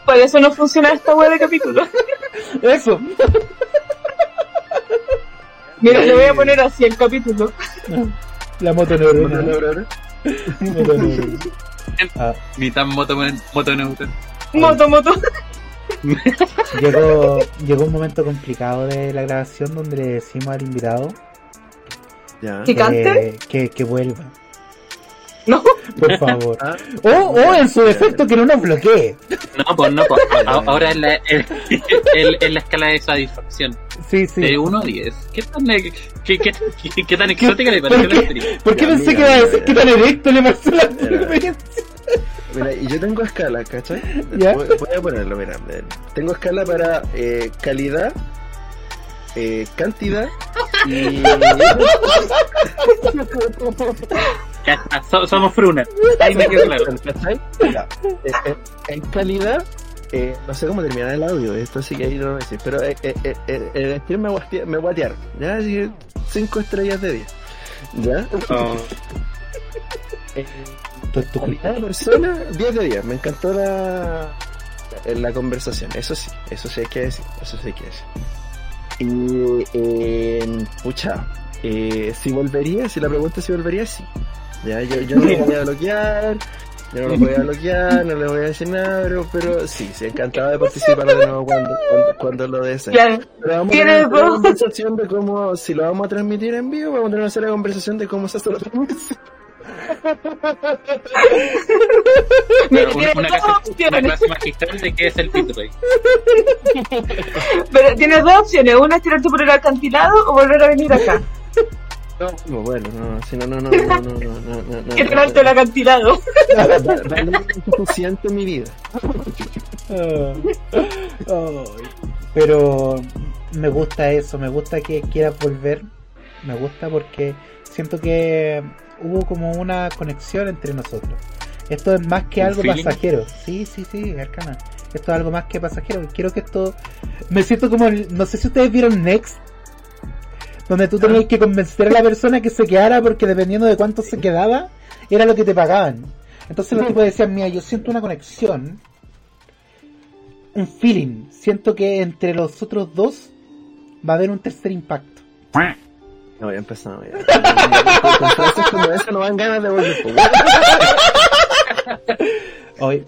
Por eso no funciona esta web de capítulo. eso. Mira, le voy a poner así el capítulo. La motoneurona. Motoneurona. Motoneurona. Ah, Mitad moto, motoneurona. Moto, moto. llegó, llegó un momento complicado de la grabación donde le decimos al invitado Ya. ¿Que cante? eh, que, que vuelva. No. Por favor. Ah, O, o en su defecto que no nos bloquee. No, pues no, pues. Ahora en la, en, en- en la escala de satisfacción. Sí, sí. De 1 a 10. ¿Qué tan, qué, qué, qué- qué tan exótica le ¿Por pareció la experiencia? por qué Ya, pensé mira, que iba a decir que tan erecto le pasó la Mira. experiencia? Mira, y yo tengo escala, ¿cachai? Ya. Voy, voy a ponerlo, mira. Tengo escala para eh, calidad, eh, cantidad y... Ya está, so- somos fruna. Ahí me quedó claro. ¿Cachai? Ya. Eh, eh, en calidad, eh, no sé cómo terminar el audio, esto sí que ahí no lo voy a decir, pero eh, eh, eh, eh, el me guatea- me guatear, ¿ya? Así que 5 estrellas de 10, ¿ya? Oh, calidad de persona, 10 de 10, me encantó la, la conversación, eso sí, eso sí hay que decir, eso sí hay que decir. Y, eh, pucha, eh, si volvería, si la pregunta es si volvería, sí. Ya, yo, yo no lo voy a bloquear, yo no lo voy a bloquear, no le voy a decir nada, pero, pero sí, sí, encantado de participar de nuevo cuando, cuando, cuando lo desee. Claro. Pero vamos a Tiene tener una conversación de cómo, si lo vamos a transmitir en vivo, vamos a tener una serie de conversación de cómo se hace la transmisión. Pero una, una, clase, una, clase, magistral de qué es el bitrate. Pero tienes dos opciones: una es tirarte por el acantilado o volver a venir acá. No, bueno, no, si no, no, no, no, no, no, no, no. Que tirarte el acantilado. suficiente mi vida. Pero me gusta eso, me gusta que quieras volver. Me gusta porque siento que hubo como una conexión entre nosotros. Esto es más que ¿Un algo feeling? pasajero. Sí, sí, sí, Arcana. Esto es algo más que pasajero. Quiero que esto. Me siento como. el- No sé si ustedes vieron Next. Donde tú tenías que convencer a la persona que se quedara porque dependiendo de cuánto se quedaba, era lo que te pagaban. Entonces los tipos decían, mira, yo siento una conexión un feeling. Siento que entre los otros dos va a haber un tercer impacto. No, ya empezamos. Ya. Con- frases como esa no dan ganas de volver.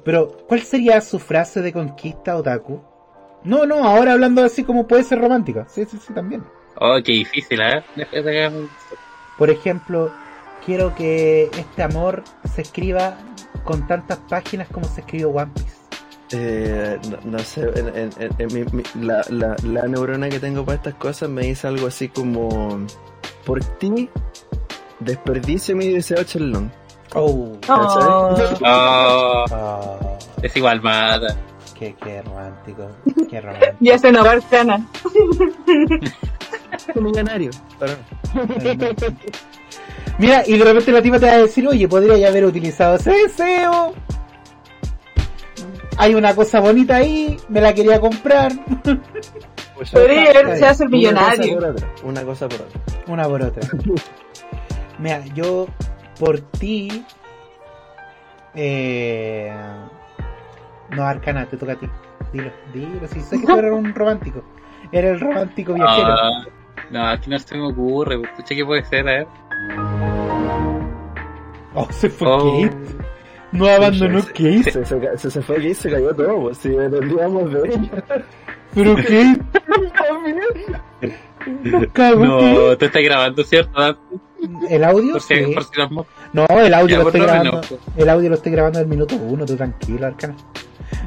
pero ¿cuál sería su frase de conquista otaku? No, no, ahora hablando así como puede ser romántica. Sí, sí, sí, también. Oh, qué difícil, ¿eh? Por ejemplo, quiero que este amor se escriba con tantas páginas como se escribió One Piece. Eh, no, no sé, la neurona que tengo para estas cosas me dice algo así como: Por ti, desperdicio mi deseo chelón. Oh, Oh. Oh, oh, es igual, mata. qué, qué romántico, qué romántico. Ya se nos va Arcana. millonario. Pero, Mira, y de repente la tipa te va a decir, oye, podría ya haber utilizado ese deseo. Hay una cosa bonita ahí, me la quería comprar. pues, Podría está haberse hacer una millonario. cosa por otra, Una cosa por otra. Una por otra. Mira, yo por ti. Eh... No, Arcana, te toca a ti. Dilo, dilo. Si sé que tú eres un romántico. Eres el romántico viajero. Ah, No, aquí no se me ocurre. Escucha, ¿qué puede ser? A ver. Oh, se fue Oh. Kate. No abandonó Se- Kate. Se, se, se, se fue y se cayó todo, pues, si nos olvidamos de ella. Pero Kate. No te estás grabando, ¿cierto? Kate. El audio. Por si, sí. por si las moscas. No, el audio Ya, lo estoy grabando. menos. El audio lo estoy grabando del minuto uno, tú tranquilo, Arcana.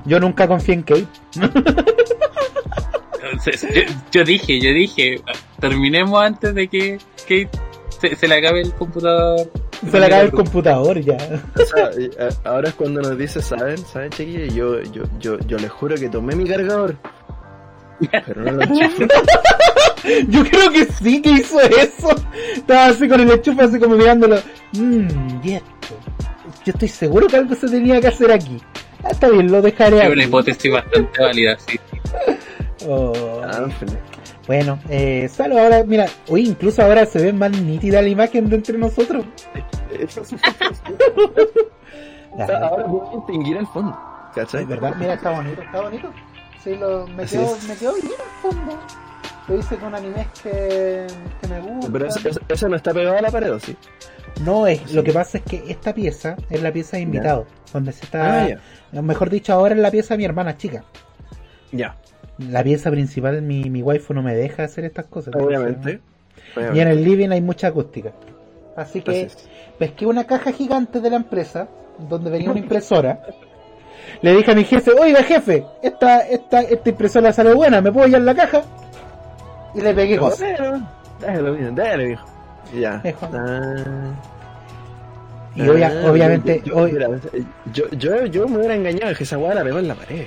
Yo nunca confié en Kate. Se- Yo, yo dije, yo dije, terminemos antes de que, que se, se le acabe el computador. Se le acaba el computador ya. O sea, y, ahora es cuando nos dice, ¿saben? ¿Saben, chiquillos? Yo, yo, yo, yo les juro que tomé mi cargador. Pero no lo enchufé. Yo creo que sí que hizo eso. Estaba así con el enchufe, así como mirándolo. Mmm, y esto. Yo estoy seguro que algo se tenía que hacer aquí. Ah, está bien, lo dejaré Es aquí. una hipótesis bastante válida, sí. Oh, Ah. Bueno, eh, Salo, ahora, mira, hoy incluso ahora se ve más nítida la imagen de entre nosotros. Ahora voy a distinguir el fondo. ¿Cachai? Es verdad, mira, está bonito, está bonito. Sí, lo, me, Así quedó, es. me quedó bien el fondo. Lo hice con animes que, que me gustan. Pero eso, eso- eso no está pegado a la pared, ¿o ¿sí? No, es, lo que pasa es que esta pieza es la pieza de invitado, donde se está, Ah, mejor dicho, ahora es la pieza de mi hermana chica. Ya, La pieza principal, mi, mi waifu no me deja hacer estas cosas. obviamente. Y en el living hay mucha acústica. Así que Así es. pesqué una caja gigante de la empresa, donde venía una impresora. Le dije a mi jefe, oiga jefe, esta, esta, esta impresora sale buena, ¿me puedo llevar la caja? Y le pegué cosas. Déjalo bien, déjalo viejo. Ya. Ah. Y obvia- Ah, obviamente, Yo, mira, yo, yo, yo me hubiera engañado que esa weá la pegó en la pared.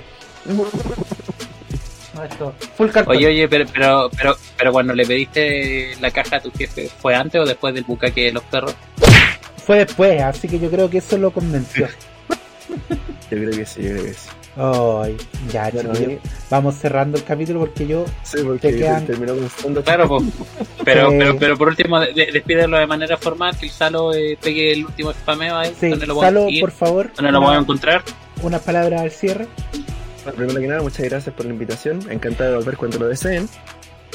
No, esto, full. Oye, oye, pero, pero, pero, pero cuando le pediste la caja a tu jefe, ¿fue antes o después del bucaque de los perros? Fue después, así que yo creo que eso lo convenció. Yo creo que sí, yo creo que sí. Ay, ya, Bueno, chiquillos, vamos cerrando el capítulo porque yo Sí, porque Te quedan- terminó con fondo. Claro, pues. Pero, Eh. pero, pero por último, de- de- despídelo de manera formal, que el Salo eh, pegue el último spameo ahí, Sí, donde lo puedan Salo, por favor, donde lo puedan una, encontrar. unas palabras al cierre. Bueno, primero que nada, muchas gracias por la invitación. Encantado de volver cuando lo deseen.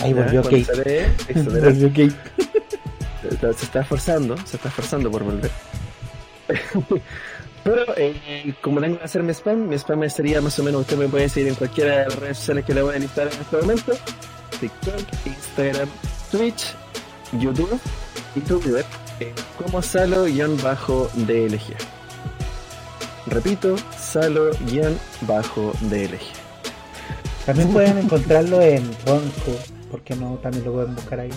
Ahí volvió Kate. Volvió Kate. Se se está esforzando, se está esforzando por volver. Pero, eh, como tengo que hacer mi spam, mi spam sería más o menos, usted me puede seguir en cualquiera de las redes sociales que le voy a listar en este momento. TikTok, Instagram, Twitch, YouTube y Twitter, eh, como Salo-DLG. Repito, Salo-DLG. También pueden encontrarlo en Bonko, porque no, también lo pueden buscar ahí.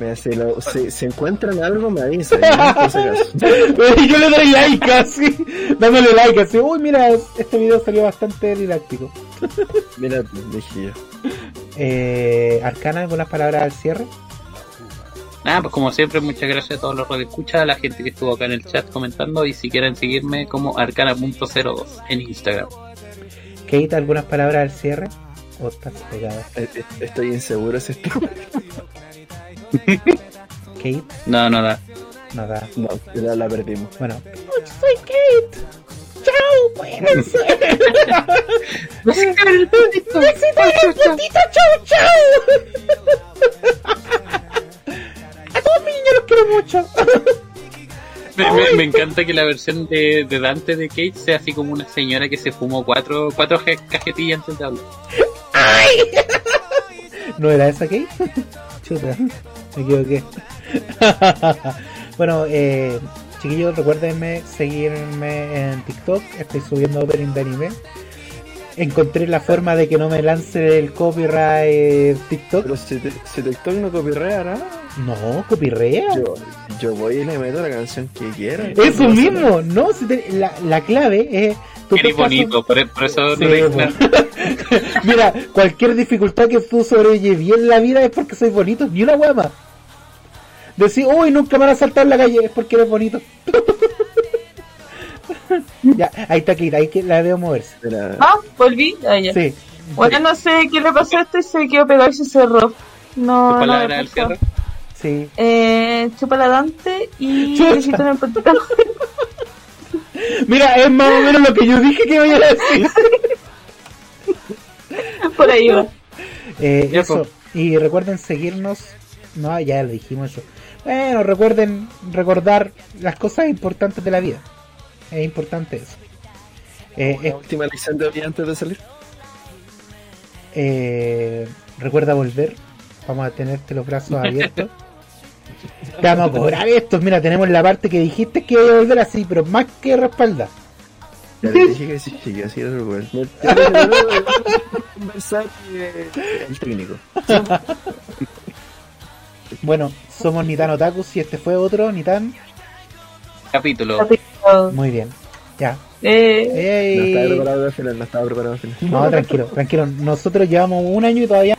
Mira, si, lo- si, si encuentran algo, me avisan. ¿no? Por si acaso. yo le doy like así, dándole like así. Uy, mira, este video salió bastante didáctico. Mira, dije yo. Eh, Arcana, algunas palabras al cierre. Nada, pues como siempre, muchas gracias a todos los que escuchan, a la gente que estuvo acá en el chat comentando y si quieren seguirme como arcana.02 en Instagram. Kate, algunas palabras al cierre. O estás pegada. Eh, eh, Estoy inseguro si esto. Kate, No, nada. nada. No, la, la perdimos. Bueno. Soy Kate. Chao, cuídense. Besito en el putito, chao, chao. A todos mis niños los quiero mucho. Me, me- me encanta que la versión de, de Dante de Kate sea así como una señora que se fumó cuatro, cuatro je- cajetillas antes de hablar. ¿No era esa Kate? Chuta, me equivoqué. bueno, eh, chiquillos, recuérdenme seguirme en TikTok. Estoy subiendo opening de anime. Encontré la forma de que no me lance el copyright TikTok. Pero si, si TikTok no No, copyright. yo, yo voy y le meto la canción que quiera. Eso mismo, no, si te- la, la clave es... pescas un- bonito, por, por eso Sí, no. Mira, cualquier dificultad que tú sobrelleves en la vida es porque soy bonito, ni una más. Decir, uy, nunca me van a saltar en la calle, es porque eres bonito. ya, ahí está Kate, ahí que la veo moverse. Ah, volví. Ah, ya. Sí. Bueno, no sé qué le pasó a esto y se quedó pegado y se cerró. No, ¿Tu no palabra me al pasó. cierre? Sí. Eh, chupa la Dante y besito en el potito. Mira, es más o menos lo que yo dije que voy a decir. Por ahí va. Eh, eso. Y recuerden seguirnos. No, ya lo dijimos eso. Bueno, recuerden recordar las cosas importantes de la vida. Es importante eso. Eh, es- última lección de hoy antes de salir. eh, recuerda volver. Vamos a tenerte los brazos abiertos. Te vamos a cobrar estos. Mira, tenemos la parte que dijiste que iba a volver así, pero más que respalda. Ya le dije que sí, llegué así era no, conversar el técnico. Bueno, somos Nitan Otakus y este fue otro Nitan. Capítulo. Capítulo. Muy bien. Ya. Eh, No estaba preparado al final, no estaba preparado al final. No, tranquilo, tranquilo. Nosotros llevamos un año y todavía.